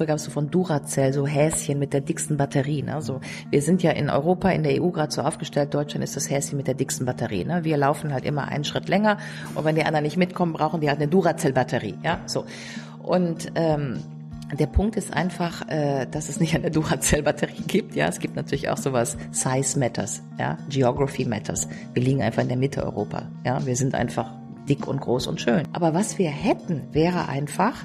früher gab es so von Duracell so Häschen mit der dicksten Batterie. Ne? So, wir sind ja in Europa, in der EU gerade so aufgestellt, Deutschland ist das Häschen mit der dicksten Batterie. Ne? Wir laufen halt immer einen Schritt länger und wenn die anderen nicht mitkommen, brauchen die halt eine Duracell-Batterie. Ja, so. Und ähm, der Punkt ist einfach, äh, dass es nicht eine Duracell-Batterie gibt. Ja, es gibt natürlich auch sowas Size Matters, ja, Geography Matters. Wir liegen einfach in der Mitte Europa. Ja, wir sind einfach dick und groß und schön. Aber was wir hätten, wäre einfach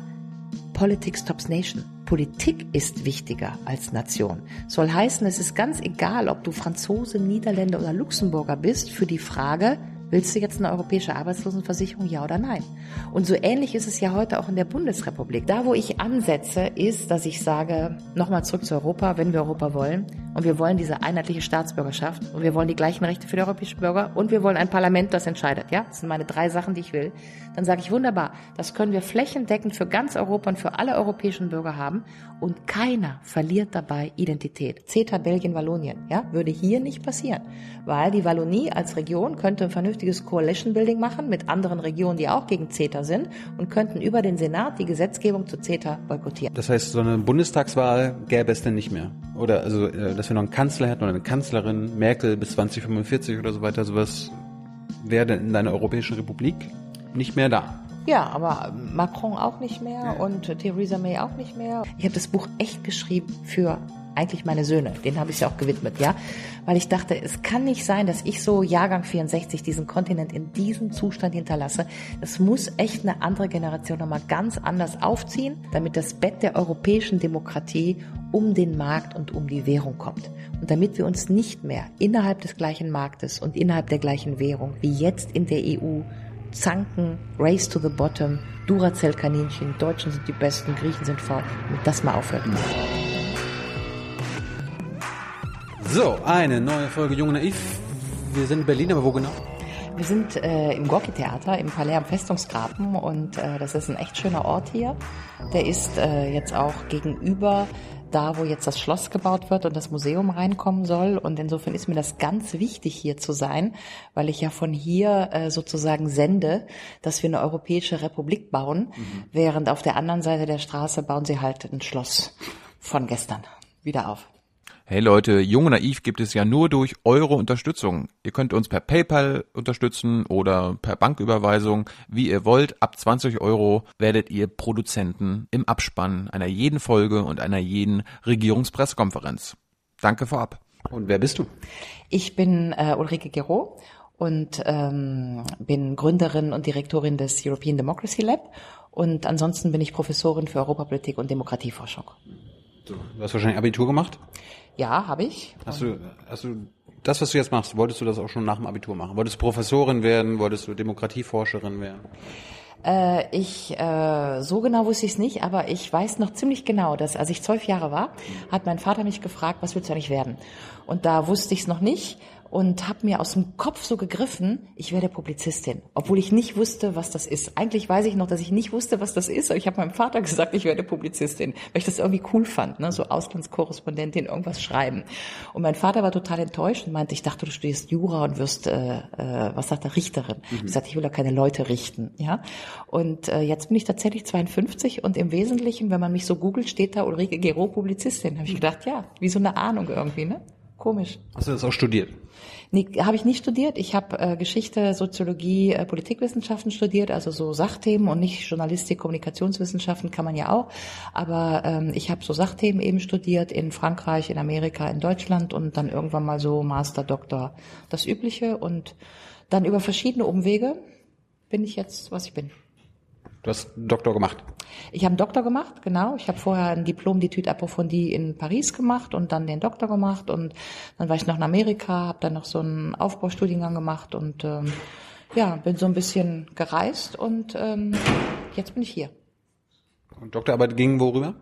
Politics Tops Nation. Politik ist wichtiger als Nation. Soll heißen, es ist ganz egal, ob du Franzose, Niederländer oder Luxemburger bist, für die Frage, Willst du jetzt eine europäische Arbeitslosenversicherung, ja oder nein? Und so ähnlich ist es ja heute auch in der Bundesrepublik. Da, wo ich ansetze, ist, dass ich sage, nochmal zurück zu Europa, wenn wir Europa wollen. Und wir wollen diese einheitliche Staatsbürgerschaft. Und wir wollen die gleichen Rechte für die europäischen Bürger. Und wir wollen ein Parlament, das entscheidet. Ja, das sind meine drei Sachen, die ich will. Dann sage ich, wunderbar, das können wir flächendeckend für ganz Europa und für alle europäischen Bürger haben. Und keiner verliert dabei Identität. CETA, Belgien, Wallonien, ja, würde hier nicht passieren. Weil die Wallonie als Region könnte ein vernünftiges Coalition Building machen mit anderen Regionen, die auch gegen CETA sind und könnten über den Senat die Gesetzgebung zu CETA boykottieren. Das heißt, so eine Bundestagswahl gäbe es denn nicht mehr? Oder also, äh, dass wir noch einen Kanzler hätten oder eine Kanzlerin, Merkel bis 2045 oder so weiter, sowas wäre denn in deiner Europäischen Republik nicht mehr da? Ja, aber Macron auch nicht mehr und Theresa May auch nicht mehr. Ich habe das Buch echt geschrieben für eigentlich meine Söhne. Den habe ich ja auch gewidmet, ja. Weil ich dachte, es kann nicht sein, dass ich so Jahrgang 64 diesen Kontinent in diesem Zustand hinterlasse. Das muss echt eine andere Generation nochmal ganz anders aufziehen, damit das Bett der europäischen Demokratie um den Markt und um die Währung kommt. Und damit wir uns nicht mehr innerhalb des gleichen Marktes und innerhalb der gleichen Währung wie jetzt in der EU zanken, Race to the Bottom, Duracell-Kaninchen, Deutschen sind die Besten, Griechen sind faul, und das mal aufhört. So, eine neue Folge Junge Naiv. Wir sind in Berlin, aber wo genau? Wir sind äh, im Gorki-Theater im Palais am Festungsgraben und äh, das ist ein echt schöner Ort hier. Der ist äh, jetzt auch gegenüber da, wo jetzt das Schloss gebaut wird und das Museum reinkommen soll. Und insofern ist mir das ganz wichtig, hier zu sein, weil ich ja von hier äh, sozusagen sende, dass wir eine europäische Republik bauen, mhm. während auf der anderen Seite der Straße bauen sie halt ein Schloss von gestern wieder auf. Hey Leute, Jung und Naiv gibt es ja nur durch eure Unterstützung. Ihr könnt uns per PayPal unterstützen oder per Banküberweisung, wie ihr wollt. Ab 20 Euro werdet ihr Produzenten im Abspann einer jeden Folge und einer jeden Regierungspressekonferenz. Danke vorab. Und wer bist du? Ich bin äh, Ulrike Gero und ähm, bin Gründerin und Direktorin des European Democracy Lab und ansonsten bin ich Professorin für Europapolitik und Demokratieforschung. Du hast wahrscheinlich Abitur gemacht? Ja, habe ich. Hast du, hast du das, was du jetzt machst, wolltest du das auch schon nach dem Abitur machen? Wolltest du Professorin werden? Wolltest du Demokratieforscherin werden? Äh, ich, äh, so genau wusste ich es nicht, aber ich weiß noch ziemlich genau, dass als ich zwölf Jahre war, hat mein Vater mich gefragt, was willst du eigentlich werden? Und da wusste ich es noch nicht und habe mir aus dem Kopf so gegriffen, ich werde Publizistin, obwohl ich nicht wusste, was das ist. Eigentlich weiß ich noch, dass ich nicht wusste, was das ist, aber ich habe meinem Vater gesagt, ich werde Publizistin, weil ich das irgendwie cool fand, ne? so Auslandskorrespondentin, irgendwas schreiben. Und mein Vater war total enttäuscht und meinte, ich dachte, du studierst Jura und wirst, äh, äh, was sagt er, Richterin. Mhm. Ich sagte, ich will da keine Leute richten. ja. Und äh, jetzt bin ich tatsächlich 52 und im Wesentlichen, wenn man mich so googelt, steht da Ulrike Gero Publizistin. Habe ich gedacht, ja, wie so eine Ahnung irgendwie, ne? Komisch. Hast du das auch studiert? Nee, habe ich nicht studiert. Ich habe äh, Geschichte, Soziologie, äh, Politikwissenschaften studiert, also so Sachthemen und nicht Journalistik, Kommunikationswissenschaften kann man ja auch. Aber ähm, ich habe so Sachthemen eben studiert in Frankreich, in Amerika, in Deutschland und dann irgendwann mal so Master, Doktor, das Übliche. Und dann über verschiedene Umwege bin ich jetzt, was ich bin. Du hast einen Doktor gemacht? Ich habe einen Doktor gemacht, genau. Ich habe vorher ein Diplom d'Etude Approfondie in Paris gemacht und dann den Doktor gemacht und dann war ich noch in Amerika, habe dann noch so einen Aufbaustudiengang gemacht und ähm, ja, bin so ein bisschen gereist und ähm, jetzt bin ich hier. Und Doktorarbeit ging worüber?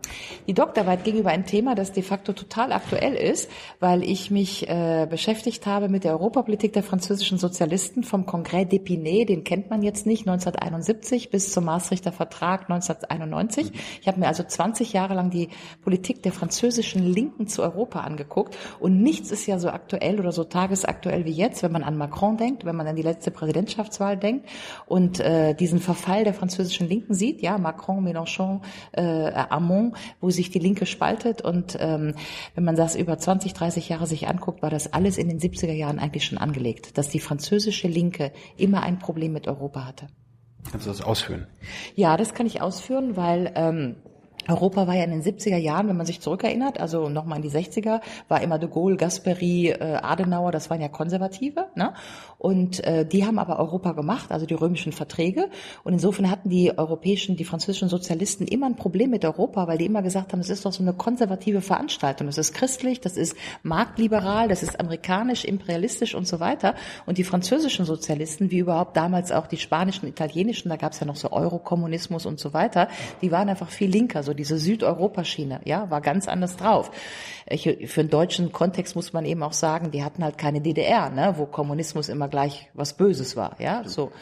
Die Doktorarbeit ging über ein Thema, das de facto total aktuell ist, weil ich mich äh, beschäftigt habe mit der Europapolitik der französischen Sozialisten vom Congrès d'Épinay, den kennt man jetzt nicht, 1971 bis zum Maastrichter Vertrag 1991. Ich habe mir also 20 Jahre lang die Politik der französischen Linken zu Europa angeguckt und nichts ist ja so aktuell oder so tagesaktuell wie jetzt, wenn man an Macron denkt, wenn man an die letzte Präsidentschaftswahl denkt und äh, diesen Verfall der französischen Linken sieht, ja, Macron, Mélenchon, äh, Amon, wo, sich die Linke spaltet. Und ähm, wenn man das über 20, 30 Jahre sich anguckt, war das alles in den 70er Jahren eigentlich schon angelegt, dass die französische Linke immer ein Problem mit Europa hatte. Kannst du das ausführen? Ja, das kann ich ausführen, weil ähm, Europa war ja in den 70er Jahren, wenn man sich zurückerinnert, also nochmal in die 60er, war immer de Gaulle, Gasperi, äh, Adenauer, das waren ja Konservative. Ne? Und äh, die haben aber Europa gemacht, also die römischen Verträge. Und insofern hatten die europäischen, die französischen Sozialisten immer ein Problem mit Europa, weil die immer gesagt haben, es ist doch so eine konservative Veranstaltung. Das ist christlich, das ist marktliberal, das ist amerikanisch, imperialistisch und so weiter. Und die französischen Sozialisten, wie überhaupt damals auch die spanischen, italienischen, da gab es ja noch so Eurokommunismus und so weiter, die waren einfach viel linker. So diese Südeuropa-Schiene, ja, war ganz anders drauf. Ich, für einen deutschen Kontext muss man eben auch sagen, die hatten halt keine DDR, ne, wo Kommunismus immer gleich was Böses war, ja, so.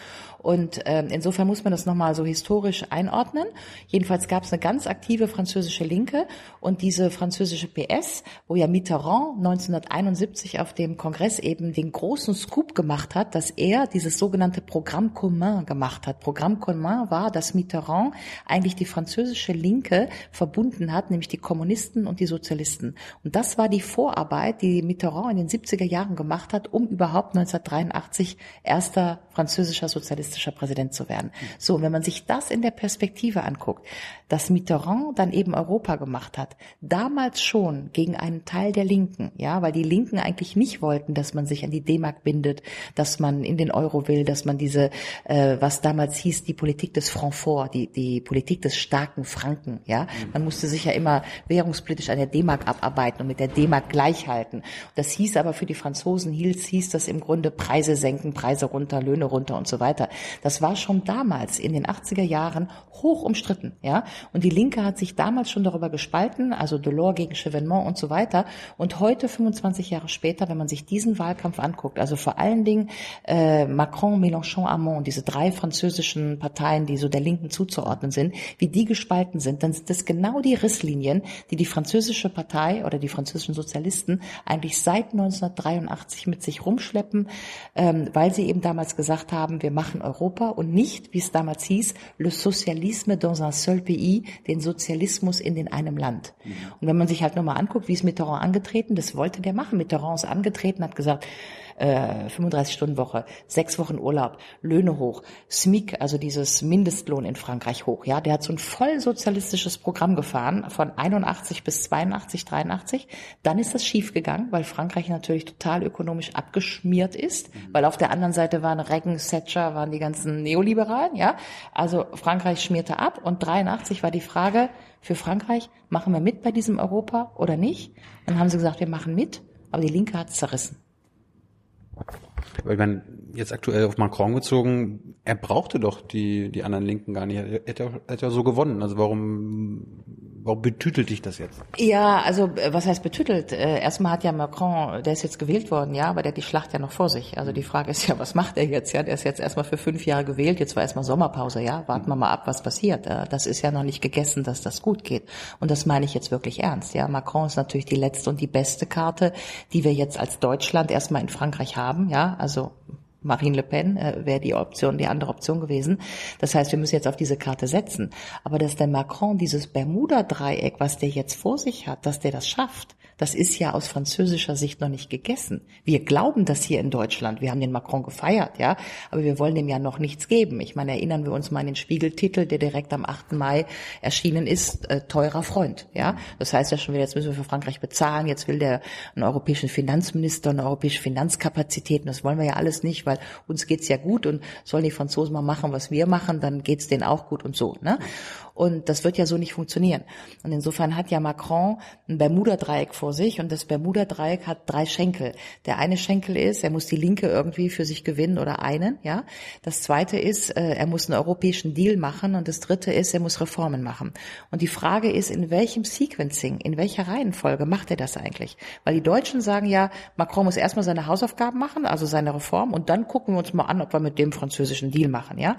Und ähm, insofern muss man das nochmal so historisch einordnen. Jedenfalls gab es eine ganz aktive französische Linke und diese französische PS, wo ja Mitterrand 1971 auf dem Kongress eben den großen Scoop gemacht hat, dass er dieses sogenannte Programm commun gemacht hat. Programm commun war, dass Mitterrand eigentlich die französische Linke verbunden hat, nämlich die Kommunisten und die Sozialisten. Und das war die Vorarbeit, die Mitterrand in den 70er Jahren gemacht hat, um überhaupt 1983 erster französischer Sozialist sozialistischer Präsident zu werden. So, wenn man sich das in der Perspektive anguckt, dass Mitterrand dann eben Europa gemacht hat, damals schon gegen einen Teil der Linken, ja, weil die Linken eigentlich nicht wollten, dass man sich an die D-Mark bindet, dass man in den Euro will, dass man diese, äh, was damals hieß, die Politik des Frankfurt, die, die Politik des starken Franken, ja. Man musste sich ja immer währungspolitisch an der D-Mark abarbeiten und mit der D-Mark gleichhalten. Das hieß aber für die Franzosen, hieß, hieß das im Grunde Preise senken, Preise runter, Löhne runter und so weiter. Das war schon damals in den 80er Jahren hoch umstritten, ja. Und die Linke hat sich damals schon darüber gespalten, also Delors gegen Chevènement und so weiter. Und heute, 25 Jahre später, wenn man sich diesen Wahlkampf anguckt, also vor allen Dingen äh, Macron, Mélenchon, Armand, diese drei französischen Parteien, die so der Linken zuzuordnen sind, wie die gespalten sind, dann sind das genau die Risslinien, die die französische Partei oder die französischen Sozialisten eigentlich seit 1983 mit sich rumschleppen, ähm, weil sie eben damals gesagt haben, wir machen Europa und nicht, wie es damals hieß, le socialisme dans un seul pays, den Sozialismus in den einem Land. Mhm. Und wenn man sich halt nochmal anguckt, wie ist Mitterrand angetreten, das wollte der machen. Mitterrand ist angetreten, hat gesagt, äh, 35-Stunden-Woche, sechs Wochen Urlaub, Löhne hoch, SMIC, also dieses Mindestlohn in Frankreich hoch. Ja, der hat so ein voll sozialistisches Programm gefahren von 81 bis 82, 83. Dann ist das schiefgegangen, weil Frankreich natürlich total ökonomisch abgeschmiert ist, mhm. weil auf der anderen Seite waren Reagan, Thatcher, waren die ganzen Neoliberalen. Ja, also Frankreich schmierte ab und 83 war die Frage für Frankreich, machen wir mit bei diesem Europa oder nicht? Dann haben sie gesagt, wir machen mit, aber die Linke hat es zerrissen. Weil man jetzt aktuell auf Macron gezogen, er brauchte doch die, die anderen Linken gar nicht. Er hätte, ja so gewonnen. Also warum, warum betütelt dich das jetzt? Ja, also äh, was heißt betütelt? Äh, erstmal hat ja Macron, der ist jetzt gewählt worden, ja, aber der hat die Schlacht ja noch vor sich. Also die Frage ist ja, was macht er jetzt? Ja, der ist jetzt erstmal für fünf Jahre gewählt, jetzt war erstmal Sommerpause, ja. Warten wir mal ab, was passiert. Äh, das ist ja noch nicht gegessen, dass das gut geht. Und das meine ich jetzt wirklich ernst. Ja, Macron ist natürlich die letzte und die beste Karte, die wir jetzt als Deutschland erstmal in Frankreich haben, ja. Also Marine Le Pen äh, wäre die Option, die andere Option gewesen. Das heißt, wir müssen jetzt auf diese Karte setzen. Aber dass der Macron dieses Bermuda-Dreieck, was der jetzt vor sich hat, dass der das schafft, das ist ja aus französischer Sicht noch nicht gegessen. Wir glauben das hier in Deutschland. Wir haben den Macron gefeiert, ja, aber wir wollen dem ja noch nichts geben. Ich meine, erinnern wir uns mal an den Spiegeltitel, der direkt am 8. Mai erschienen ist, äh, teurer Freund, ja. Das heißt ja schon wieder, jetzt müssen wir für Frankreich bezahlen, jetzt will der einen europäischen Finanzminister, eine europäische Finanzkapazitäten, das wollen wir ja alles nicht, weil uns geht's ja gut und sollen die Franzosen mal machen, was wir machen, dann geht's denen auch gut und so, ne? Und das wird ja so nicht funktionieren. Und insofern hat ja Macron ein Bermuda-Dreieck vor sich und das Bermuda-Dreieck hat drei Schenkel. Der eine Schenkel ist, er muss die Linke irgendwie für sich gewinnen oder einen, ja. Das zweite ist, äh, er muss einen europäischen Deal machen und das dritte ist, er muss Reformen machen. Und die Frage ist, in welchem Sequencing, in welcher Reihenfolge macht er das eigentlich? Weil die Deutschen sagen ja, Macron muss erstmal seine Hausaufgaben machen, also seine Reform und dann gucken wir uns mal an, ob wir mit dem französischen Deal machen, ja.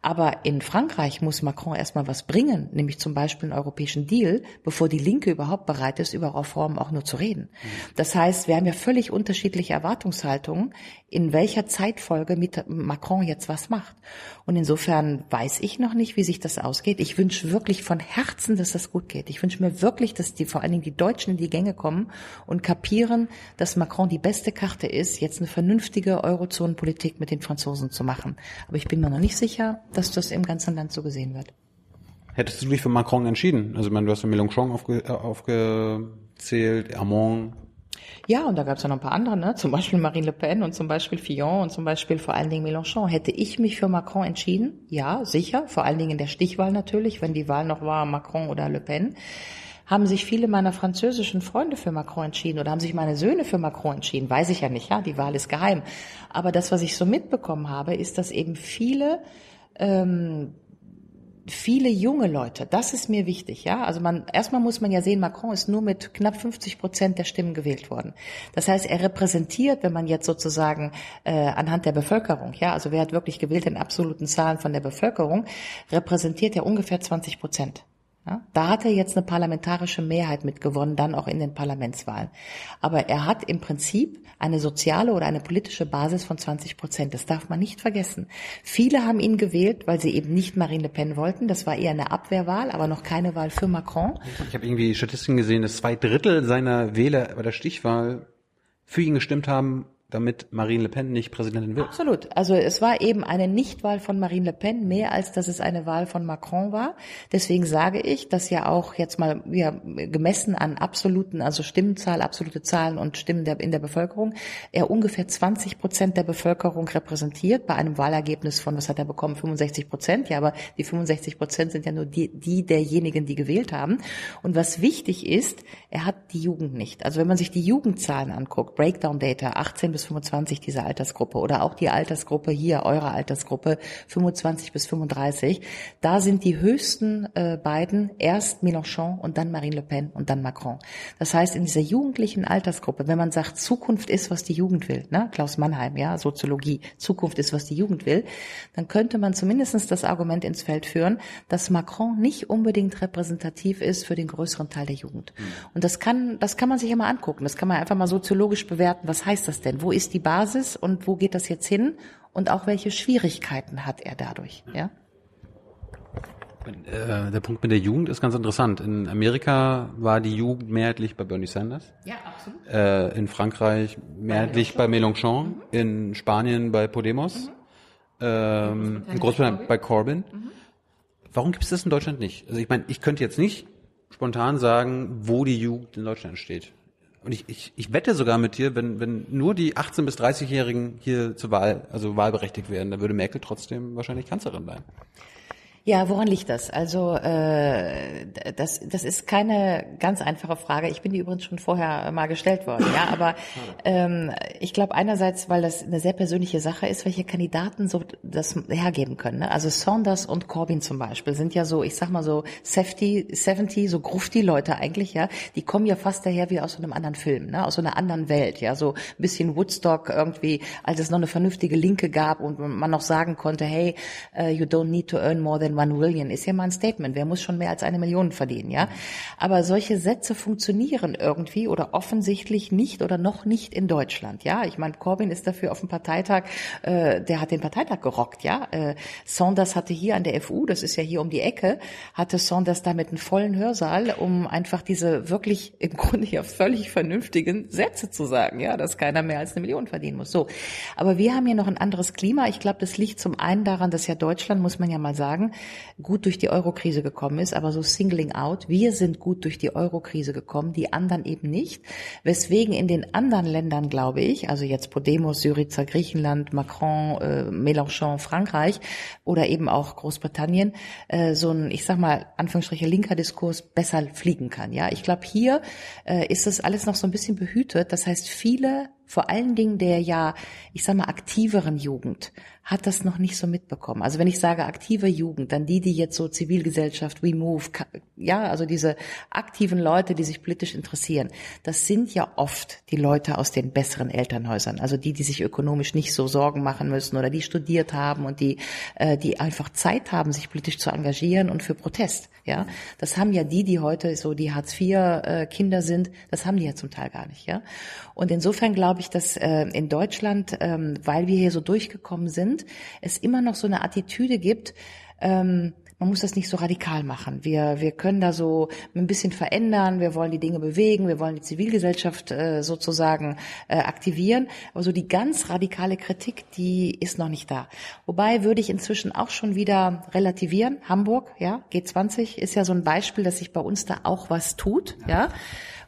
Aber in Frankreich muss Macron erstmal was bringen, nämlich zum Beispiel einen europäischen Deal, bevor die Linke überhaupt bereit ist, über Reformen auch nur zu reden. Das heißt, wir haben ja völlig unterschiedliche Erwartungshaltungen, in welcher Zeitfolge mit Macron jetzt was macht. Und insofern weiß ich noch nicht, wie sich das ausgeht. Ich wünsche wirklich von Herzen, dass das gut geht. Ich wünsche mir wirklich, dass die vor allen Dingen die Deutschen in die Gänge kommen und kapieren, dass Macron die beste Karte ist, jetzt eine vernünftige Eurozonenpolitik mit den Franzosen zu machen. Aber ich bin mir noch nicht sicher, dass das im ganzen Land so gesehen wird. Hättest du dich für Macron entschieden? Also ich meine, du hast Mélenchon aufge, äh, aufgezählt, Armand. Ja, und da gab es ja noch ein paar andere, ne? zum Beispiel Marine Le Pen und zum Beispiel Fillon und zum Beispiel vor allen Dingen Mélenchon. Hätte ich mich für Macron entschieden? Ja, sicher, vor allen Dingen in der Stichwahl natürlich, wenn die Wahl noch war, Macron oder Le Pen haben sich viele meiner französischen Freunde für Macron entschieden oder haben sich meine Söhne für Macron entschieden. Weiß ich ja nicht, ja, die Wahl ist geheim. Aber das, was ich so mitbekommen habe, ist, dass eben viele ähm, viele junge Leute, das ist mir wichtig, ja. Also man, erstmal muss man ja sehen, Macron ist nur mit knapp 50 Prozent der Stimmen gewählt worden. Das heißt, er repräsentiert, wenn man jetzt sozusagen äh, anhand der Bevölkerung, ja, also wer hat wirklich gewählt in absoluten Zahlen von der Bevölkerung, repräsentiert er ungefähr 20 Prozent. Ja, da hat er jetzt eine parlamentarische Mehrheit mitgewonnen, dann auch in den Parlamentswahlen. Aber er hat im Prinzip eine soziale oder eine politische Basis von 20 Prozent. Das darf man nicht vergessen. Viele haben ihn gewählt, weil sie eben nicht Marine Le Pen wollten. Das war eher eine Abwehrwahl, aber noch keine Wahl für Macron. Ich habe irgendwie Statistiken gesehen, dass zwei Drittel seiner Wähler bei der Stichwahl für ihn gestimmt haben, damit Marine Le Pen nicht Präsidentin wird. Absolut. Also es war eben eine Nichtwahl von Marine Le Pen, mehr als dass es eine Wahl von Macron war. Deswegen sage ich, dass ja auch jetzt mal ja, gemessen an absoluten, also Stimmenzahl, absolute Zahlen und Stimmen der, in der Bevölkerung, er ungefähr 20 Prozent der Bevölkerung repräsentiert bei einem Wahlergebnis von, was hat er bekommen, 65 Prozent. Ja, aber die 65 Prozent sind ja nur die, die derjenigen, die gewählt haben. Und was wichtig ist, er hat die Jugend nicht. Also wenn man sich die Jugendzahlen anguckt, Breakdown Data, 18 bis 25 diese Altersgruppe oder auch die Altersgruppe hier, eure Altersgruppe 25 bis 35. Da sind die höchsten äh, beiden erst Mélenchon und dann Marine Le Pen und dann Macron. Das heißt, in dieser jugendlichen Altersgruppe, wenn man sagt, Zukunft ist, was die Jugend will, ne? Klaus Mannheim, ja, Soziologie, Zukunft ist, was die Jugend will, dann könnte man zumindestens das Argument ins Feld führen, dass Macron nicht unbedingt repräsentativ ist für den größeren Teil der Jugend. Mhm. Und das kann, das kann man sich mal angucken. Das kann man einfach mal soziologisch bewerten. Was heißt das denn? Wo ist die Basis und wo geht das jetzt hin? Und auch welche Schwierigkeiten hat er dadurch? Ja? Äh, der Punkt mit der Jugend ist ganz interessant. In Amerika war die Jugend mehrheitlich bei Bernie Sanders. Ja, absolut. Äh, in Frankreich mehrheitlich bei Mélenchon. Mhm. In Spanien bei Podemos. Mhm. Ähm, in Großbritannien bei Corbyn. Mhm. Warum gibt es das in Deutschland nicht? Also ich meine, ich könnte jetzt nicht spontan sagen, wo die Jugend in Deutschland steht. Und ich, ich, ich wette sogar mit dir, wenn, wenn nur die 18- bis 30-Jährigen hier zur Wahl, also wahlberechtigt werden, dann würde Merkel trotzdem wahrscheinlich Kanzlerin bleiben. Ja, woran liegt das? Also äh, das, das ist keine ganz einfache Frage. Ich bin die übrigens schon vorher mal gestellt worden. Ja, aber ähm, ich glaube einerseits, weil das eine sehr persönliche Sache ist, welche Kandidaten so das hergeben können. Ne? Also Saunders und Corbyn zum Beispiel sind ja so, ich sag mal so 70, 70 so grufti Leute eigentlich. Ja, die kommen ja fast daher wie aus so einem anderen Film, ne? aus so einer anderen Welt. Ja, so ein bisschen Woodstock irgendwie, als es noch eine vernünftige Linke gab und man noch sagen konnte, hey, uh, you don't need to earn more than One William ist ja mal ein Statement. Wer muss schon mehr als eine Million verdienen, ja? Aber solche Sätze funktionieren irgendwie oder offensichtlich nicht oder noch nicht in Deutschland, ja? Ich meine, Corbyn ist dafür auf dem Parteitag, äh, der hat den Parteitag gerockt, ja? Äh, Saunders hatte hier an der FU, das ist ja hier um die Ecke, hatte Saunders damit einen vollen Hörsaal, um einfach diese wirklich im Grunde ja völlig vernünftigen Sätze zu sagen, ja, dass keiner mehr als eine Million verdienen muss. So. Aber wir haben hier noch ein anderes Klima. Ich glaube, das liegt zum einen daran, dass ja Deutschland, muss man ja mal sagen, gut durch die Eurokrise gekommen ist, aber so singling out, wir sind gut durch die Eurokrise gekommen, die anderen eben nicht. Weswegen in den anderen Ländern, glaube ich, also jetzt Podemos, Syriza, Griechenland, Macron, äh, Mélenchon, Frankreich oder eben auch Großbritannien, äh, so ein, ich sag mal, Anführungsstriche linker Diskurs besser fliegen kann. Ja, ich glaube, hier äh, ist es alles noch so ein bisschen behütet. Das heißt, viele vor allen Dingen der ja, ich sag mal, aktiveren Jugend hat das noch nicht so mitbekommen. Also wenn ich sage aktive Jugend, dann die, die jetzt so Zivilgesellschaft, We Move, ja, also diese aktiven Leute, die sich politisch interessieren, das sind ja oft die Leute aus den besseren Elternhäusern, also die, die sich ökonomisch nicht so Sorgen machen müssen oder die studiert haben und die, äh, die einfach Zeit haben, sich politisch zu engagieren und für Protest. Ja, das haben ja die, die heute so die Hartz IV äh, Kinder sind, das haben die ja zum Teil gar nicht. Ja, und insofern glaube ich, dass äh, in Deutschland, ähm, weil wir hier so durchgekommen sind, es immer noch so eine Attitüde gibt. Ähm, man muss das nicht so radikal machen. Wir, wir können da so ein bisschen verändern, wir wollen die Dinge bewegen, wir wollen die Zivilgesellschaft äh, sozusagen äh, aktivieren. Aber so die ganz radikale Kritik, die ist noch nicht da. Wobei würde ich inzwischen auch schon wieder relativieren. Hamburg, ja, G20 ist ja so ein Beispiel, dass sich bei uns da auch was tut, ja. ja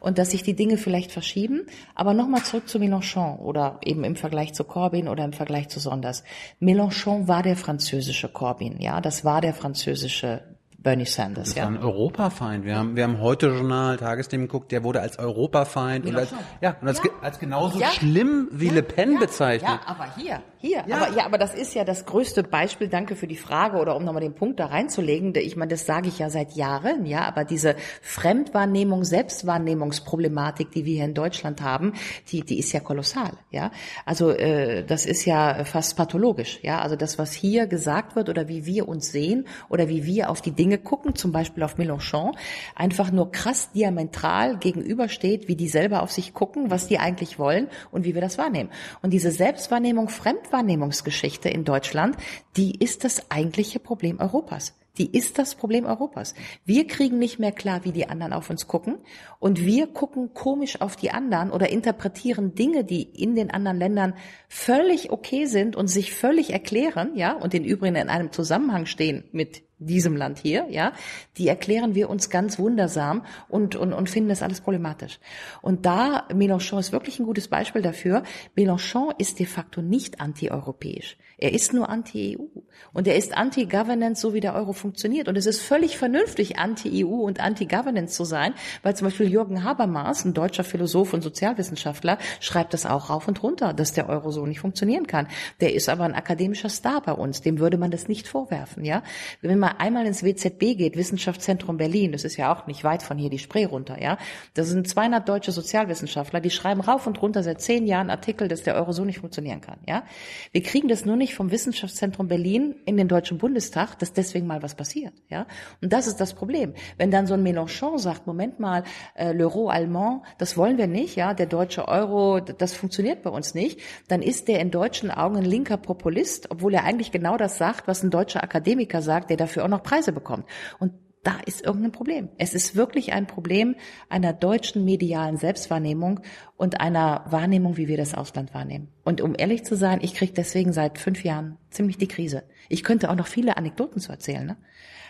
und dass sich die Dinge vielleicht verschieben. Aber nochmal zurück zu Mélenchon oder eben im Vergleich zu Corbyn oder im Vergleich zu Sonders. Mélenchon war der französische Corbyn, ja, das war der französische a shirt. Bernie Sanders. Das ja. war ein Europafeind. Wir haben, wir haben heute Journal, Tagesthemen geguckt, der wurde als Europafeind und als, ja, und als, ja. als genauso ja. schlimm wie Le Pen bezeichnet. Ja, aber hier, hier, ja. aber ja, aber das ist ja das größte Beispiel. Danke für die Frage oder um nochmal den Punkt da reinzulegen. Ich meine, das sage ich ja seit Jahren, ja, aber diese Fremdwahrnehmung, Selbstwahrnehmungsproblematik, die wir hier in Deutschland haben, die, die ist ja kolossal, ja. Also äh, das ist ja fast pathologisch, ja. Also das, was hier gesagt wird oder wie wir uns sehen oder wie wir auf die Dinge Dinge gucken, zum Beispiel auf Mélenchon, einfach nur krass diametral gegenübersteht, wie die selber auf sich gucken, was die eigentlich wollen und wie wir das wahrnehmen. Und diese Selbstwahrnehmung, Fremdwahrnehmungsgeschichte in Deutschland, die ist das eigentliche Problem Europas. Die ist das Problem Europas. Wir kriegen nicht mehr klar, wie die anderen auf uns gucken. Und wir gucken komisch auf die anderen oder interpretieren Dinge, die in den anderen Ländern völlig okay sind und sich völlig erklären, ja, und den übrigen in einem Zusammenhang stehen mit diesem Land hier, ja, die erklären wir uns ganz wundersam und, und, und finden das alles problematisch. Und da, Mélenchon ist wirklich ein gutes Beispiel dafür. Mélenchon ist de facto nicht antieuropäisch. Er ist nur anti-EU. Und er ist anti-Governance, so wie der Euro funktioniert. Und es ist völlig vernünftig, anti-EU und anti-Governance zu sein, weil zum Beispiel Jürgen Habermas, ein deutscher Philosoph und Sozialwissenschaftler, schreibt das auch rauf und runter, dass der Euro so nicht funktionieren kann. Der ist aber ein akademischer Star bei uns. Dem würde man das nicht vorwerfen, ja. Wenn man einmal ins WZB geht, Wissenschaftszentrum Berlin, das ist ja auch nicht weit von hier die Spree runter, ja. Das sind 200 deutsche Sozialwissenschaftler, die schreiben rauf und runter seit zehn Jahren Artikel, dass der Euro so nicht funktionieren kann, ja. Wir kriegen das nur nicht nicht vom Wissenschaftszentrum Berlin in den Deutschen Bundestag, dass deswegen mal was passiert. Ja? Und das ist das Problem. Wenn dann so ein Mélenchon sagt, Moment mal, äh, l'euro allemand, das wollen wir nicht, ja, der deutsche Euro, das funktioniert bei uns nicht, dann ist der in deutschen Augen ein linker Populist, obwohl er eigentlich genau das sagt, was ein deutscher Akademiker sagt, der dafür auch noch Preise bekommt. Und da ist irgendein Problem. Es ist wirklich ein Problem einer deutschen medialen Selbstwahrnehmung und einer Wahrnehmung, wie wir das Ausland wahrnehmen. Und um ehrlich zu sein, ich kriege deswegen seit fünf Jahren ziemlich die Krise. Ich könnte auch noch viele Anekdoten zu erzählen. Ne?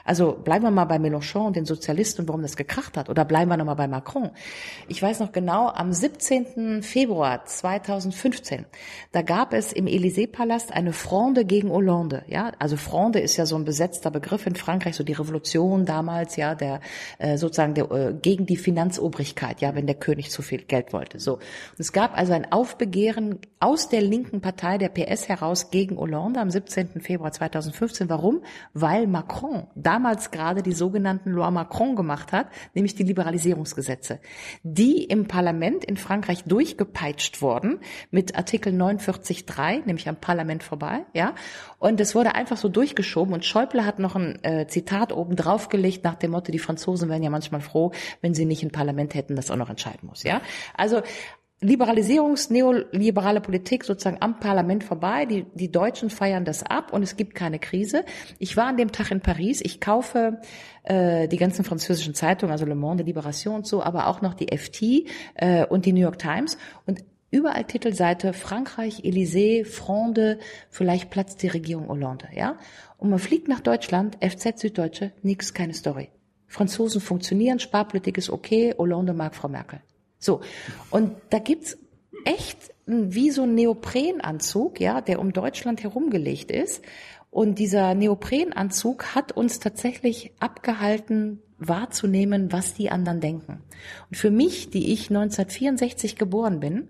Also bleiben wir mal bei Mélenchon und den Sozialisten warum das gekracht hat. Oder bleiben wir nochmal bei Macron. Ich weiß noch genau, am 17. Februar 2015, da gab es im Élysée-Palast eine Fronde gegen Hollande. Ja, also Fronde ist ja so ein besetzter Begriff in Frankreich, so die Revolution damals, ja, der äh, sozusagen der, äh, gegen die Finanzobrigkeit, ja, wenn der König zu viel Geld wollte. So, und es gab also ein Aufbegehren aus der linken Partei der PS heraus gegen Hollande am 17. Februar 2015. Warum? Weil Macron damals gerade die sogenannten Loi Macron gemacht hat, nämlich die Liberalisierungsgesetze, die im Parlament in Frankreich durchgepeitscht wurden mit Artikel 49.3, nämlich am Parlament vorbei, ja. Und es wurde einfach so durchgeschoben und Schäuble hat noch ein äh, Zitat oben draufgelegt nach dem Motto, die Franzosen wären ja manchmal froh, wenn sie nicht ein Parlament hätten, das auch noch entscheiden muss, ja. Also Liberalisierungs-, neoliberale Politik sozusagen am Parlament vorbei. Die, die Deutschen feiern das ab und es gibt keine Krise. Ich war an dem Tag in Paris. Ich kaufe äh, die ganzen französischen Zeitungen, also Le Monde, Libération und so, aber auch noch die FT äh, und die New York Times. Und überall Titelseite Frankreich, Élysée, Fronde, vielleicht platzt die Regierung Hollande. Ja? Und man fliegt nach Deutschland, FZ Süddeutsche, nix, keine Story. Franzosen funktionieren, Sparpolitik ist okay, Hollande mag Frau Merkel. So. Und da gibt's echt wie so ein Neoprenanzug, ja, der um Deutschland herumgelegt ist. Und dieser Neoprenanzug hat uns tatsächlich abgehalten, wahrzunehmen, was die anderen denken. Und für mich, die ich 1964 geboren bin,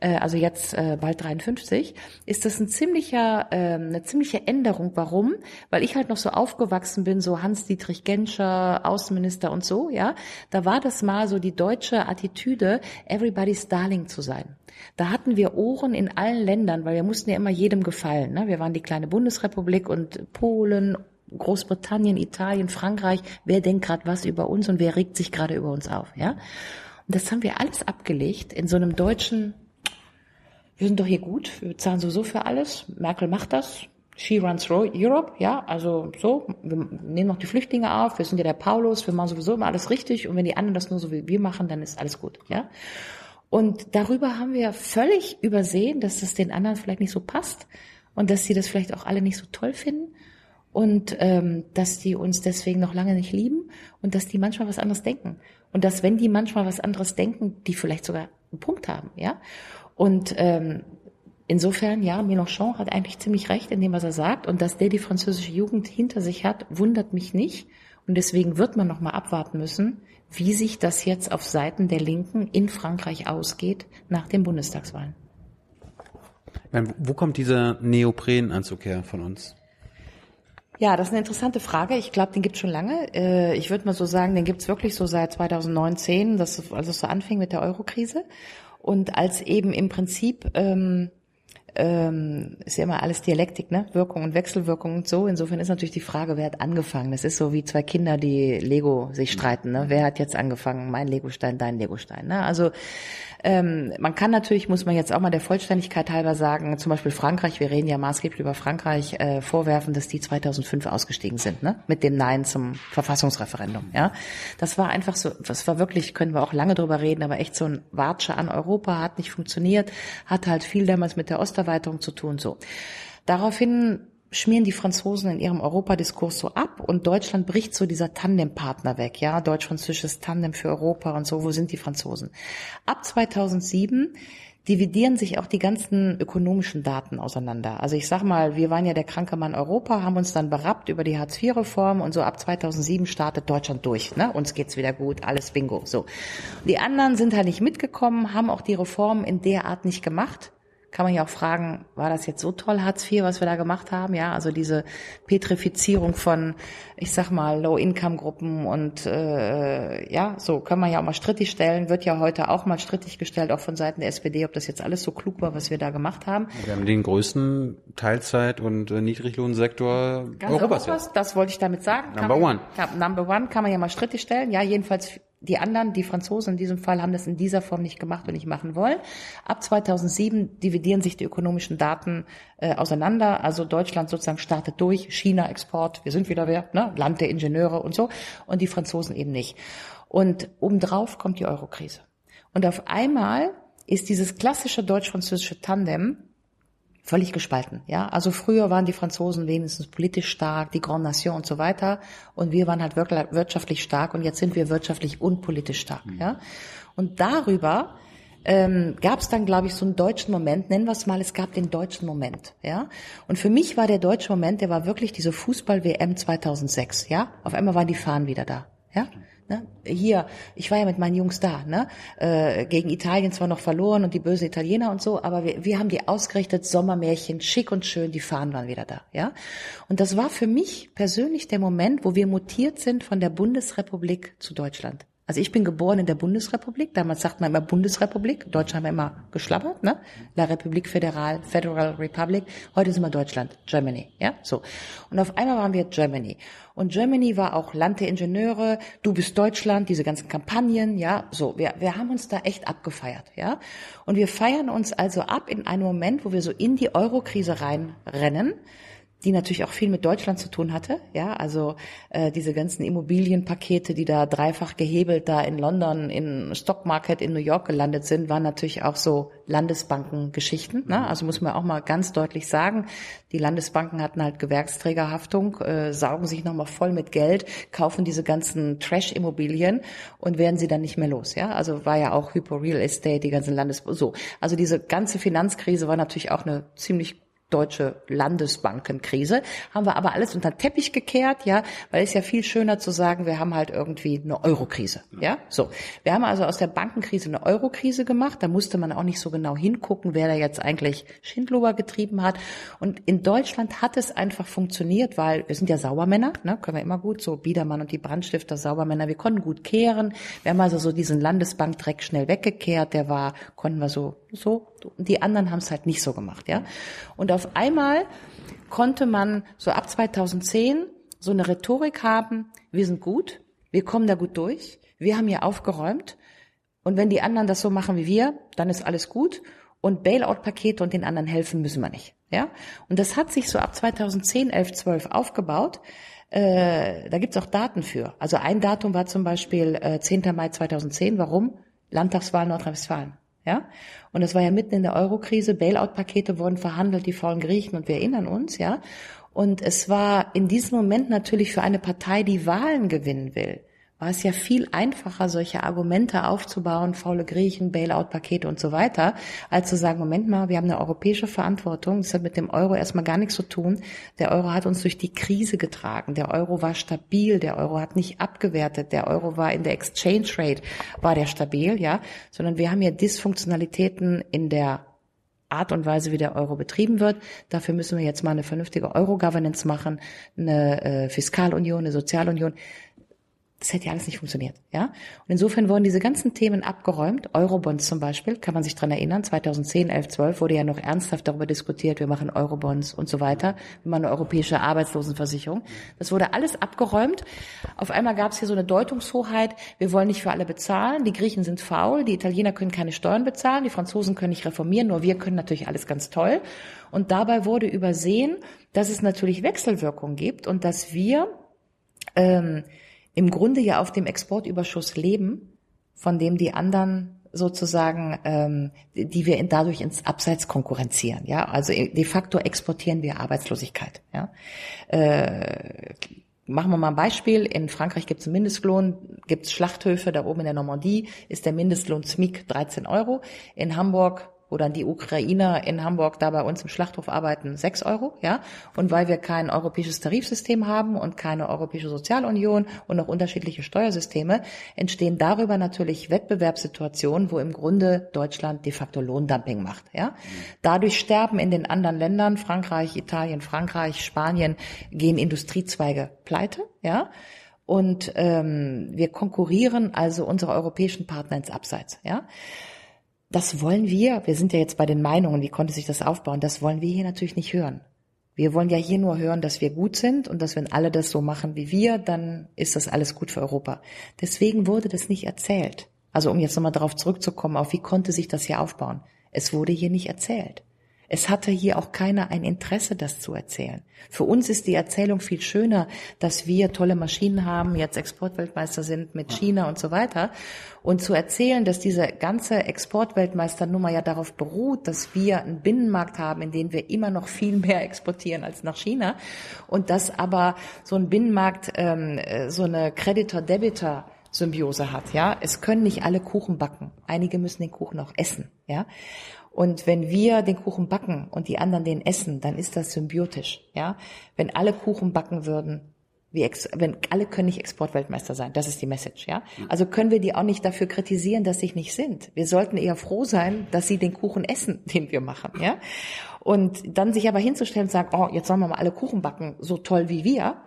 äh, also jetzt äh, bald 53, ist das ein ziemlicher, äh, eine ziemliche Änderung. Warum? Weil ich halt noch so aufgewachsen bin, so Hans-Dietrich Genscher, Außenminister und so, ja. Da war das mal so die deutsche Attitüde, everybody's darling zu sein. Da hatten wir Ohren in allen Ländern, weil wir mussten ja immer jedem gefallen. Ne? Wir waren die kleine Bundesrepublik und Polen, Großbritannien, Italien, Frankreich. Wer denkt gerade was über uns und wer regt sich gerade über uns auf? Ja. Und das haben wir alles abgelegt in so einem deutschen wir sind doch hier gut, wir zahlen sowieso für alles, Merkel macht das, she runs Europe, ja, also so, wir nehmen noch die Flüchtlinge auf, wir sind ja der Paulus, wir machen sowieso immer alles richtig und wenn die anderen das nur so wie wir machen, dann ist alles gut, ja. Und darüber haben wir völlig übersehen, dass das den anderen vielleicht nicht so passt und dass sie das vielleicht auch alle nicht so toll finden und ähm, dass die uns deswegen noch lange nicht lieben und dass die manchmal was anderes denken und dass wenn die manchmal was anderes denken, die vielleicht sogar einen Punkt haben, ja. Und ähm, insofern, ja, Mélenchon hat eigentlich ziemlich recht in dem, was er sagt. Und dass der die französische Jugend hinter sich hat, wundert mich nicht. Und deswegen wird man noch mal abwarten müssen, wie sich das jetzt auf Seiten der Linken in Frankreich ausgeht nach den Bundestagswahlen. Meine, wo kommt dieser Neoprenanzug her von uns? Ja, das ist eine interessante Frage. Ich glaube, den gibt es schon lange. Äh, ich würde mal so sagen, den gibt es wirklich so seit 2019, dass also es so anfing mit der Eurokrise. Und als eben im Prinzip ähm, ähm, ist ja immer alles Dialektik, ne? Wirkung und Wechselwirkung und so. Insofern ist natürlich die Frage, wer hat angefangen? Das ist so wie zwei Kinder, die Lego sich streiten, ne? Wer hat jetzt angefangen? Mein Legostein, dein Legostein, ne? Also ähm, man kann natürlich, muss man jetzt auch mal der Vollständigkeit halber sagen, zum Beispiel Frankreich, wir reden ja maßgeblich über Frankreich, äh, vorwerfen, dass die 2005 ausgestiegen sind, ne? mit dem Nein zum Verfassungsreferendum. Ja, Das war einfach so, das war wirklich, können wir auch lange drüber reden, aber echt so ein Watsche an Europa, hat nicht funktioniert, hat halt viel damals mit der Osterweiterung zu tun. so. Daraufhin schmieren die Franzosen in ihrem Europadiskurs so ab und Deutschland bricht so dieser Tandempartner weg, ja, deutsch-französisches Tandem für Europa und so, wo sind die Franzosen? Ab 2007 dividieren sich auch die ganzen ökonomischen Daten auseinander. Also ich sag mal, wir waren ja der kranke Mann Europa, haben uns dann berappt über die Hartz-IV-Reform und so ab 2007 startet Deutschland durch. Ne? Uns geht's wieder gut, alles Bingo. So, die anderen sind halt nicht mitgekommen, haben auch die Reform in der Art nicht gemacht kann man ja auch fragen, war das jetzt so toll, Hartz IV, was wir da gemacht haben? Ja, also diese Petrifizierung von, ich sag mal, Low-Income-Gruppen und äh, ja, so kann man ja auch mal strittig stellen, wird ja heute auch mal strittig gestellt, auch von Seiten der SPD, ob das jetzt alles so klug war, was wir da gemacht haben. Wir haben den größten Teilzeit- und äh, Niedriglohnsektor Ganz Europas. Europas das wollte ich damit sagen. Number man, one. Kann, number one kann man ja mal strittig stellen. Ja, jedenfalls die anderen, die Franzosen in diesem Fall, haben das in dieser Form nicht gemacht und nicht machen wollen. Ab 2007 dividieren sich die ökonomischen Daten äh, auseinander. Also Deutschland sozusagen startet durch, China Export, wir sind wieder wer, ne? Land der Ingenieure und so, und die Franzosen eben nicht. Und obendrauf kommt die Eurokrise. Und auf einmal ist dieses klassische deutsch-französische Tandem völlig gespalten. Ja, also früher waren die Franzosen wenigstens politisch stark, die Grand Nation und so weiter, und wir waren halt wirklich wirtschaftlich stark und jetzt sind wir wirtschaftlich und politisch stark. Mhm. Ja, und darüber ähm, gab es dann, glaube ich, so einen deutschen Moment. Nennen wir es mal, es gab den deutschen Moment. Ja, und für mich war der deutsche Moment, der war wirklich diese Fußball-WM 2006. Ja, auf einmal waren die Fahnen wieder da. Ja. Ne? Hier, ich war ja mit meinen Jungs da, ne? Äh, gegen Italien zwar noch verloren und die bösen Italiener und so, aber wir, wir haben die ausgerichtet, Sommermärchen, schick und schön, die Fahnen waren wieder da, ja. Und das war für mich persönlich der Moment, wo wir mutiert sind von der Bundesrepublik zu Deutschland. Also ich bin geboren in der Bundesrepublik, damals sagt man immer Bundesrepublik, Deutsch haben wir immer geschlabbert, ne? La République Fédérale, Federal Republic, heute sind wir Deutschland, Germany, ja, so. Und auf einmal waren wir Germany. Und Germany war auch Land der Ingenieure, du bist Deutschland, diese ganzen Kampagnen, ja, so. Wir, wir haben uns da echt abgefeiert, ja. Und wir feiern uns also ab in einem Moment, wo wir so in die Eurokrise reinrennen, die natürlich auch viel mit Deutschland zu tun hatte. Ja, also äh, diese ganzen Immobilienpakete, die da dreifach gehebelt da in London, in Stock Market in New York gelandet sind, waren natürlich auch so Landesbankengeschichten. Ne? Also muss man auch mal ganz deutlich sagen, die Landesbanken hatten halt Gewerksträgerhaftung, äh, saugen sich nochmal voll mit Geld, kaufen diese ganzen Trash-Immobilien und werden sie dann nicht mehr los. Ja, also war ja auch Hypo Real Estate, die ganzen Landes so. Also diese ganze Finanzkrise war natürlich auch eine ziemlich deutsche Landesbankenkrise, haben wir aber alles unter den Teppich gekehrt, ja, weil es ja viel schöner zu sagen, wir haben halt irgendwie eine Eurokrise, ja, so. Wir haben also aus der Bankenkrise eine Eurokrise gemacht, da musste man auch nicht so genau hingucken, wer da jetzt eigentlich Schindluber getrieben hat. Und in Deutschland hat es einfach funktioniert, weil wir sind ja Saubermänner, ne, können wir immer gut, so Biedermann und die Brandstifter Saubermänner, wir konnten gut kehren, wir haben also so diesen Landesbankdreck schnell weggekehrt, der war, konnten wir so, so, die anderen haben es halt nicht so gemacht, ja. Und auf einmal konnte man so ab 2010 so eine Rhetorik haben, wir sind gut, wir kommen da gut durch, wir haben hier aufgeräumt und wenn die anderen das so machen wie wir, dann ist alles gut und Bailout-Pakete und den anderen helfen müssen wir nicht. Ja? Und das hat sich so ab 2010, 11, 12 aufgebaut. Äh, da gibt's auch Daten für. Also ein Datum war zum Beispiel äh, 10. Mai 2010. Warum? Landtagswahl Nordrhein-Westfalen. Ja? Und das war ja mitten in der Eurokrise. Bailout-Pakete wurden verhandelt, die faulen Griechen und wir erinnern uns, ja. Und es war in diesem Moment natürlich für eine Partei, die Wahlen gewinnen will, war es ja viel einfacher, solche Argumente aufzubauen, faule Griechen, Bailout-Pakete und so weiter, als zu sagen, Moment mal, wir haben eine europäische Verantwortung, das hat mit dem Euro erstmal gar nichts zu tun. Der Euro hat uns durch die Krise getragen, der Euro war stabil, der Euro hat nicht abgewertet, der Euro war in der Exchange Rate, war der stabil, ja, sondern wir haben ja Dysfunktionalitäten in der Art und Weise, wie der Euro betrieben wird. Dafür müssen wir jetzt mal eine vernünftige Euro-Governance machen, eine äh, Fiskalunion, eine Sozialunion das hätte ja alles nicht funktioniert, ja. Und insofern wurden diese ganzen Themen abgeräumt. Eurobonds zum Beispiel, kann man sich dran erinnern, 2010, 11, 12 wurde ja noch ernsthaft darüber diskutiert, wir machen Eurobonds und so weiter, wir machen eine europäische Arbeitslosenversicherung. Das wurde alles abgeräumt. Auf einmal gab es hier so eine Deutungshoheit, wir wollen nicht für alle bezahlen, die Griechen sind faul, die Italiener können keine Steuern bezahlen, die Franzosen können nicht reformieren, nur wir können natürlich alles ganz toll. Und dabei wurde übersehen, dass es natürlich Wechselwirkungen gibt und dass wir ähm, im Grunde ja auf dem Exportüberschuss leben, von dem die anderen sozusagen, ähm, die wir dadurch ins Abseits konkurrenzieren. Ja, also de facto exportieren wir Arbeitslosigkeit. Ja, äh, machen wir mal ein Beispiel. In Frankreich gibt es einen Mindestlohn, gibt es Schlachthöfe da oben in der Normandie ist der Mindestlohn ZMIG 13 Euro. In Hamburg dann die Ukrainer in Hamburg da bei uns im Schlachthof arbeiten, sechs Euro, ja. Und weil wir kein europäisches Tarifsystem haben und keine europäische Sozialunion und noch unterschiedliche Steuersysteme, entstehen darüber natürlich Wettbewerbssituationen, wo im Grunde Deutschland de facto Lohndumping macht, ja. Dadurch sterben in den anderen Ländern, Frankreich, Italien, Frankreich, Spanien, gehen Industriezweige pleite, ja. Und ähm, wir konkurrieren also unsere europäischen Partner ins Abseits, ja das wollen wir, wir sind ja jetzt bei den Meinungen, wie konnte sich das aufbauen, das wollen wir hier natürlich nicht hören. Wir wollen ja hier nur hören, dass wir gut sind und dass wenn alle das so machen wie wir, dann ist das alles gut für Europa. Deswegen wurde das nicht erzählt. Also um jetzt nochmal darauf zurückzukommen, auf wie konnte sich das hier aufbauen. Es wurde hier nicht erzählt. Es hatte hier auch keiner ein Interesse, das zu erzählen. Für uns ist die Erzählung viel schöner, dass wir tolle Maschinen haben, jetzt Exportweltmeister sind mit China und so weiter. Und zu erzählen, dass diese ganze Exportweltmeisternummer ja darauf beruht, dass wir einen Binnenmarkt haben, in dem wir immer noch viel mehr exportieren als nach China. Und dass aber so ein Binnenmarkt ähm, so eine Creditor-Debitor Symbiose hat, ja. Es können nicht alle Kuchen backen. Einige müssen den Kuchen auch essen, ja. Und wenn wir den Kuchen backen und die anderen den essen, dann ist das symbiotisch, ja. Wenn alle Kuchen backen würden, wie ex wenn alle können nicht Exportweltmeister sein, das ist die Message, ja. Also können wir die auch nicht dafür kritisieren, dass sie nicht sind. Wir sollten eher froh sein, dass sie den Kuchen essen, den wir machen, ja. Und dann sich aber hinzustellen und sagen, oh, jetzt sollen wir mal alle Kuchen backen, so toll wie wir,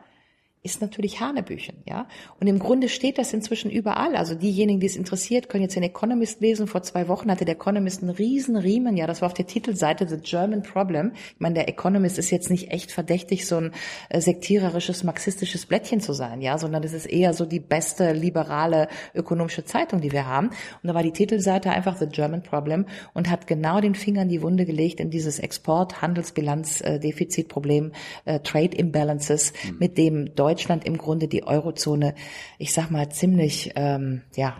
ist natürlich Hanebüchen, ja. Und im Grunde steht das inzwischen überall. Also diejenigen, die es interessiert, können jetzt den Economist lesen. Vor zwei Wochen hatte der Economist einen riesen Riemen, ja, das war auf der Titelseite The German Problem. Ich meine, der Economist ist jetzt nicht echt verdächtig, so ein äh, sektiererisches, marxistisches Blättchen zu sein, ja, sondern das ist eher so die beste liberale ökonomische Zeitung, die wir haben. Und da war die Titelseite einfach The German Problem und hat genau den Finger in die Wunde gelegt in dieses Export, Handelsbilanz, äh, äh, Trade Imbalances, mhm. mit dem Deutschland Deutschland im Grunde die Eurozone, ich sag mal, ziemlich, ähm, ja,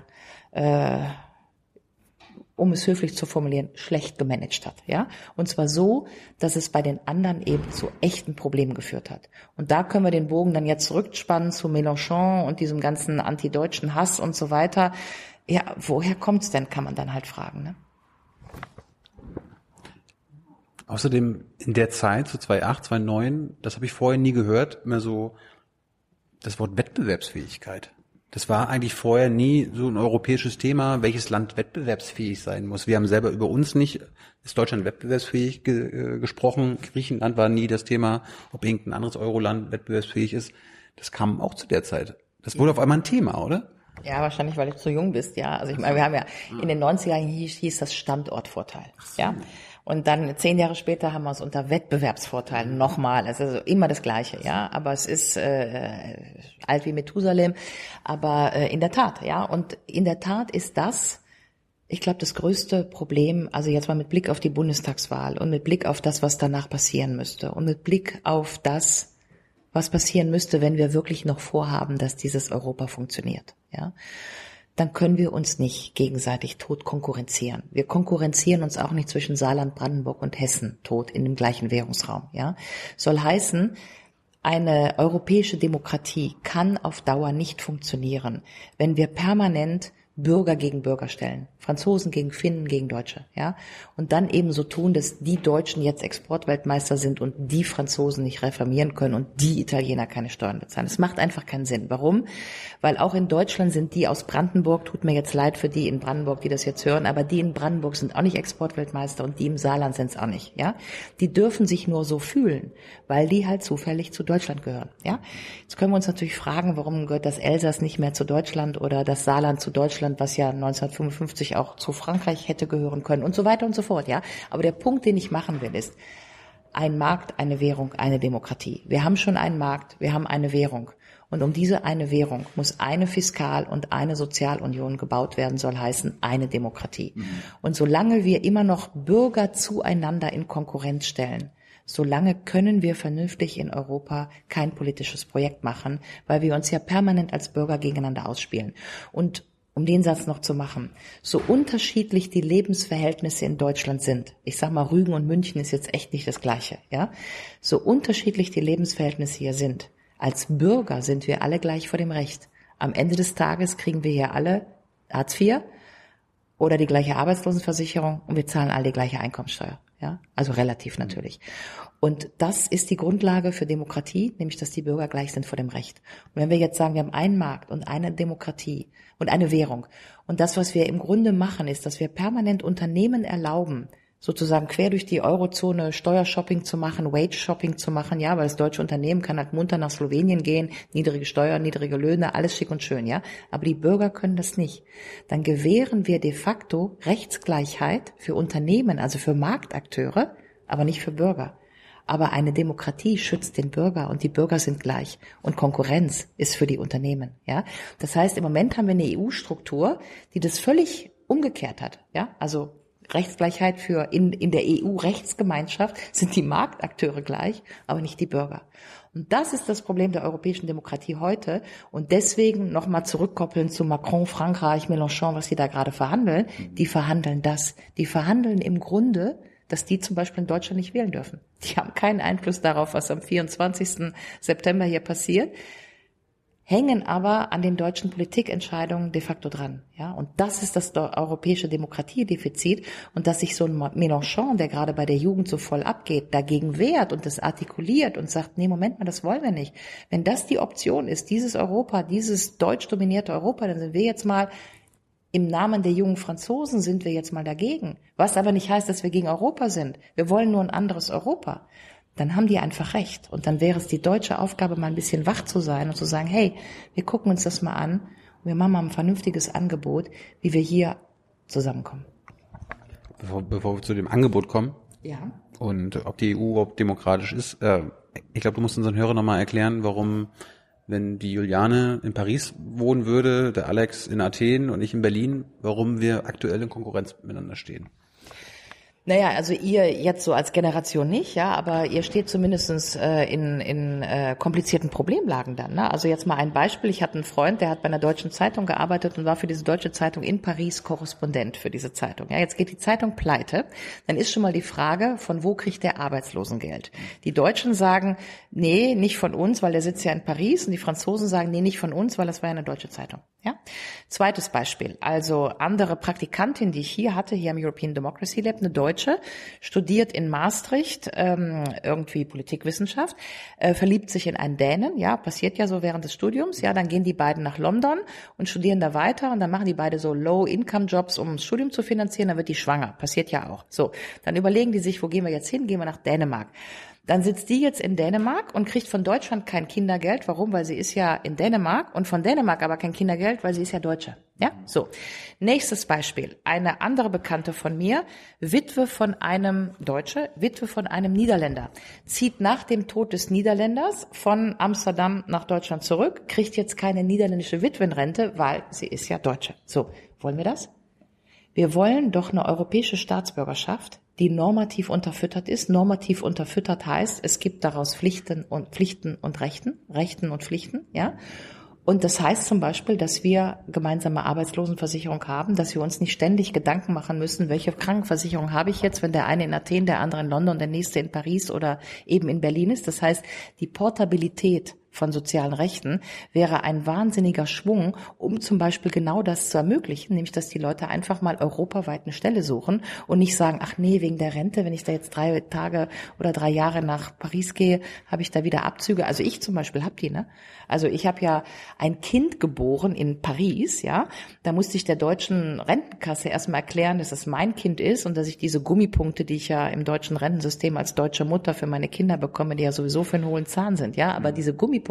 äh, um es höflich zu formulieren, schlecht gemanagt hat, ja. Und zwar so, dass es bei den anderen eben zu echten Problemen geführt hat. Und da können wir den Bogen dann jetzt zurückspannen zu Mélenchon und diesem ganzen antideutschen Hass und so weiter. Ja, woher kommt's denn, kann man dann halt fragen, ne? Außerdem in der Zeit, so 2008, 2009, das habe ich vorher nie gehört, immer so das Wort Wettbewerbsfähigkeit. Das war eigentlich vorher nie so ein europäisches Thema, welches Land wettbewerbsfähig sein muss. Wir haben selber über uns nicht, ist Deutschland wettbewerbsfähig ge äh, gesprochen. Griechenland war nie das Thema, ob irgendein anderes Euroland wettbewerbsfähig ist. Das kam auch zu der Zeit. Das wurde auf einmal ein Thema, oder? Ja, wahrscheinlich, weil du zu jung bist, ja. Also ich meine, wir haben ja in den 90er Jahren hieß, hieß das Standortvorteil, ja. Und dann zehn Jahre später haben wir es unter Wettbewerbsvorteil nochmal. Es ist also immer das Gleiche, ja. Aber es ist äh, alt wie Methusalem. Aber äh, in der Tat, ja. Und in der Tat ist das, ich glaube, das größte Problem, also jetzt mal mit Blick auf die Bundestagswahl und mit Blick auf das, was danach passieren müsste und mit Blick auf das, was passieren müsste, wenn wir wirklich noch vorhaben, dass dieses Europa funktioniert, ja dann können wir uns nicht gegenseitig tot konkurrenzieren. Wir konkurrenzieren uns auch nicht zwischen Saarland, Brandenburg und Hessen tot in dem gleichen Währungsraum, ja. Soll heißen, eine europäische Demokratie kann auf Dauer nicht funktionieren, wenn wir permanent Bürger gegen Bürger stellen. Franzosen gegen Finnen gegen Deutsche, ja. Und dann eben so tun, dass die Deutschen jetzt Exportweltmeister sind und die Franzosen nicht reformieren können und die Italiener keine Steuern bezahlen. Das macht einfach keinen Sinn. Warum? Weil auch in Deutschland sind die aus Brandenburg, tut mir jetzt leid für die in Brandenburg, die das jetzt hören, aber die in Brandenburg sind auch nicht Exportweltmeister und die im Saarland sind es auch nicht, ja. Die dürfen sich nur so fühlen, weil die halt zufällig zu Deutschland gehören, ja. Jetzt können wir uns natürlich fragen, warum gehört das Elsass nicht mehr zu Deutschland oder das Saarland zu Deutschland, was ja 1955 auch zu Frankreich hätte gehören können und so weiter und so fort, ja. Aber der Punkt, den ich machen will, ist, ein Markt, eine Währung, eine Demokratie. Wir haben schon einen Markt, wir haben eine Währung. Und um diese eine Währung muss eine Fiskal- und eine Sozialunion gebaut werden, soll heißen eine Demokratie. Mhm. Und solange wir immer noch Bürger zueinander in Konkurrenz stellen, solange können wir vernünftig in Europa kein politisches Projekt machen, weil wir uns ja permanent als Bürger gegeneinander ausspielen. Und um den Satz noch zu machen, so unterschiedlich die Lebensverhältnisse in Deutschland sind, ich sag mal, Rügen und München ist jetzt echt nicht das Gleiche, ja, so unterschiedlich die Lebensverhältnisse hier sind, als Bürger sind wir alle gleich vor dem Recht. Am Ende des Tages kriegen wir hier alle Hartz IV oder die gleiche Arbeitslosenversicherung und wir zahlen alle die gleiche Einkommensteuer. Ja, also relativ natürlich. Und das ist die Grundlage für Demokratie, nämlich dass die Bürger gleich sind vor dem Recht. Und wenn wir jetzt sagen, wir haben einen Markt und eine Demokratie und eine Währung und das, was wir im Grunde machen, ist, dass wir permanent Unternehmen erlauben, sozusagen quer durch die Eurozone Steuershopping zu machen, Wage-Shopping zu machen, ja, weil das deutsche Unternehmen kann halt munter nach Slowenien gehen, niedrige Steuern, niedrige Löhne, alles schick und schön, ja. Aber die Bürger können das nicht. Dann gewähren wir de facto Rechtsgleichheit für Unternehmen, also für Marktakteure, aber nicht für Bürger. Aber eine Demokratie schützt den Bürger und die Bürger sind gleich. Und Konkurrenz ist für die Unternehmen, ja. Das heißt, im Moment haben wir eine EU-Struktur, die das völlig umgekehrt hat, ja. Also Rechtsgleichheit für in, in der EU-Rechtsgemeinschaft sind die Marktakteure gleich, aber nicht die Bürger. Und das ist das Problem der europäischen Demokratie heute. Und deswegen nochmal zurückkoppeln zu Macron, Frankreich, Mélenchon, was sie da gerade verhandeln. Die verhandeln das. Die verhandeln im Grunde dass die zum Beispiel in Deutschland nicht wählen dürfen. Die haben keinen Einfluss darauf, was am 24. September hier passiert, hängen aber an den deutschen Politikentscheidungen de facto dran. Ja, und das ist das europäische Demokratiedefizit und dass sich so ein Mélenchon, der gerade bei der Jugend so voll abgeht, dagegen wehrt und das artikuliert und sagt, nee, Moment mal, das wollen wir nicht. Wenn das die Option ist, dieses Europa, dieses deutsch dominierte Europa, dann sind wir jetzt mal im Namen der jungen Franzosen sind wir jetzt mal dagegen. Was aber nicht heißt, dass wir gegen Europa sind. Wir wollen nur ein anderes Europa. Dann haben die einfach recht. Und dann wäre es die deutsche Aufgabe, mal ein bisschen wach zu sein und zu sagen, hey, wir gucken uns das mal an und wir machen mal ein vernünftiges Angebot, wie wir hier zusammenkommen. Bevor, bevor wir zu dem Angebot kommen. Ja. Und ob die EU überhaupt demokratisch ist. Äh, ich glaube, du musst unseren Hörern nochmal erklären, warum wenn die Juliane in Paris wohnen würde, der Alex in Athen und ich in Berlin, warum wir aktuell in Konkurrenz miteinander stehen. Naja, also ihr jetzt so als Generation nicht, ja, aber ihr steht zumindestens äh, in, in äh, komplizierten Problemlagen dann. Ne? Also jetzt mal ein Beispiel. Ich hatte einen Freund, der hat bei einer deutschen Zeitung gearbeitet und war für diese deutsche Zeitung in Paris Korrespondent für diese Zeitung. Ja, jetzt geht die Zeitung pleite. Dann ist schon mal die Frage, von wo kriegt der Arbeitslosengeld? Die Deutschen sagen, nee, nicht von uns, weil der sitzt ja in Paris. Und die Franzosen sagen, nee, nicht von uns, weil das war ja eine deutsche Zeitung. Ja? Zweites Beispiel. Also andere Praktikantin, die ich hier hatte, hier am European Democracy Lab, eine Deutsche, studiert in Maastricht ähm, irgendwie Politikwissenschaft, äh, verliebt sich in einen Dänen, ja, passiert ja so während des Studiums, ja, dann gehen die beiden nach London und studieren da weiter und dann machen die beide so Low-Income-Jobs, um das Studium zu finanzieren, dann wird die schwanger, passiert ja auch. So, dann überlegen die sich, wo gehen wir jetzt hin? Gehen wir nach Dänemark. Dann sitzt die jetzt in Dänemark und kriegt von Deutschland kein Kindergeld. Warum? Weil sie ist ja in Dänemark und von Dänemark aber kein Kindergeld, weil sie ist ja Deutsche. Ja, so. Nächstes Beispiel. Eine andere Bekannte von mir, Witwe von einem Deutsche, Witwe von einem Niederländer, zieht nach dem Tod des Niederländers von Amsterdam nach Deutschland zurück, kriegt jetzt keine niederländische Witwenrente, weil sie ist ja Deutsche. So. Wollen wir das? Wir wollen doch eine europäische Staatsbürgerschaft, die normativ unterfüttert ist. Normativ unterfüttert heißt, es gibt daraus Pflichten und Pflichten und Rechten, Rechten und Pflichten, ja. Und das heißt zum Beispiel, dass wir gemeinsame Arbeitslosenversicherung haben, dass wir uns nicht ständig Gedanken machen müssen, welche Krankenversicherung habe ich jetzt, wenn der eine in Athen, der andere in London, der nächste in Paris oder eben in Berlin ist. Das heißt, die Portabilität von sozialen Rechten wäre ein wahnsinniger Schwung, um zum Beispiel genau das zu ermöglichen, nämlich dass die Leute einfach mal europaweit eine Stelle suchen und nicht sagen, ach nee, wegen der Rente, wenn ich da jetzt drei Tage oder drei Jahre nach Paris gehe, habe ich da wieder Abzüge. Also ich zum Beispiel habe die, ne? Also ich habe ja ein Kind geboren in Paris, ja. Da musste ich der deutschen Rentenkasse erstmal erklären, dass es mein Kind ist und dass ich diese Gummipunkte, die ich ja im deutschen Rentensystem als deutsche Mutter für meine Kinder bekomme, die ja sowieso für einen hohen Zahn sind, ja. Aber diese Gummipunkte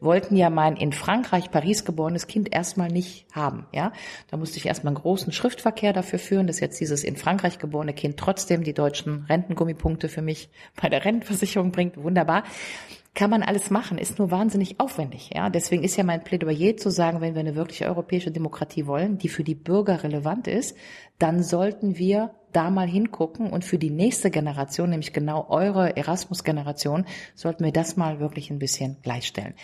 wollten ja mein in Frankreich, Paris geborenes Kind erstmal nicht haben, ja. Da musste ich erstmal einen großen Schriftverkehr dafür führen, dass jetzt dieses in Frankreich geborene Kind trotzdem die deutschen Rentengummipunkte für mich bei der Rentenversicherung bringt. Wunderbar kann man alles machen, ist nur wahnsinnig aufwendig. Ja, deswegen ist ja mein Plädoyer zu sagen, wenn wir eine wirklich europäische Demokratie wollen, die für die Bürger relevant ist, dann sollten wir da mal hingucken und für die nächste Generation, nämlich genau eure Erasmus-Generation, sollten wir das mal wirklich ein bisschen gleichstellen.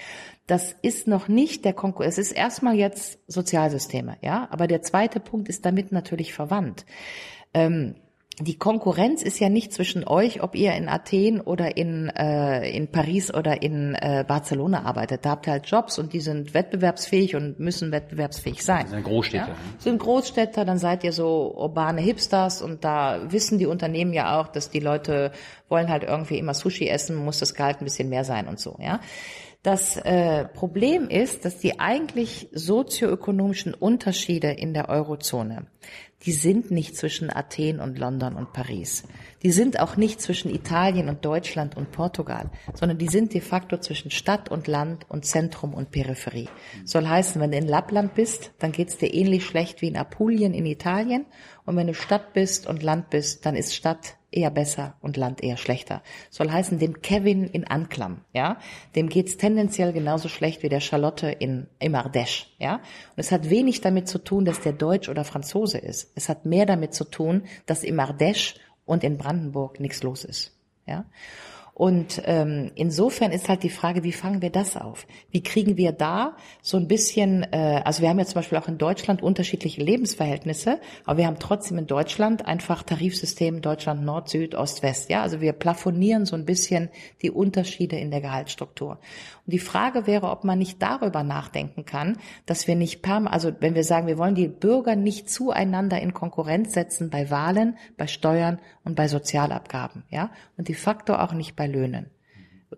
Das ist noch nicht der Konkurrenz. Es ist erstmal jetzt Sozialsysteme, ja, aber der zweite Punkt ist damit natürlich verwandt. Ähm, die Konkurrenz ist ja nicht zwischen euch, ob ihr in Athen oder in, äh, in Paris oder in äh, Barcelona arbeitet. Da habt ihr halt Jobs und die sind wettbewerbsfähig und müssen wettbewerbsfähig sein. Das sind Großstädter. Ja? Sind Großstädter, dann seid ihr so urbane Hipsters und da wissen die Unternehmen ja auch, dass die Leute wollen halt irgendwie immer Sushi essen, muss das Gehalt ein bisschen mehr sein und so, ja. Das äh, Problem ist, dass die eigentlich sozioökonomischen Unterschiede in der Eurozone, die sind nicht zwischen Athen und London und Paris. Die sind auch nicht zwischen Italien und Deutschland und Portugal, sondern die sind de facto zwischen Stadt und Land und Zentrum und Peripherie. Soll heißen, wenn du in Lappland bist, dann geht's dir ähnlich schlecht wie in Apulien in Italien. Und wenn du Stadt bist und Land bist, dann ist Stadt eher besser und Land eher schlechter. Soll heißen, dem Kevin in Anklam, ja, dem geht's tendenziell genauso schlecht wie der Charlotte in im Ardèche, ja. Und es hat wenig damit zu tun, dass der Deutsch oder Franzose ist. Es hat mehr damit zu tun, dass im Ardèche und in Brandenburg nichts los ist, ja. Und ähm, insofern ist halt die Frage, wie fangen wir das auf? Wie kriegen wir da so ein bisschen, äh, also wir haben ja zum Beispiel auch in Deutschland unterschiedliche Lebensverhältnisse, aber wir haben trotzdem in Deutschland einfach Tarifsystem Deutschland Nord, Süd, Ost, West. Ja, also wir plafonieren so ein bisschen die Unterschiede in der Gehaltsstruktur. Und die Frage wäre, ob man nicht darüber nachdenken kann, dass wir nicht perm, also wenn wir sagen, wir wollen die Bürger nicht zueinander in Konkurrenz setzen bei Wahlen, bei Steuern und bei Sozialabgaben, ja, und de facto auch nicht bei Löhnen.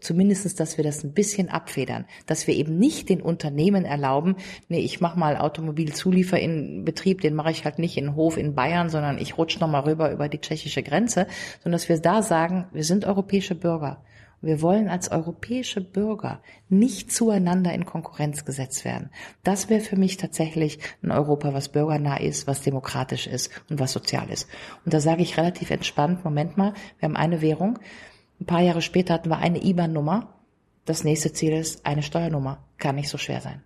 Zumindestens, dass wir das ein bisschen abfedern, dass wir eben nicht den Unternehmen erlauben, nee, ich mache mal Automobilzuliefer in Betrieb, den mache ich halt nicht in Hof in Bayern, sondern ich rutsch noch mal rüber über die tschechische Grenze, sondern dass wir da sagen, wir sind europäische Bürger. Wir wollen als europäische Bürger nicht zueinander in Konkurrenz gesetzt werden. Das wäre für mich tatsächlich ein Europa, was bürgernah ist, was demokratisch ist und was sozial ist. Und da sage ich relativ entspannt, Moment mal, wir haben eine Währung, ein paar Jahre später hatten wir eine IBAN-Nummer. Das nächste Ziel ist eine Steuernummer. Kann nicht so schwer sein.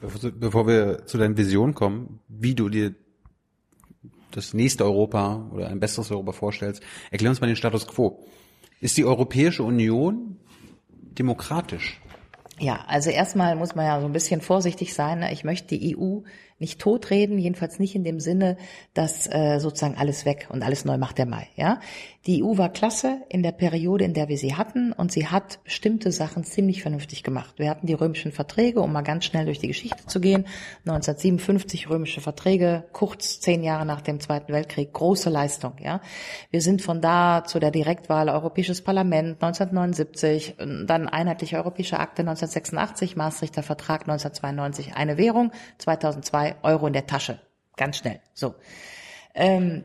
Bevor wir zu deinen Visionen kommen, wie du dir das nächste Europa oder ein besseres Europa vorstellst, erklär uns mal den Status quo. Ist die Europäische Union demokratisch? Ja, also erstmal muss man ja so ein bisschen vorsichtig sein. Ne? Ich möchte die EU nicht totreden, jedenfalls nicht in dem Sinne, dass äh, sozusagen alles weg und alles neu macht der Mai. Ja, die EU war klasse in der Periode, in der wir sie hatten, und sie hat bestimmte Sachen ziemlich vernünftig gemacht. Wir hatten die römischen Verträge, um mal ganz schnell durch die Geschichte zu gehen. 1957 römische Verträge, kurz zehn Jahre nach dem Zweiten Weltkrieg, große Leistung. Ja, wir sind von da zu der Direktwahl Europäisches Parlament 1979, dann einheitliche europäische Akte 1986, Maastrichter Vertrag 1992, eine Währung, 2002 Euro in der Tasche, ganz schnell. So. Ähm,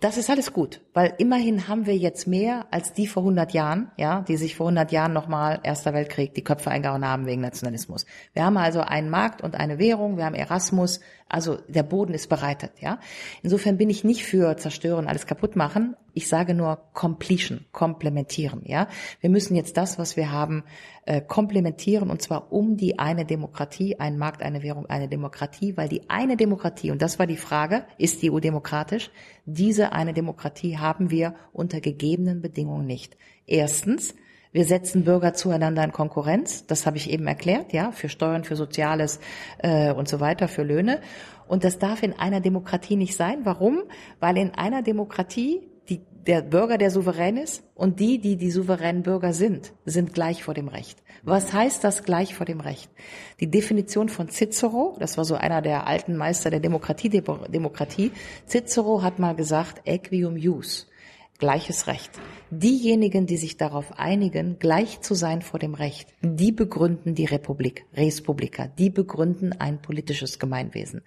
das ist alles gut, weil immerhin haben wir jetzt mehr als die vor 100 Jahren, ja, die sich vor 100 Jahren nochmal Erster Weltkrieg die Köpfe eingehauen haben wegen Nationalismus. Wir haben also einen Markt und eine Währung, wir haben Erasmus, also der Boden ist bereitet, ja. Insofern bin ich nicht für zerstören, alles kaputt machen. Ich sage nur completion, komplementieren, ja. Wir müssen jetzt das, was wir haben, äh, komplementieren und zwar um die eine Demokratie, ein Markt, eine Währung, eine Demokratie, weil die eine Demokratie, und das war die Frage, ist die EU demokratisch? Diese eine Demokratie haben wir unter gegebenen Bedingungen nicht. Erstens, wir setzen Bürger zueinander in Konkurrenz. Das habe ich eben erklärt, ja, für Steuern, für Soziales äh, und so weiter, für Löhne. Und das darf in einer Demokratie nicht sein. Warum? Weil in einer Demokratie die, der Bürger, der souverän ist, und die, die die souveränen Bürger sind, sind gleich vor dem Recht. Was heißt das gleich vor dem Recht? Die Definition von Cicero, das war so einer der alten Meister der Demokratie, Demokratie. Cicero hat mal gesagt, equium jus gleiches Recht. Diejenigen, die sich darauf einigen, gleich zu sein vor dem Recht, die begründen die Republik, Res Publica, die begründen ein politisches Gemeinwesen.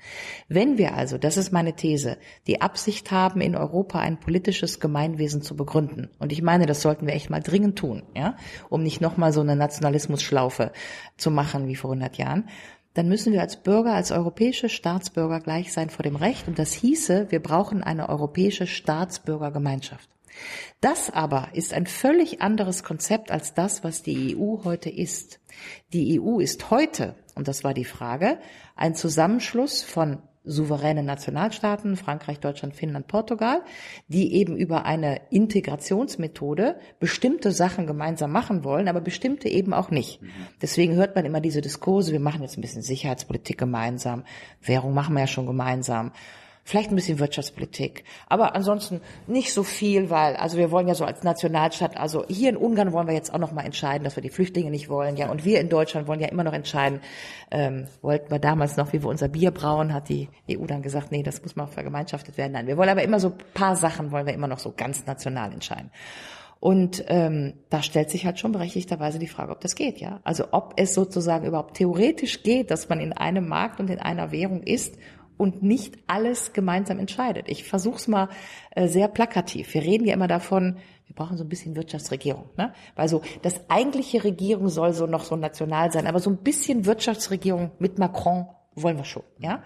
Wenn wir also, das ist meine These, die Absicht haben, in Europa ein politisches Gemeinwesen zu begründen, und ich meine, das sollten wir echt mal dringend tun, ja, um nicht nochmal so eine Nationalismusschlaufe zu machen wie vor 100 Jahren, dann müssen wir als Bürger, als europäische Staatsbürger gleich sein vor dem Recht. Und das hieße, wir brauchen eine europäische Staatsbürgergemeinschaft. Das aber ist ein völlig anderes Konzept als das, was die EU heute ist. Die EU ist heute, und das war die Frage, ein Zusammenschluss von souveränen Nationalstaaten, Frankreich, Deutschland, Finnland, Portugal, die eben über eine Integrationsmethode bestimmte Sachen gemeinsam machen wollen, aber bestimmte eben auch nicht. Deswegen hört man immer diese Diskurse, wir machen jetzt ein bisschen Sicherheitspolitik gemeinsam, Währung machen wir ja schon gemeinsam vielleicht ein bisschen Wirtschaftspolitik, aber ansonsten nicht so viel, weil also wir wollen ja so als Nationalstaat, also hier in Ungarn wollen wir jetzt auch noch mal entscheiden, dass wir die Flüchtlinge nicht wollen, ja, und wir in Deutschland wollen ja immer noch entscheiden, ähm, wollten wir damals noch, wie wir unser Bier brauen, hat die EU dann gesagt, nee, das muss mal vergemeinschaftet werden. Nein, wir wollen aber immer so paar Sachen wollen wir immer noch so ganz national entscheiden. Und ähm, da stellt sich halt schon berechtigterweise die Frage, ob das geht, ja. Also ob es sozusagen überhaupt theoretisch geht, dass man in einem Markt und in einer Währung ist und nicht alles gemeinsam entscheidet. Ich versuche es mal äh, sehr plakativ. Wir reden ja immer davon, wir brauchen so ein bisschen Wirtschaftsregierung. Ne? Weil so das eigentliche Regierung soll so noch so national sein, aber so ein bisschen Wirtschaftsregierung mit Macron wollen wir schon. Ja,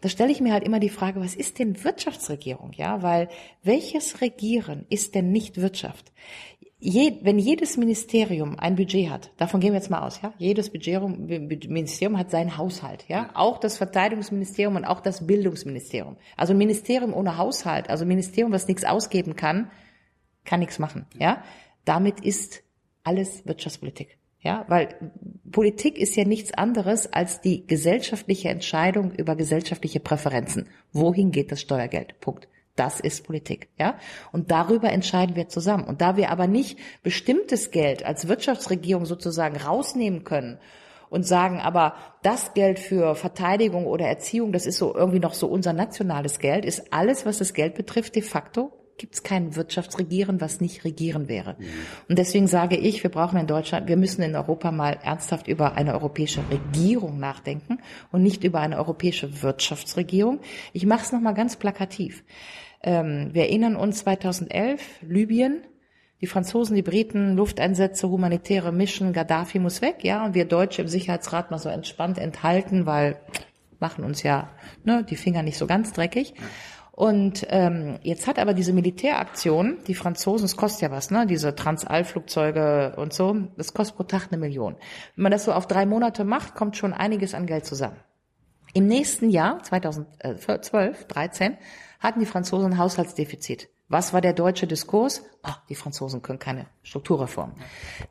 da stelle ich mir halt immer die Frage, was ist denn Wirtschaftsregierung? Ja, weil welches Regieren ist denn nicht Wirtschaft? Je, wenn jedes Ministerium ein Budget hat, davon gehen wir jetzt mal aus, ja, jedes Budget, Ministerium hat seinen Haushalt, ja, auch das Verteidigungsministerium und auch das Bildungsministerium. Also ein Ministerium ohne Haushalt, also ein Ministerium, was nichts ausgeben kann, kann nichts machen, ja. Damit ist alles Wirtschaftspolitik. Ja, weil Politik ist ja nichts anderes als die gesellschaftliche Entscheidung über gesellschaftliche Präferenzen. Wohin geht das Steuergeld? Punkt. Das ist Politik, ja. Und darüber entscheiden wir zusammen. Und da wir aber nicht bestimmtes Geld als Wirtschaftsregierung sozusagen rausnehmen können und sagen, aber das Geld für Verteidigung oder Erziehung, das ist so irgendwie noch so unser nationales Geld, ist alles, was das Geld betrifft, de facto gibt es kein Wirtschaftsregieren, was nicht Regieren wäre. Mhm. Und deswegen sage ich, wir brauchen in Deutschland, wir müssen in Europa mal ernsthaft über eine europäische Regierung nachdenken und nicht über eine europäische Wirtschaftsregierung. Ich mache es nochmal ganz plakativ. Ähm, wir erinnern uns 2011, Libyen, die Franzosen, die Briten, Lufteinsätze, humanitäre Mission, Gaddafi muss weg, ja, und wir Deutsche im Sicherheitsrat mal so entspannt enthalten, weil machen uns ja ne, die Finger nicht so ganz dreckig. Und ähm, jetzt hat aber diese Militäraktion, die Franzosen, es kostet ja was, ne? Diese Transallflugzeuge und so, das kostet pro Tag eine Million. Wenn man das so auf drei Monate macht, kommt schon einiges an Geld zusammen. Im nächsten Jahr, 2012, 13, hatten die Franzosen ein Haushaltsdefizit. Was war der deutsche Diskurs? Ach, die Franzosen können keine Strukturreform.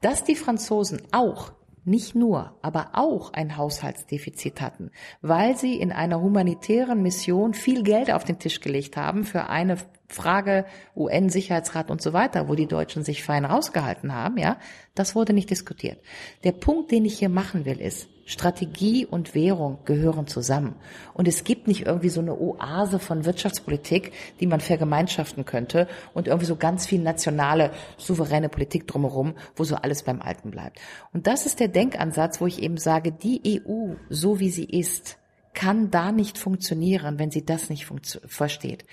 Dass die Franzosen auch nicht nur, aber auch ein Haushaltsdefizit hatten, weil sie in einer humanitären Mission viel Geld auf den Tisch gelegt haben für eine Frage UN-Sicherheitsrat und so weiter, wo die Deutschen sich fein rausgehalten haben, ja, das wurde nicht diskutiert. Der Punkt, den ich hier machen will, ist, Strategie und Währung gehören zusammen. Und es gibt nicht irgendwie so eine Oase von Wirtschaftspolitik, die man vergemeinschaften könnte und irgendwie so ganz viel nationale, souveräne Politik drumherum, wo so alles beim Alten bleibt. Und das ist der Denkansatz, wo ich eben sage, die EU, so wie sie ist, kann da nicht funktionieren, wenn sie das nicht versteht.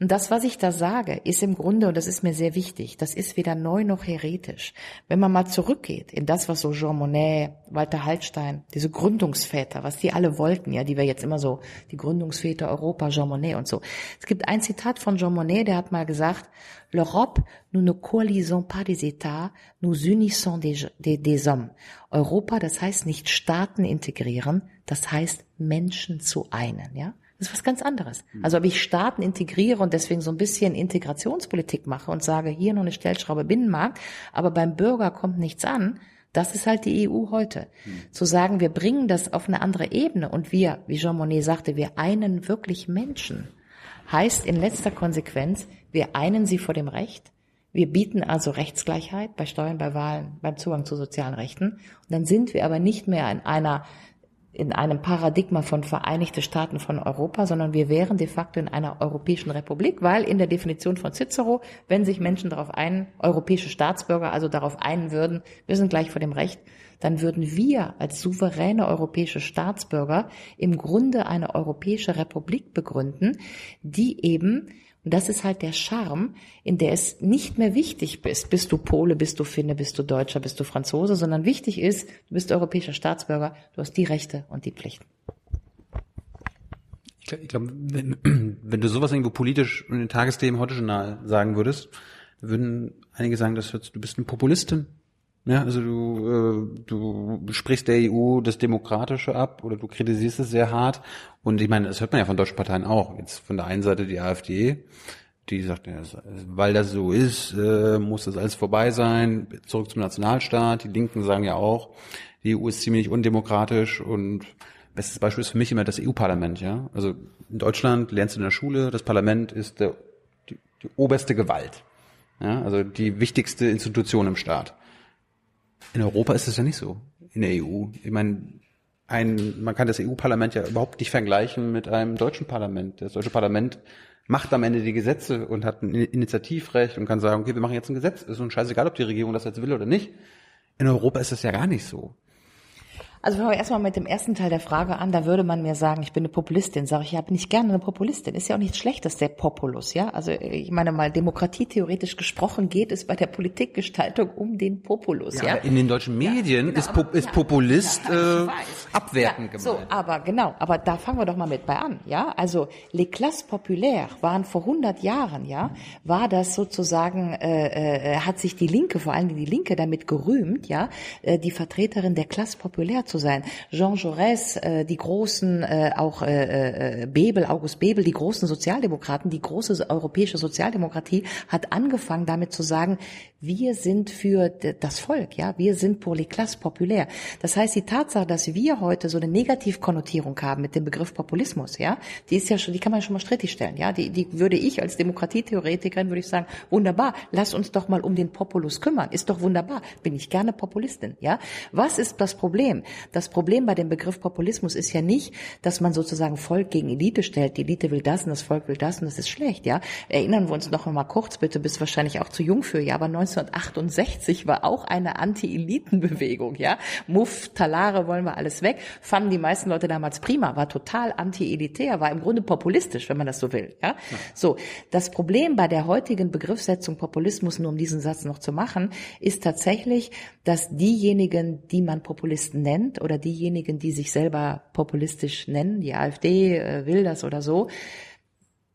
Und das, was ich da sage, ist im Grunde, und das ist mir sehr wichtig, das ist weder neu noch heretisch. Wenn man mal zurückgeht in das, was so Jean Monnet, Walter Hallstein, diese Gründungsväter, was die alle wollten, ja, die wir jetzt immer so, die Gründungsväter Europa, Jean Monnet und so. Es gibt ein Zitat von Jean Monnet, der hat mal gesagt, L'Europe, nous ne coalisons pas des États, nous unissons des, des, des hommes. Europa, das heißt nicht Staaten integrieren, das heißt Menschen zu einen, ja. Das ist was ganz anderes. Also ob ich Staaten integriere und deswegen so ein bisschen Integrationspolitik mache und sage, hier noch eine Stellschraube Binnenmarkt, aber beim Bürger kommt nichts an, das ist halt die EU heute. Mhm. Zu sagen, wir bringen das auf eine andere Ebene und wir, wie Jean Monnet sagte, wir einen wirklich Menschen, heißt in letzter Konsequenz, wir einen sie vor dem Recht, wir bieten also Rechtsgleichheit bei Steuern, bei Wahlen, beim Zugang zu sozialen Rechten. Und dann sind wir aber nicht mehr in einer in einem Paradigma von Vereinigte Staaten von Europa, sondern wir wären de facto in einer europäischen Republik, weil in der Definition von Cicero, wenn sich Menschen darauf ein, europäische Staatsbürger also darauf einen würden, wir sind gleich vor dem Recht, dann würden wir als souveräne europäische Staatsbürger im Grunde eine europäische Republik begründen, die eben und das ist halt der Charme, in der es nicht mehr wichtig ist, bist du Pole, bist du Finne, bist du Deutscher, bist du Franzose, sondern wichtig ist, du bist europäischer Staatsbürger, du hast die Rechte und die Pflichten. Ich glaube, glaub, wenn, wenn du sowas irgendwo politisch in den Tagesthemen heute Journal sagen würdest, würden einige sagen, dass du bist eine Populistin. Ja, also du, äh, du sprichst der EU das Demokratische ab oder du kritisierst es sehr hart. Und ich meine, das hört man ja von deutschen Parteien auch. Jetzt von der einen Seite die AfD, die sagt, ja, weil das so ist, äh, muss das alles vorbei sein, zurück zum Nationalstaat. Die Linken sagen ja auch, die EU ist ziemlich undemokratisch und bestes Beispiel ist für mich immer das EU-Parlament, ja. Also in Deutschland lernst du in der Schule, das Parlament ist der, die, die oberste Gewalt. Ja, also die wichtigste Institution im Staat. In Europa ist es ja nicht so. In der EU. Ich meine, ein, man kann das EU-Parlament ja überhaupt nicht vergleichen mit einem deutschen Parlament. Das deutsche Parlament macht am Ende die Gesetze und hat ein Initiativrecht und kann sagen, okay, wir machen jetzt ein Gesetz. Ist uns scheißegal, ob die Regierung das jetzt will oder nicht. In Europa ist das ja gar nicht so. Also fangen wir erstmal mit dem ersten Teil der Frage an. Da würde man mir sagen, ich bin eine Populistin. Sage ich, ja, bin ich gerne eine Populistin. Ist ja auch nichts Schlechtes, der Populus, ja. Also ich meine mal, Demokratie theoretisch gesprochen geht es bei der Politikgestaltung um den Populus, ja. ja? in den deutschen Medien ja, genau, ist, Pop ist Populist ja, äh, abwertend gemeint. So, aber genau, aber da fangen wir doch mal mit bei an, ja. Also les classes populaires waren vor 100 Jahren, ja, war das sozusagen, äh, äh, hat sich die Linke, vor allem die Linke, damit gerühmt, ja, äh, die Vertreterin der Classe populaire zu sein. Jean Jaurès, äh, die großen, äh, auch äh, äh, Bebel, August Bebel, die großen Sozialdemokraten, die große europäische Sozialdemokratie hat angefangen damit zu sagen, wir sind für das Volk, ja, wir sind classes populaires. Das heißt, die Tatsache, dass wir heute so eine Negativkonnotierung haben mit dem Begriff Populismus, ja, die ist ja schon, die kann man schon mal strittig stellen, ja, die, die würde ich als Demokratietheoretikerin würde ich sagen, wunderbar, lass uns doch mal um den Populus kümmern, ist doch wunderbar, bin ich gerne Populistin, ja. Was ist das Problem? Das Problem bei dem Begriff Populismus ist ja nicht, dass man sozusagen Volk gegen Elite stellt, die Elite will das und das Volk will das und das ist schlecht, ja. Erinnern wir uns noch einmal kurz, bitte, bist wahrscheinlich auch zu jung für, ja, aber 19 1968 war auch eine Anti-Eliten-Bewegung, ja. Muff, Talare wollen wir alles weg. Fanden die meisten Leute damals prima, war total anti-elitär, war im Grunde populistisch, wenn man das so will, ja. ja. So. Das Problem bei der heutigen Begriffssetzung Populismus, nur um diesen Satz noch zu machen, ist tatsächlich, dass diejenigen, die man Populisten nennt oder diejenigen, die sich selber populistisch nennen, die AfD äh, will das oder so,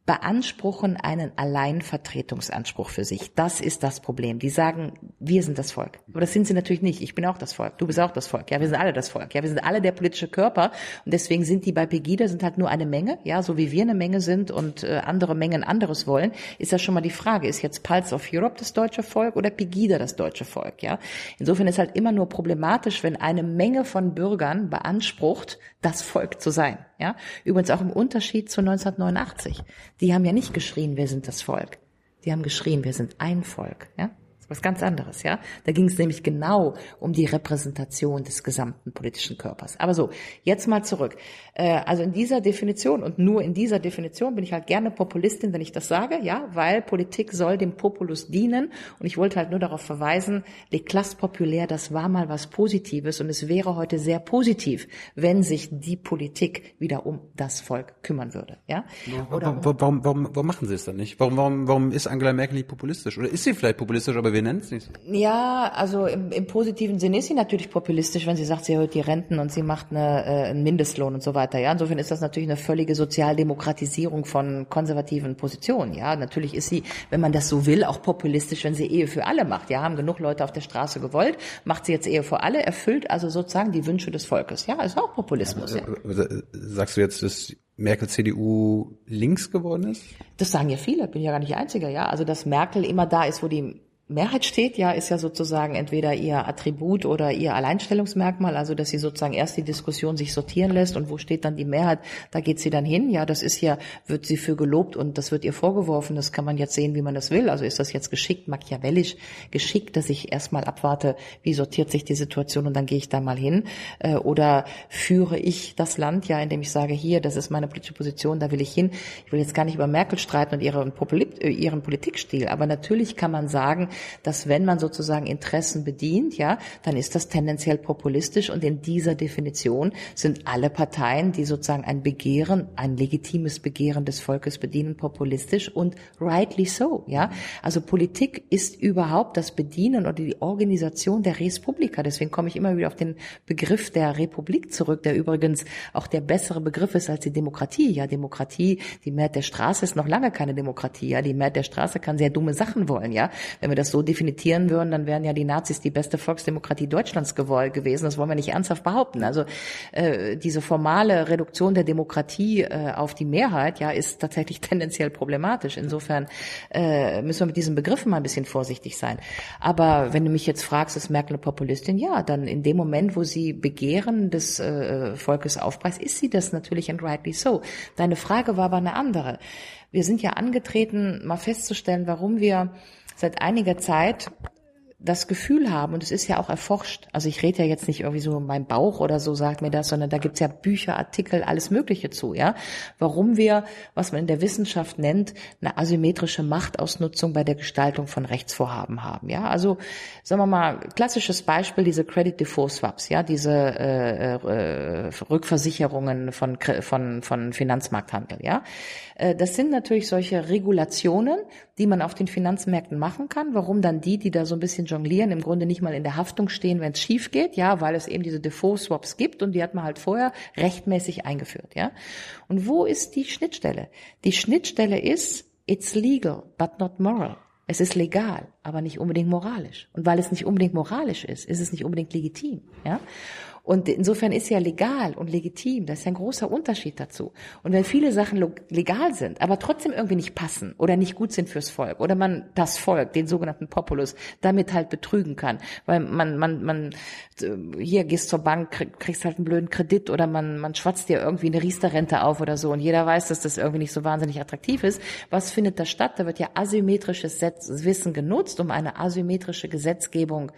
beanspruchen einen Alleinvertretungsanspruch für sich. Das ist das Problem. Die sagen, wir sind das Volk. Aber das sind sie natürlich nicht. Ich bin auch das Volk. Du bist auch das Volk. Ja, wir sind alle das Volk. Ja, wir sind alle der politische Körper. Und deswegen sind die bei Pegida sind halt nur eine Menge. Ja, so wie wir eine Menge sind und äh, andere Mengen anderes wollen, ist das schon mal die Frage. Ist jetzt Pulse of Europe das deutsche Volk oder Pegida das deutsche Volk? Ja, insofern ist halt immer nur problematisch, wenn eine Menge von Bürgern beansprucht, das Volk zu sein. Ja, übrigens auch im Unterschied zu 1989. Die haben ja nicht geschrien, wir sind das Volk. Die haben geschrien, wir sind ein Volk. Ja, was ganz anderes, ja. Da ging es nämlich genau um die Repräsentation des gesamten politischen Körpers. Aber so, jetzt mal zurück. Äh, also in dieser Definition und nur in dieser Definition bin ich halt gerne Populistin, wenn ich das sage, ja, weil Politik soll dem Populus dienen. Und ich wollte halt nur darauf verweisen, les classes populaires, das war mal was Positives und es wäre heute sehr positiv, wenn sich die Politik wieder um das Volk kümmern würde, ja. Oder warum, warum, warum, machen sie es dann nicht? Warum, warum, warum ist Angela Merkel nicht populistisch? Oder ist sie vielleicht populistisch, aber wir nicht so. Ja, also im, im positiven Sinne ist sie natürlich populistisch, wenn sie sagt, sie erhöht die Renten und sie macht eine, äh, einen Mindestlohn und so weiter. Ja, insofern ist das natürlich eine völlige Sozialdemokratisierung von konservativen Positionen. Ja, natürlich ist sie, wenn man das so will, auch populistisch, wenn sie Ehe für alle macht. Ja, haben genug Leute auf der Straße gewollt, macht sie jetzt Ehe für alle, erfüllt also sozusagen die Wünsche des Volkes. Ja, ist auch Populismus. Ja. ja. Sagst du jetzt, dass Merkel CDU links geworden ist? Das sagen ja viele, bin ja gar nicht die Einzige, ja. Also dass Merkel immer da ist, wo die Mehrheit steht ja, ist ja sozusagen entweder ihr Attribut oder ihr Alleinstellungsmerkmal, also dass sie sozusagen erst die Diskussion sich sortieren lässt und wo steht dann die Mehrheit, da geht sie dann hin. Ja, das ist ja, wird sie für gelobt und das wird ihr vorgeworfen, das kann man jetzt sehen, wie man das will. Also ist das jetzt geschickt, machiavellisch geschickt, dass ich erstmal abwarte, wie sortiert sich die Situation und dann gehe ich da mal hin. Äh, oder führe ich das Land, ja, indem ich sage, hier, das ist meine politische Position, da will ich hin. Ich will jetzt gar nicht über Merkel streiten und äh, ihren Politikstil, aber natürlich kann man sagen, dass wenn man sozusagen Interessen bedient, ja, dann ist das tendenziell populistisch und in dieser Definition sind alle Parteien, die sozusagen ein Begehren, ein legitimes Begehren des Volkes bedienen, populistisch und rightly so, ja. Also Politik ist überhaupt das Bedienen oder die Organisation der Res Publica. Deswegen komme ich immer wieder auf den Begriff der Republik zurück, der übrigens auch der bessere Begriff ist als die Demokratie. Ja, Demokratie, die Mehrheit der Straße ist noch lange keine Demokratie. Ja, die Mehrheit der Straße kann sehr dumme Sachen wollen. Ja, wenn wir das so definieren würden, dann wären ja die Nazis die beste Volksdemokratie Deutschlands gewesen. Das wollen wir nicht ernsthaft behaupten. Also äh, diese formale Reduktion der Demokratie äh, auf die Mehrheit, ja, ist tatsächlich tendenziell problematisch. Insofern äh, müssen wir mit diesen Begriffen mal ein bisschen vorsichtig sein. Aber wenn du mich jetzt fragst, ist Merkel eine Populistin? Ja, dann in dem Moment, wo sie Begehren des äh, Volkes aufpreist, ist sie das natürlich and rightly so. Deine Frage war aber eine andere. Wir sind ja angetreten, mal festzustellen, warum wir seit einiger Zeit das Gefühl haben, und es ist ja auch erforscht, also ich rede ja jetzt nicht irgendwie so mein Bauch oder so sagt mir das, sondern da gibt's ja Bücher, Artikel, alles Mögliche zu, ja, warum wir, was man in der Wissenschaft nennt, eine asymmetrische Machtausnutzung bei der Gestaltung von Rechtsvorhaben haben, ja, also sagen wir mal, klassisches Beispiel, diese Credit Default Swaps, ja, diese äh, äh, Rückversicherungen von, von, von Finanzmarkthandel, ja, das sind natürlich solche Regulationen, die man auf den Finanzmärkten machen kann, warum dann die, die da so ein bisschen jonglieren, im Grunde nicht mal in der Haftung stehen, wenn es schief geht, ja, weil es eben diese Default-Swaps gibt und die hat man halt vorher rechtmäßig eingeführt, ja. Und wo ist die Schnittstelle? Die Schnittstelle ist, it's legal, but not moral. Es ist legal, aber nicht unbedingt moralisch. Und weil es nicht unbedingt moralisch ist, ist es nicht unbedingt legitim, ja. Und insofern ist ja legal und legitim, das ist ein großer Unterschied dazu. Und wenn viele Sachen legal sind, aber trotzdem irgendwie nicht passen oder nicht gut sind fürs Volk oder man das Volk, den sogenannten Populus, damit halt betrügen kann, weil man, man, man, hier gehst zur Bank, kriegst halt einen blöden Kredit oder man, man schwatzt dir irgendwie eine Riester-Rente auf oder so und jeder weiß, dass das irgendwie nicht so wahnsinnig attraktiv ist. Was findet da statt? Da wird ja asymmetrisches Wissen genutzt, um eine asymmetrische Gesetzgebung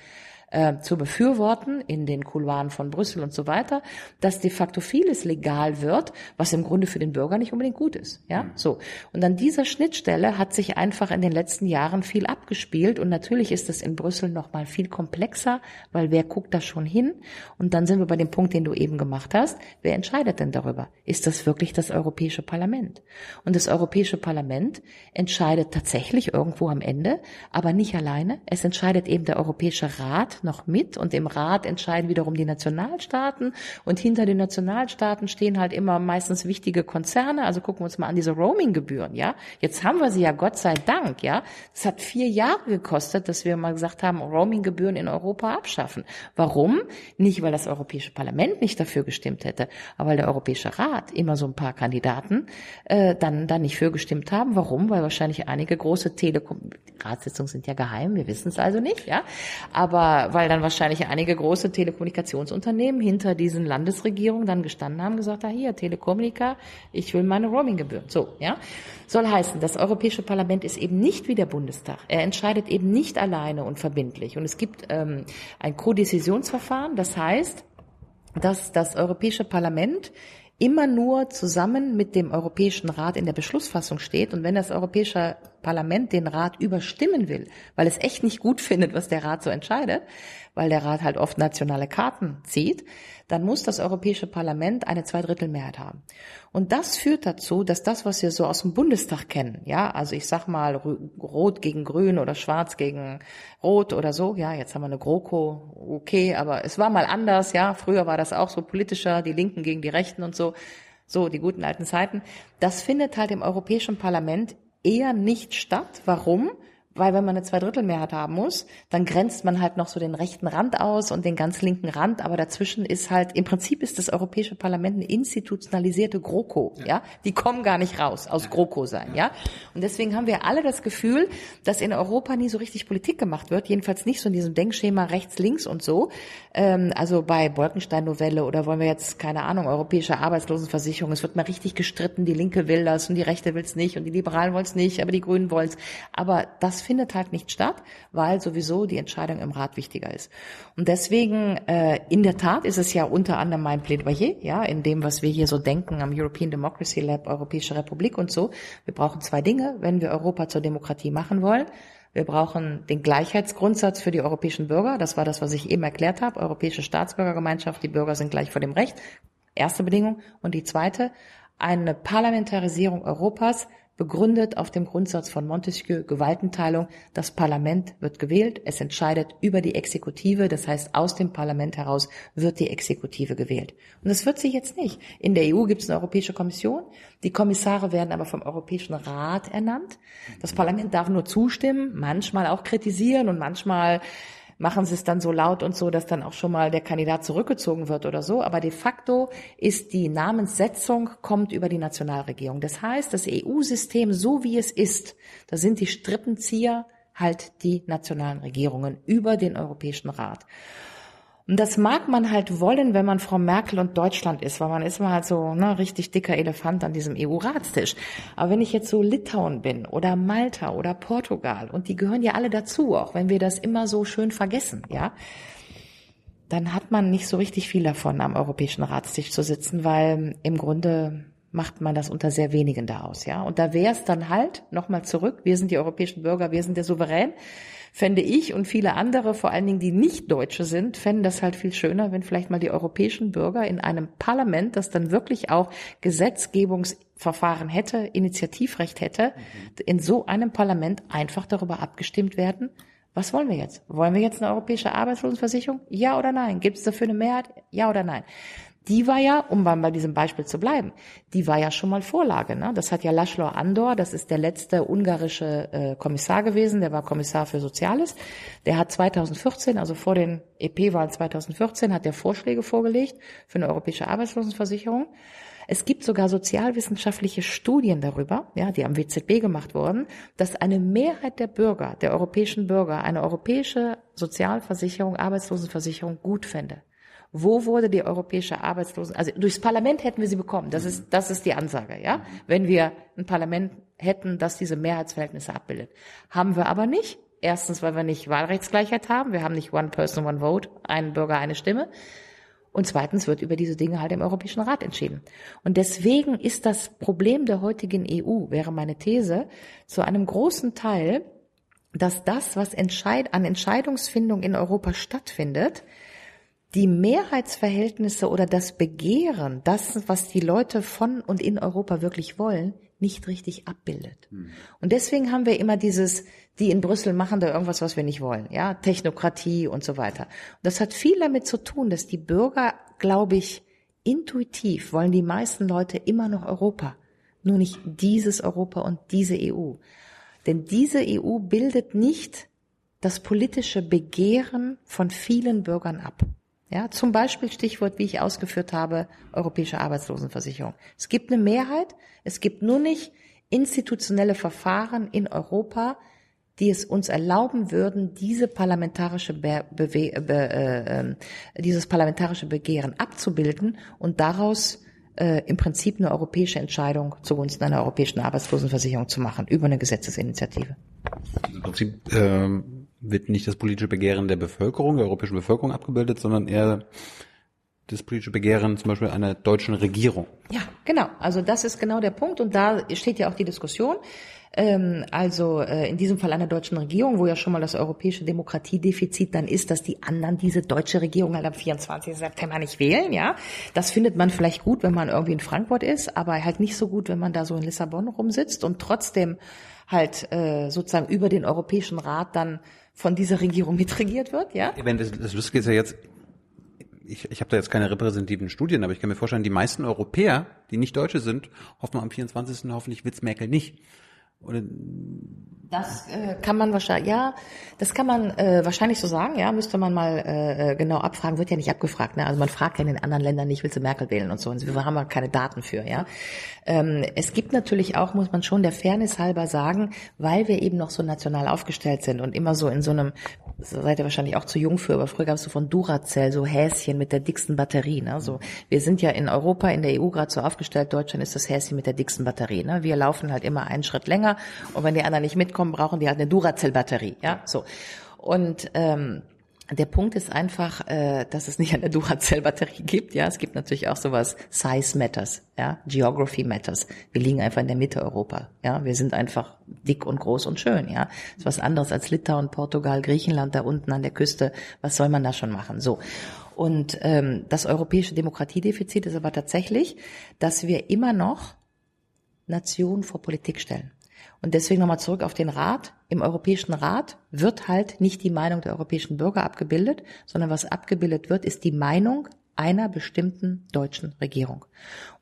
äh, zu befürworten in den Couloiren von Brüssel und so weiter, dass de facto vieles legal wird, was im Grunde für den Bürger nicht unbedingt gut ist. Ja, mhm. so. Und an dieser Schnittstelle hat sich einfach in den letzten Jahren viel abgespielt und natürlich ist es in Brüssel noch mal viel komplexer, weil wer guckt da schon hin? Und dann sind wir bei dem Punkt, den du eben gemacht hast. Wer entscheidet denn darüber? Ist das wirklich das Europäische Parlament? Und das Europäische Parlament entscheidet tatsächlich irgendwo am Ende, aber nicht alleine. Es entscheidet eben der Europäische Rat Noch mit und im Rat entscheiden wiederum die Nationalstaaten und hinter den Nationalstaaten stehen halt immer meistens wichtige Konzerne. Also gucken wir uns mal an diese Roaming-Gebühren, ja. Jetzt haben wir sie ja Gott sei Dank, ja. Es hat vier Jahre gekostet, dass wir mal gesagt haben, Roaming-Gebühren in Europa abschaffen. Warum? Nicht, weil das Europäische Parlament nicht dafür gestimmt hätte, aber weil der Europäische Rat immer so ein paar Kandidaten äh, dann, dann nicht für gestimmt haben. Warum? Weil wahrscheinlich einige große Telekom, Ratssitzungen sind ja geheim, wir wissen es also nicht, ja. Aber weil dann wahrscheinlich einige große Telekommunikationsunternehmen hinter diesen Landesregierungen dann gestanden haben, gesagt, ah hier, Telekommunika, ich will meine Roaminggebühren. So, ja. Soll heißen, das Europäische Parlament ist eben nicht wie der Bundestag. Er entscheidet eben nicht alleine und verbindlich. Und es gibt ähm, ein Kodezisionsverfahren, das heißt, dass das Europäische Parlament immer nur zusammen mit dem Europäischen Rat in der Beschlussfassung steht. Und wenn das Europäische Parlament den Rat überstimmen will, weil es echt nicht gut findet, was der Rat so entscheidet, weil der Rat halt oft nationale Karten zieht, dann muss das Europäische Parlament eine Zweidrittelmehrheit haben. Und das führt dazu, dass das, was wir so aus dem Bundestag kennen, ja, also ich sag mal Rot gegen Grün oder Schwarz gegen Rot oder so, ja, jetzt haben wir eine GroKo, okay, aber es war mal anders, ja, früher war das auch so politischer, die Linken gegen die Rechten und so, so die guten alten Zeiten. Das findet halt im Europäischen Parlament eher nicht statt. Warum? Weil wenn man eine Zweidrittelmehrheit haben muss, dann grenzt man halt noch so den rechten Rand aus und den ganz linken Rand, aber dazwischen ist halt, im Prinzip ist das Europäische Parlament eine institutionalisierte GroKo, ja. ja? Die kommen gar nicht raus aus GroKo sein, ja. Und deswegen haben wir alle das Gefühl, dass in Europa nie so richtig Politik gemacht wird, jedenfalls nicht so in diesem Denkschema rechts, links und so. Ähm, also bei Bolkenstein-Novelle oder wollen wir jetzt, keine Ahnung, europäische Arbeitslosenversicherung, es wird mal richtig gestritten, die Linke will das und die Rechte will es nicht und die Liberalen wollen es nicht, aber die Grünen wollen es. Aber das findet halt nicht statt, weil sowieso die Entscheidung im Rat wichtiger ist. Und deswegen, äh, in der Tat ist es ja unter anderem mein Plädoyer, ja, in dem, was wir hier so denken am European Democracy Lab, Europäische Republik und so. Wir brauchen zwei Dinge, wenn wir Europa zur Demokratie machen wollen. Wir brauchen den Gleichheitsgrundsatz für die europäischen Bürger. Das war das, was ich eben erklärt habe. Europäische Staatsbürgergemeinschaft, die Bürger sind gleich vor dem Recht. Erste Bedingung. Und die zweite, eine Parlamentarisierung Europas, begründet auf dem Grundsatz von Montesquieu Gewaltenteilung. Das Parlament wird gewählt, es entscheidet über die Exekutive, das heißt aus dem Parlament heraus wird die Exekutive gewählt. Und das wird sie jetzt nicht. In der EU gibt es eine Europäische Kommission, die Kommissare werden aber vom Europäischen Rat ernannt. Das Parlament darf nur zustimmen, manchmal auch kritisieren und manchmal machen sie es dann so laut und so, dass dann auch schon mal der Kandidat zurückgezogen wird oder so. Aber de facto ist die Namenssetzung kommt über die Nationalregierung. Das heißt, das EU-System, so wie es ist, da sind die Strippenzieher halt die nationalen Regierungen über den Europäischen Rat. Und das mag man halt wollen, wenn man Frau Merkel und Deutschland ist, weil man ist mal halt so ne, richtig dicker Elefant an diesem EU-Ratstisch. Aber wenn ich jetzt so Litauen bin oder Malta oder Portugal und die gehören ja alle dazu, auch wenn wir das immer so schön vergessen, ja, dann hat man nicht so richtig viel davon, am europäischen Ratstisch zu sitzen, weil im Grunde macht man das unter sehr wenigen da aus, ja. Und da wäre es dann halt, nochmal zurück, wir sind die europäischen Bürger, wir sind der Souverän fände ich und viele andere, vor allen Dingen die nicht Deutsche sind, fänden das halt viel schöner, wenn vielleicht mal die europäischen Bürger in einem Parlament, das dann wirklich auch Gesetzgebungsverfahren hätte, Initiativrecht hätte, mhm. in so einem Parlament einfach darüber abgestimmt werden, was wollen wir jetzt? Wollen wir jetzt eine europäische Arbeitslosenversicherung? Ja oder nein? Gibt es dafür eine Mehrheit? Ja oder nein? Die war ja, um bei diesem Beispiel zu bleiben, die war ja schon mal Vorlage. Ne? Das hat ja Laszlo Andor, das ist der letzte ungarische äh, Kommissar gewesen, der war Kommissar für Soziales. Der hat 2014, also vor den EP-Wahlen 2014, hat der Vorschläge vorgelegt für eine europäische Arbeitslosenversicherung. Es gibt sogar sozialwissenschaftliche Studien darüber, ja, die am WZB gemacht wurden, dass eine Mehrheit der Bürger, der europäischen Bürger, eine europäische Sozialversicherung, Arbeitslosenversicherung gut fände. Wo wurde die europäische Arbeitslosen, also durchs Parlament hätten wir sie bekommen. Das ist, das ist die Ansage, ja. Wenn wir ein Parlament hätten, das diese Mehrheitsverhältnisse abbildet. Haben wir aber nicht. Erstens, weil wir nicht Wahlrechtsgleichheit haben. Wir haben nicht One Person, One Vote, ein Bürger, eine Stimme. Und zweitens wird über diese Dinge halt im Europäischen Rat entschieden. Und deswegen ist das Problem der heutigen EU, wäre meine These, zu einem großen Teil, dass das, was entscheid an Entscheidungsfindung in Europa stattfindet, die Mehrheitsverhältnisse oder das Begehren, das, was die Leute von und in Europa wirklich wollen, nicht richtig abbildet. Und deswegen haben wir immer dieses, die in Brüssel machen da irgendwas, was wir nicht wollen, ja, Technokratie und so weiter. Und das hat viel damit zu tun, dass die Bürger, glaube ich, intuitiv wollen die meisten Leute immer noch Europa. Nur nicht dieses Europa und diese EU. Denn diese EU bildet nicht das politische Begehren von vielen Bürgern ab. Ja, zum Beispiel Stichwort, wie ich ausgeführt habe, europäische Arbeitslosenversicherung. Es gibt eine Mehrheit, es gibt nur nicht institutionelle Verfahren in Europa, die es uns erlauben würden, diese parlamentarische Be Bewe Be äh, äh, dieses parlamentarische Begehren abzubilden und daraus äh, im Prinzip eine europäische Entscheidung zugunsten einer europäischen Arbeitslosenversicherung zu machen über eine Gesetzesinitiative. Im Prinzip ähm wird nicht das politische Begehren der Bevölkerung, der europäischen Bevölkerung abgebildet, sondern eher das politische Begehren zum Beispiel einer deutschen Regierung. Ja, genau. Also das ist genau der Punkt und da steht ja auch die Diskussion. Ähm, also äh, in diesem Fall einer deutschen Regierung, wo ja schon mal das europäische Demokratiedefizit dann ist, dass die anderen diese deutsche Regierung halt am 24. September nicht wählen. Ja, das findet man vielleicht gut, wenn man irgendwie in Frankfurt ist, aber halt nicht so gut, wenn man da so in Lissabon rumsitzt und trotzdem halt äh, sozusagen über den Europäischen Rat dann von dieser Regierung mitregiert wird, ja? Das, das Lustige ist ja jetzt, ich, ich habe da jetzt keine repräsentativen Studien, aber ich kann mir vorstellen, die meisten Europäer, die nicht Deutsche sind, hoffen am 24. hoffentlich wird's Merkel nicht. Oder das äh, kann man wahrscheinlich, ja, das kann man äh, wahrscheinlich so sagen, ja, müsste man mal äh, äh, genau abfragen, wird ja nicht abgefragt, ne? Also man fragt ja in den anderen Ländern nicht, willst du Merkel wählen und so, und wir haben ja keine Daten für, ja. Ähm, es gibt natürlich auch, muss man schon der Fairness halber sagen, weil wir eben noch so national aufgestellt sind und immer so in so einem, seid ihr wahrscheinlich auch zu jung für, aber früher gab es so von Duracell so Häschen mit der dicksten Batterie, ne? So, wir sind ja in Europa, in der EU gerade so aufgestellt, Deutschland ist das Häschen mit der dicksten Batterie, ne? Wir laufen halt immer einen Schritt länger und wenn die anderen nicht mitkommen, brauchen die halt eine Duracell-Batterie. Ja, so. Und ähm, der Punkt ist einfach, äh, dass es nicht eine Duracell-Batterie gibt. Ja, es gibt natürlich auch sowas Size Matters, ja, Geography Matters. Wir liegen einfach in der Mitte Europa. Ja, wir sind einfach dick und groß und schön. Ja, das ist was anderes als Litauen, Portugal, Griechenland da unten an der Küste. Was soll man da schon machen? So. Und ähm, das europäische Demokratiedefizit ist aber tatsächlich, dass wir immer noch Nation vor Politik stellen. Und deswegen nochmal zurück auf den Rat. Im Europäischen Rat wird halt nicht die Meinung der europäischen Bürger abgebildet, sondern was abgebildet wird, ist die Meinung einer bestimmten deutschen Regierung.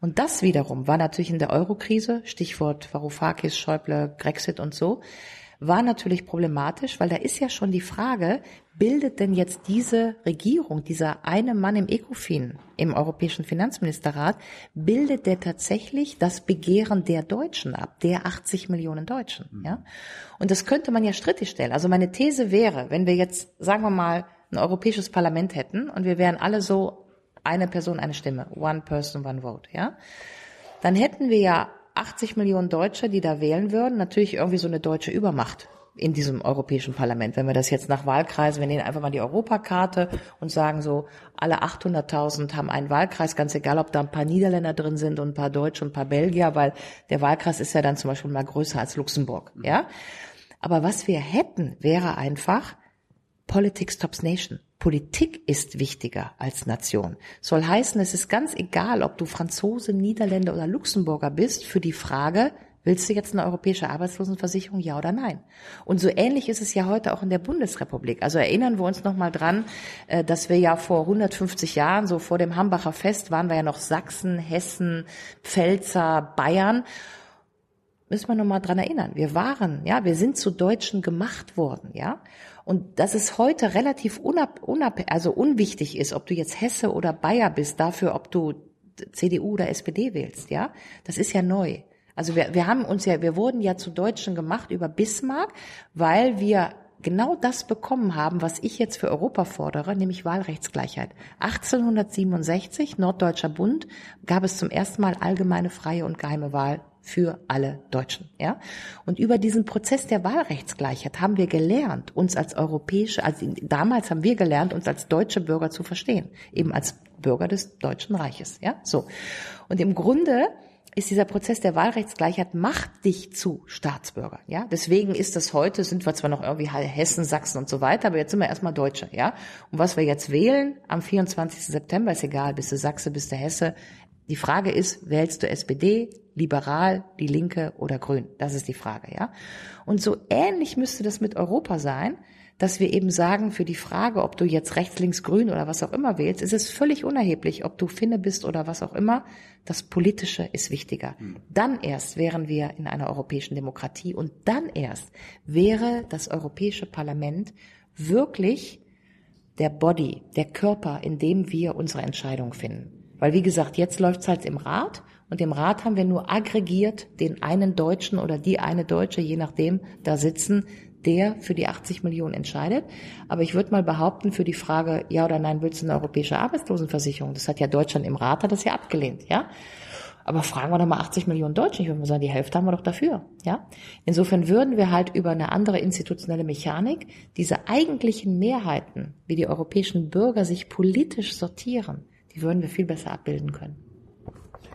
Und das wiederum war natürlich in der Eurokrise, Stichwort Varoufakis, Schäuble, Grexit und so, war natürlich problematisch, weil da ist ja schon die Frage, bildet denn jetzt diese Regierung, dieser eine Mann im ECOFIN, im Europäischen Finanzministerrat, bildet der tatsächlich das Begehren der Deutschen ab, der 80 Millionen Deutschen, mhm. ja? Und das könnte man ja strittig stellen. Also meine These wäre, wenn wir jetzt, sagen wir mal, ein europäisches Parlament hätten und wir wären alle so eine Person, eine Stimme, one person, one vote, ja? Dann hätten wir ja 80 Millionen Deutsche, die da wählen würden, natürlich irgendwie so eine deutsche Übermacht in diesem Europäischen Parlament. Wenn wir das jetzt nach Wahlkreisen, wir nehmen einfach mal die Europakarte und sagen so, alle 800.000 haben einen Wahlkreis, ganz egal, ob da ein paar Niederländer drin sind und ein paar Deutsche und ein paar Belgier, weil der Wahlkreis ist ja dann zum Beispiel mal größer als Luxemburg, ja. Aber was wir hätten, wäre einfach Politics Tops Nation. Politik ist wichtiger als Nation. Soll heißen, es ist ganz egal, ob du Franzose, Niederländer oder Luxemburger bist, für die Frage, willst du jetzt eine europäische Arbeitslosenversicherung, ja oder nein? Und so ähnlich ist es ja heute auch in der Bundesrepublik. Also erinnern wir uns nochmal dran, äh, dass wir ja vor 150 Jahren, so vor dem Hambacher Fest, waren wir ja noch Sachsen, Hessen, Pfälzer, Bayern müssen wir nochmal dran erinnern. Wir waren, ja, wir sind zu Deutschen gemacht worden, ja. Und dass es heute relativ unab, unab, also unwichtig ist, ob du jetzt Hesse oder Bayer bist, dafür, ob du CDU oder SPD wählst, ja, das ist ja neu. Also wir, wir haben uns ja, wir wurden ja zu Deutschen gemacht über Bismarck, weil wir genau das bekommen haben, was ich jetzt für Europa fordere, nämlich Wahlrechtsgleichheit. 1867, Norddeutscher Bund, gab es zum ersten Mal allgemeine, freie und geheime Wahl für alle Deutschen, ja. Und über diesen Prozess der Wahlrechtsgleichheit haben wir gelernt, uns als europäische, also damals haben wir gelernt, uns als deutsche Bürger zu verstehen, eben als Bürger des Deutschen Reiches, ja. So. Und im Grunde ist dieser Prozess der Wahlrechtsgleichheit macht dich zu Staatsbürger, ja. Deswegen ist das heute, sind wir zwar noch irgendwie Hessen, Sachsen und so weiter, aber jetzt sind wir erstmal Deutsche, ja. Und was wir jetzt wählen am 24. September ist egal, bist du Sachse, bist du Hesse, Die Frage ist, wählst du SPD, liberal, die Linke oder grün? Das ist die Frage, ja? Und so ähnlich müsste das mit Europa sein, dass wir eben sagen, für die Frage, ob du jetzt rechts, links, grün oder was auch immer wählst, ist es völlig unerheblich, ob du Finne bist oder was auch immer. Das Politische ist wichtiger. Dann erst wären wir in einer europäischen Demokratie und dann erst wäre das Europäische Parlament wirklich der Body, der Körper, in dem wir unsere Entscheidung finden. Weil wie gesagt, jetzt läuft's halt im Rat und im Rat haben wir nur aggregiert den einen Deutschen oder die eine Deutsche, je nachdem, da sitzen, der für die 80 Millionen entscheidet. Aber ich würde mal behaupten, für die Frage, ja oder nein, willst du eine europäische Arbeitslosenversicherung? Das hat ja Deutschland im Rat, hat das ja abgelehnt, ja. Aber fragen wir doch mal 80 Millionen Deutsche. Ich würde mal sagen, die Hälfte haben wir doch dafür, ja. Insofern würden wir halt über eine andere institutionelle Mechanik diese eigentlichen Mehrheiten, wie die europäischen Bürger sich politisch sortieren, die würden wir viel besser abbilden können.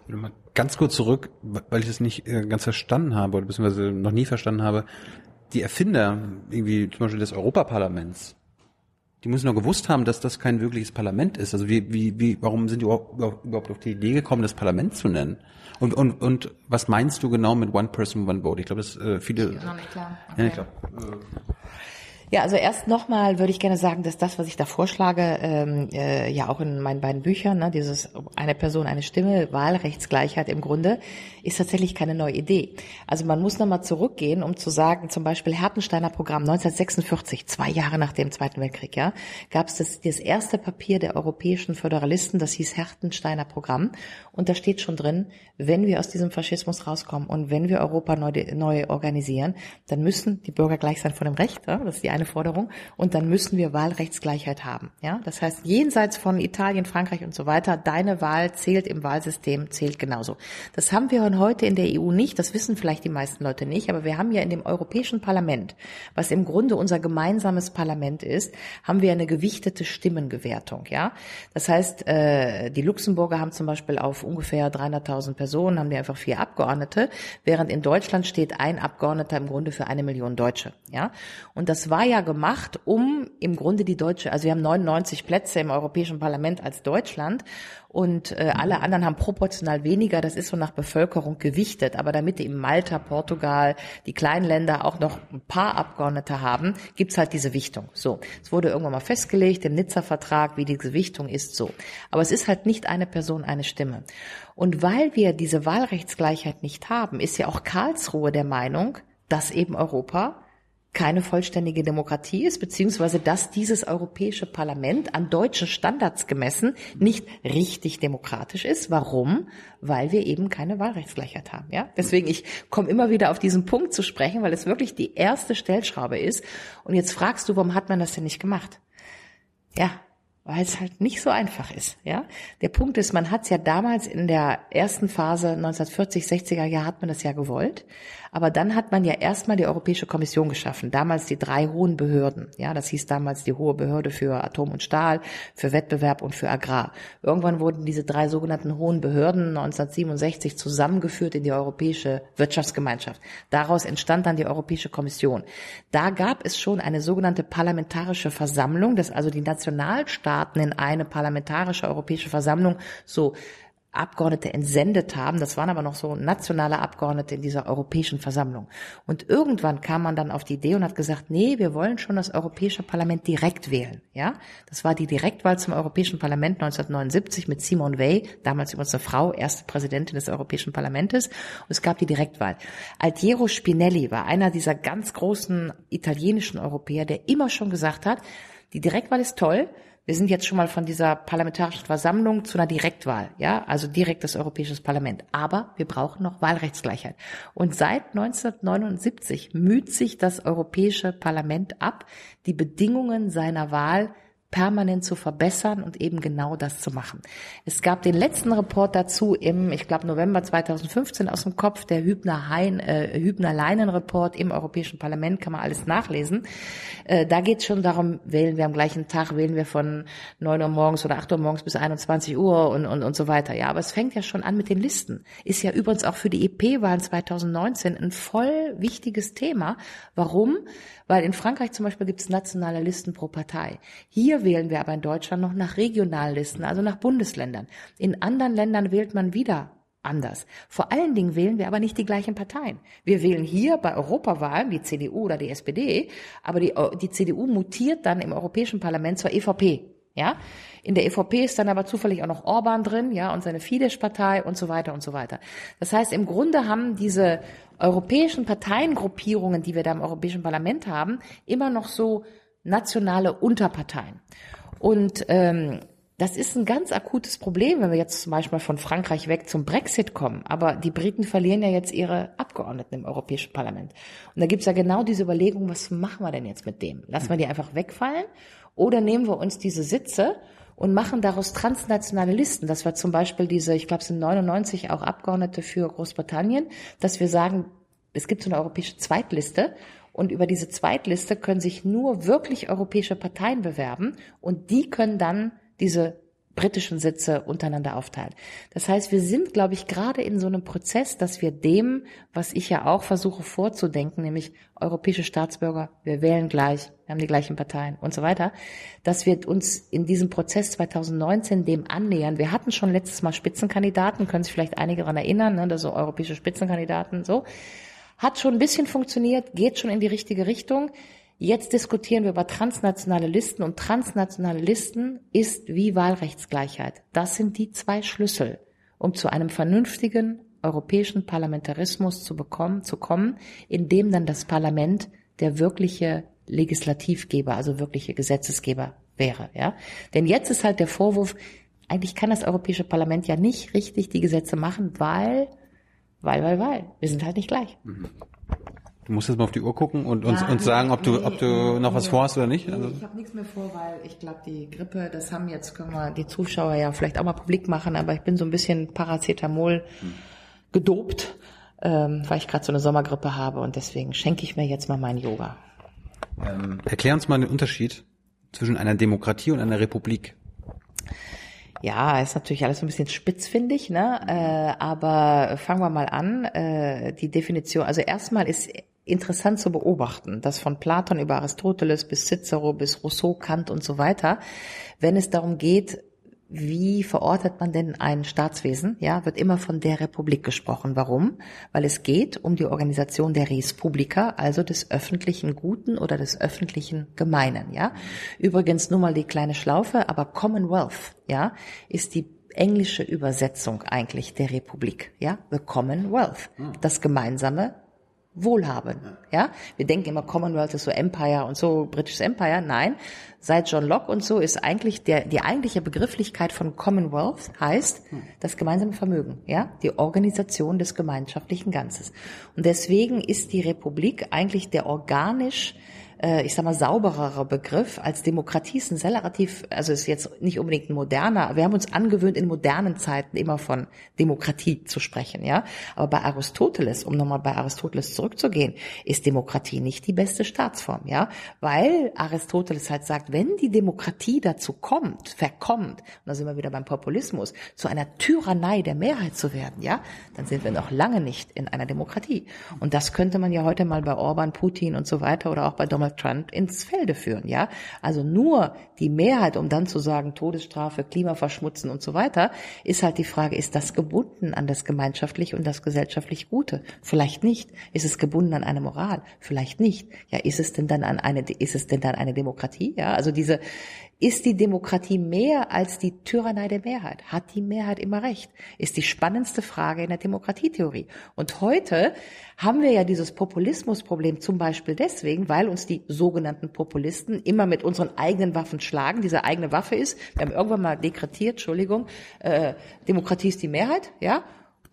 Mal ganz kurz zurück, weil ich es nicht äh, ganz verstanden habe oder beziehungsweise noch nie verstanden habe die Erfinder, irgendwie zum Beispiel des Europaparlaments, die müssen doch gewusst haben, dass das kein wirkliches Parlament ist. Also wie, wie, wie, warum sind die überhaupt auf die Idee gekommen, das Parlament zu nennen? Und, und, und was meinst du genau mit One Person, One Vote? Ich glaube, das äh, viele. Ist noch nicht klar. Okay. Ja, ich glaube. Ja, also erst nochmal würde ich gerne sagen, dass das, was ich da vorschlage, ähm, äh, ja auch in meinen beiden Büchern, ne, dieses eine Person, eine Stimme, Wahlrechtsgleichheit im Grunde, ist tatsächlich keine neue Idee. Also man muss nochmal zurückgehen, um zu sagen, zum Beispiel Hertensteiner Programm 1946, zwei Jahre nach dem Zweiten Weltkrieg, ja, gab es das, das erste Papier der europäischen Föderalisten, das hieß Hertensteiner Programm. Und da steht schon drin, wenn wir aus diesem Faschismus rauskommen und wenn wir Europa neu, neu organisieren, dann müssen die Bürger gleich sein vor dem Recht. Ja? Das ist die eine Forderung. Und dann müssen wir Wahlrechtsgleichheit haben. Ja, das heißt, jenseits von Italien, Frankreich und so weiter, deine Wahl zählt im Wahlsystem, zählt genauso. Das haben wir heute in der EU nicht. Das wissen vielleicht die meisten Leute nicht. Aber wir haben ja in dem Europäischen Parlament, was im Grunde unser gemeinsames Parlament ist, haben wir eine gewichtete Stimmengewertung. Ja, das heißt, äh, die Luxemburger haben zum Beispiel auf ungefähr 300.000 Personen, haben die einfach vier Abgeordnete, während in Deutschland steht ein Abgeordneter im Grunde für eine Million Deutsche. Ja, und das war ja gemacht, um im Grunde die deutsche, also wir haben 99 Plätze im Europäischen Parlament als Deutschland und äh, alle anderen haben proportional weniger. Das ist so nach Bevölkerung gewichtet. Aber damit eben Malta, Portugal, die kleinen Länder auch noch ein paar Abgeordnete haben, gibt's halt diese Wichtung. So, es wurde irgendwann mal festgelegt im Nizza-Vertrag, wie diese Wichtung ist. So, aber es ist halt nicht eine Person, eine Stimme. Und weil wir diese Wahlrechtsgleichheit nicht haben, ist ja auch Karlsruhe der Meinung, dass eben Europa keine vollständige Demokratie ist, beziehungsweise dass dieses Europäische Parlament an deutschen Standards gemessen nicht richtig demokratisch ist. Warum? Weil wir eben keine Wahlrechtsgleichheit haben. Ja, deswegen ich komme immer wieder auf diesen Punkt zu sprechen, weil es wirklich die erste Stellschraube ist. Und jetzt fragst du, warum hat man das denn nicht gemacht? Ja, weil es halt nicht so einfach ist. Ja, der Punkt ist, man hat es ja damals in der ersten Phase 1940, 60er Jahre hat man das ja gewollt, aber dann hat man ja erstmal die Europäische Kommission geschaffen, damals die drei hohen Behörden. Ja, das hieß damals die hohe Behörde für Atom und Stahl, für Wettbewerb und für Agrar. Irgendwann wurden diese drei sogenannten hohen Behörden 1967 zusammengeführt in die Europäische Wirtschaftsgemeinschaft. Daraus entstand dann die Europäische Kommission. Da gab es schon eine sogenannte parlamentarische Versammlung, dass also die Nationalstaaten in eine parlamentarische Europäische Versammlung so Abgeordnete entsendet haben. Das waren aber noch so nationale Abgeordnete in dieser Europäischen Versammlung. Und irgendwann kam man dann auf die Idee und hat gesagt, nee, wir wollen schon das Europäische Parlament direkt wählen. Ja, das war die Direktwahl zum Europäischen Parlament 1979 mit Simone Weil, damals übrigens eine Frau, erste Präsidentin des Europäischen Parlaments. Und es gab die Direktwahl. Altiero Spinelli war einer dieser ganz großen italienischen Europäer, der immer schon gesagt hat, die Direktwahl ist toll, wir sind jetzt schon mal von dieser parlamentarischen Versammlung zu einer Direktwahl, ja, also direkt das Europäische Parlament. Aber wir brauchen noch Wahlrechtsgleichheit. Und seit 1979 müht sich das Europäische Parlament ab, die Bedingungen seiner Wahl permanent zu verbessern und eben genau das zu machen. Es gab den letzten Report dazu im, ich glaube, November 2015 aus dem Kopf, der Hübner-Hein, äh, Hübner-Leinen-Report im Europäischen Parlament, kann man alles nachlesen. Äh, da geht es schon darum, wählen wir am gleichen Tag, wählen wir von 9 Uhr morgens oder 8 Uhr morgens bis 21 Uhr und, und, und so weiter. Ja, aber es fängt ja schon an mit den Listen. Ist ja übrigens auch für die EP-Wahlen 2019 ein voll wichtiges Thema. Warum? Weil in Frankreich zum Beispiel gibt es nationale Listen pro Partei. Hier wählen wir aber in Deutschland noch nach Regionallisten, also nach Bundesländern. In anderen Ländern wählt man wieder anders. Vor allen Dingen wählen wir aber nicht die gleichen Parteien. Wir wählen hier bei Europawahlen die CDU oder die SPD, aber die, die CDU mutiert dann im Europäischen Parlament zur EVP. Ja, in der EVP ist dann aber zufällig auch noch Orban drin, ja, und seine Fidesz-Partei und so weiter und so weiter. Das heißt, im Grunde haben diese europäischen Parteiengruppierungen, die wir da im Europäischen Parlament haben, immer noch so nationale Unterparteien. Und ähm, das ist ein ganz akutes Problem, wenn wir jetzt zum Beispiel von Frankreich weg zum Brexit kommen. Aber die Briten verlieren ja jetzt ihre Abgeordneten im Europäischen Parlament. Und da gibt's ja genau diese Überlegung, was machen wir denn jetzt mit dem? Lassen wir die einfach wegfallen? Oder nehmen wir uns diese Sitze und machen daraus transnationale Listen, dass wir zum Beispiel diese, ich glaube es sind 99 auch Abgeordnete für Großbritannien, dass wir sagen, es gibt so eine europäische Zweitliste und über diese Zweitliste können sich nur wirklich europäische Parteien bewerben und die können dann diese britischen Sitze untereinander aufteilen. Das heißt, wir sind, glaube ich, gerade in so einem Prozess, dass wir dem, was ich ja auch versuche vorzudenken, nämlich europäische Staatsbürger, wir wählen gleich, wir haben die gleichen Parteien und so weiter, dass wir uns in diesem Prozess 2019 dem annähern. Wir hatten schon letztes Mal Spitzenkandidaten, können sich vielleicht einige daran erinnern, ne, so europäische Spitzenkandidaten, so. Hat schon ein bisschen funktioniert, geht schon in die richtige Richtung. Jetzt diskutieren wir über transnationale Listen und transnationale Listen ist wie Wahlrechtsgleichheit. Das sind die zwei Schlüssel, um zu einem vernünftigen europäischen Parlamentarismus zu bekommen, zu kommen, in dem dann das Parlament der wirkliche Legislativgeber, also wirkliche Gesetzesgeber wäre, ja. Denn jetzt ist halt der Vorwurf, eigentlich kann das Europäische Parlament ja nicht richtig die Gesetze machen, weil, weil, weil, weil, wir sind halt nicht gleich. Mhm. Du musst jetzt mal auf die Uhr gucken und uns, ja, uns sagen, ob du, ob du nee, noch was vorhast oder nicht. Also. Ich habe nichts mehr vor, weil ich glaube, die Grippe, das haben jetzt, können wir die Zuschauer ja vielleicht auch mal publik machen, aber ich bin so ein bisschen Paracetamol gedopt, ähm, weil ich gerade so eine Sommergrippe habe und deswegen schenke ich mir jetzt mal meinen Yoga. Ähm, erklär uns mal den Unterschied zwischen einer Demokratie und einer Republik. Ja, ist natürlich alles ein bisschen spitzfindig, ne? Äh, aber fangen wir mal an. Äh, die Definition, also erstmal ist interessant zu beobachten, dass von Platon über Aristoteles bis Cicero bis Rousseau, Kant und so weiter, wenn es darum geht, wie verortet man denn ein Staatswesen? Ja, wird immer von der Republik gesprochen. Warum? Weil es geht um die Organisation der Res Publica, also des öffentlichen Guten oder des öffentlichen Gemeinen. Ja, übrigens nur mal die kleine Schlaufe, aber Commonwealth, ja, ist die englische Übersetzung eigentlich der Republik. Ja, the Commonwealth, hm. das gemeinsame Wohlhaben. Ja, wir denken immer Commonwealth ist so Empire und so British Empire. Nein, seit John Locke und so ist eigentlich der die eigentliche Begrifflichkeit von Commonwealth heißt das gemeinsame Vermögen. Ja, die Organisation des gemeinschaftlichen Ganzes. Und deswegen ist die Republik eigentlich der organisch äh, ich sag mal, sauberere Begriff als Demokratie ist ein sehr relativ, also ist jetzt nicht unbedingt ein moderner, wir haben uns angewöhnt, in modernen Zeiten immer von Demokratie zu sprechen, ja. Aber bei Aristoteles, um nochmal bei Aristoteles zurückzugehen, ist Demokratie nicht die beste Staatsform, ja. Weil Aristoteles halt sagt, wenn die Demokratie dazu kommt, verkommt, und da sind wir wieder beim Populismus, zu einer Tyrannei der Mehrheit zu werden, ja, dann sind wir noch lange nicht in einer Demokratie. Und das könnte man ja heute mal bei Orban, Putin und so weiter oder auch bei Donald Trump ins Felde führen, ja. Also nur die Mehrheit, um dann zu sagen, Todesstrafe, Klimaverschmutzen und so weiter, ist halt die Frage, ist das gebunden an das gemeinschaftlich und das gesellschaftlich Gute? Vielleicht nicht. Ist es gebunden an eine Moral? Vielleicht nicht. Ja, ist es denn dann an eine, ist es denn dann eine Demokratie? Ja, also diese, ist die Demokratie mehr als die Tyrannei der Mehrheit? Hat die Mehrheit immer recht? Ist die spannendste Frage in der Demokratietheorie. Und heute haben wir ja dieses Populismusproblem zum Beispiel deswegen, weil uns die sogenannten Populisten immer mit unseren eigenen Waffen schlagen. Diese eigene Waffe ist, wir haben irgendwann mal dekretiert, Entschuldigung, äh, Demokratie ist die Mehrheit, ja,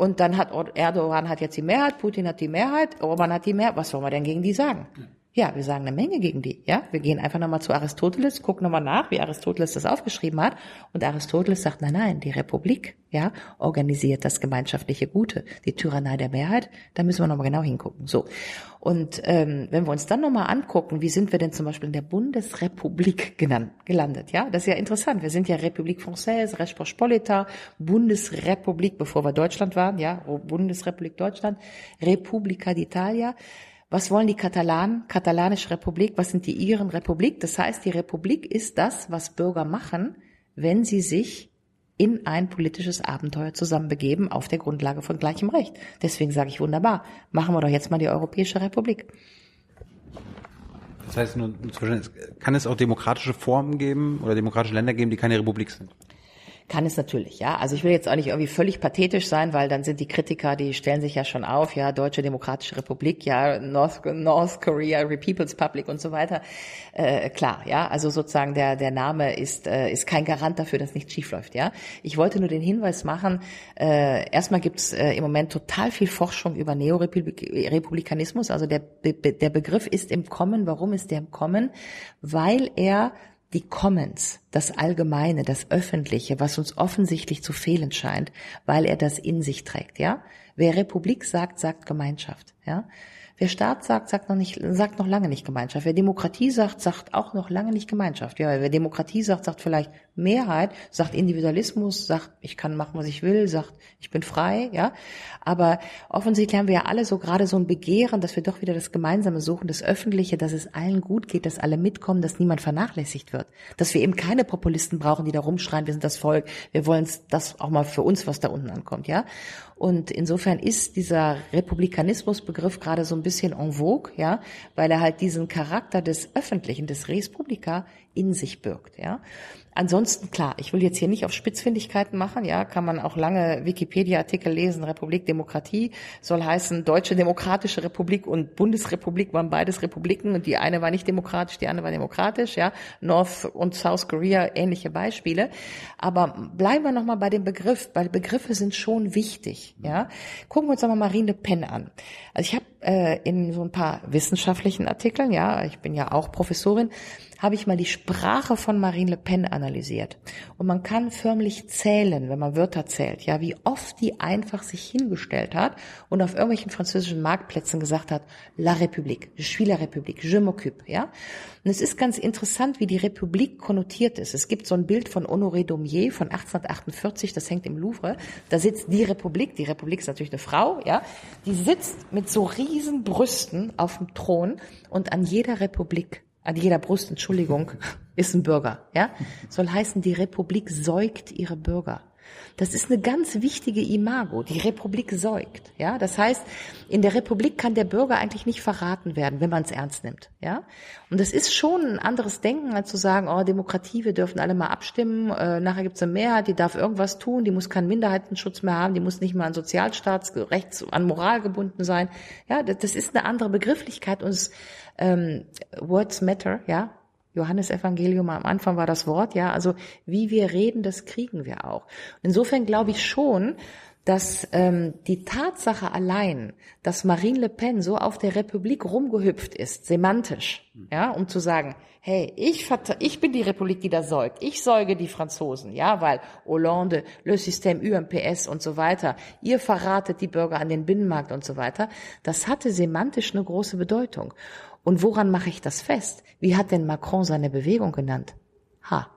und dann hat Erdogan hat jetzt die Mehrheit, Putin hat die Mehrheit, Orban hat die Mehrheit. Was wollen wir denn gegen die sagen? Ja, wir sagen eine Menge gegen die. Ja, wir gehen einfach nochmal zu Aristoteles, gucken nochmal nach, wie Aristoteles das aufgeschrieben hat. Und Aristoteles sagt, nein, nein, die Republik, ja, organisiert das gemeinschaftliche Gute. Die Tyrannei der Mehrheit, da müssen wir nochmal genau hingucken. So. Und ähm, wenn wir uns dann nochmal angucken, wie sind wir denn zum Beispiel in der Bundesrepublik genannt, gelandet? Ja, das ist ja interessant. Wir sind ja Republik Française, Respospolita, Bundesrepublik, bevor wir Deutschland waren, ja, Bundesrepublik Deutschland, Repubblica d'Italia. Was wollen die Katalanen? Katalanische Republik. Was sind die Iren? Republik. Das heißt, die Republik ist das, was Bürger machen, wenn sie sich in ein politisches Abenteuer zusammenbegeben auf der Grundlage von gleichem Recht. Deswegen sage ich wunderbar, machen wir doch jetzt mal die Europäische Republik. Das heißt, nur, kann es auch demokratische Formen geben oder demokratische Länder geben, die keine Republik sind? Kann es natürlich, ja. Also ich will jetzt auch nicht irgendwie völlig pathetisch sein, weil dann sind die Kritiker, die stellen sich ja schon auf, ja, Deutsche Demokratische Republik, ja, North, North Korea, People's Republic und so weiter. Äh, klar, ja. Also sozusagen der, der Name ist, äh, ist kein Garant dafür, dass nichts schief läuft, ja. Ich wollte nur den Hinweis machen, äh, erstmal gibt's äh, im Moment total viel Forschung über Neorepublikanismus. Also der, der Begriff ist im Kommen. Warum ist der im Kommen? Weil er die Commons, das Allgemeine, das Öffentliche, was uns offensichtlich zu fehlen scheint, weil er das in sich trägt, ja? Wer Republik sagt, sagt Gemeinschaft, ja? Wer Staat sagt, sagt noch nicht, sagt noch lange nicht Gemeinschaft. Wer Demokratie sagt, sagt auch noch lange nicht Gemeinschaft. Ja, wer Demokratie sagt, sagt vielleicht Mehrheit, sagt Individualismus, sagt, ich kann machen, was ich will, sagt, ich bin frei, ja. Aber offensichtlich haben wir ja alle so gerade so ein Begehren, dass wir doch wieder das Gemeinsame suchen, das Öffentliche, dass es allen gut geht, dass alle mitkommen, dass niemand vernachlässigt wird. Dass wir eben keine Populisten brauchen, die da rumschreien, wir sind das Volk, wir wollen das auch mal für uns, was da unten ankommt, ja. Und insofern ist dieser Republikanismusbegriff gerade so ein bisschen en vogue, ja, weil er halt diesen Charakter des Öffentlichen, des Res Publica in sich birgt, ja. Ansonsten klar, ich will jetzt hier nicht auf Spitzfindigkeiten machen, ja, kann man auch lange Wikipedia-Artikel lesen. Republik Demokratie soll heißen Deutsche Demokratische Republik und Bundesrepublik waren beides Republiken und die eine war nicht demokratisch, die andere war demokratisch, ja. North und South Korea ähnliche Beispiele. Aber bleiben wir nochmal bei dem Begriff, weil Begriffe sind schon wichtig, ja. Gucken wir uns nochmal Marine Le Pen an. Also ich habe äh, in so ein paar wissenschaftlichen Artikeln, ja, ich bin ja auch Professorin, habe ich mal die Sprache von Marine Le Pen analysiert. Und man kann förmlich zählen, wenn man Wörter zählt, ja, wie oft die einfach sich hingestellt hat und auf irgendwelchen französischen Marktplätzen gesagt hat, La République, je suis la République, je m'occupe, ja. Und es ist ganz interessant, wie die Republik konnotiert ist. Es gibt so ein Bild von Honoré Daumier von 1848, das hängt im Louvre. Da sitzt die Republik, die Republik ist natürlich eine Frau, ja, die sitzt mit so riesen Brüsten auf dem Thron und an jeder Republik an jeder Brust, Entschuldigung, ist ein Bürger, ja? Soll heißen, die Republik säugt ihre Bürger. Das ist eine ganz wichtige Imago. Die Republik säugt, ja? Das heißt, in der Republik kann der Bürger eigentlich nicht verraten werden, wenn man es ernst nimmt, ja? Und das ist schon ein anderes Denken, als zu sagen, oh, Demokratie, wir dürfen alle mal abstimmen, äh, nachher gibt's eine Mehrheit, die darf irgendwas tun, die muss keinen Minderheitenschutz mehr haben, die muss nicht mal an Sozialstaatsrechts, an Moral gebunden sein. Ja, das, das ist eine andere Begrifflichkeit und es ähm, Words matter, ja. Johannes Evangelium am Anfang war das Wort, ja. Also wie wir reden, das kriegen wir auch. Insofern glaube ich schon, dass ähm, die Tatsache allein, dass Marine Le Pen so auf der Republik rumgehüpft ist, semantisch, ja, um zu sagen, hey, ich, ich bin die Republik, die da säugt, ich säuge die Franzosen, ja, weil Hollande, le System UMPS und so weiter, ihr verratet die Bürger an den Binnenmarkt und so weiter, das hatte semantisch eine große Bedeutung. Und woran mache ich das fest? Wie hat denn Macron seine Bewegung genannt? Ha.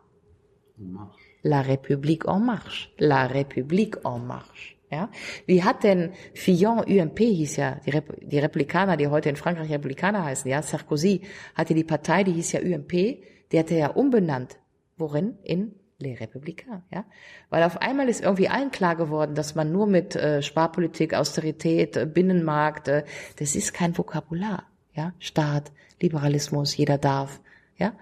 La République en marche. La République en marche. Ja? Wie hat denn Fillon, UMP hieß ja, die, Rep die Republikaner, die heute in Frankreich Republikaner heißen, ja, Sarkozy hatte die Partei, die hieß ja UMP, die hatte ja umbenannt. Worin? In Les Républicains, ja. Weil auf einmal ist irgendwie allen klar geworden, dass man nur mit äh, Sparpolitik, Austerität, äh, Binnenmarkt, äh, das ist kein Vokabular ja, Staat, Liberalismus, jeder darf, ja.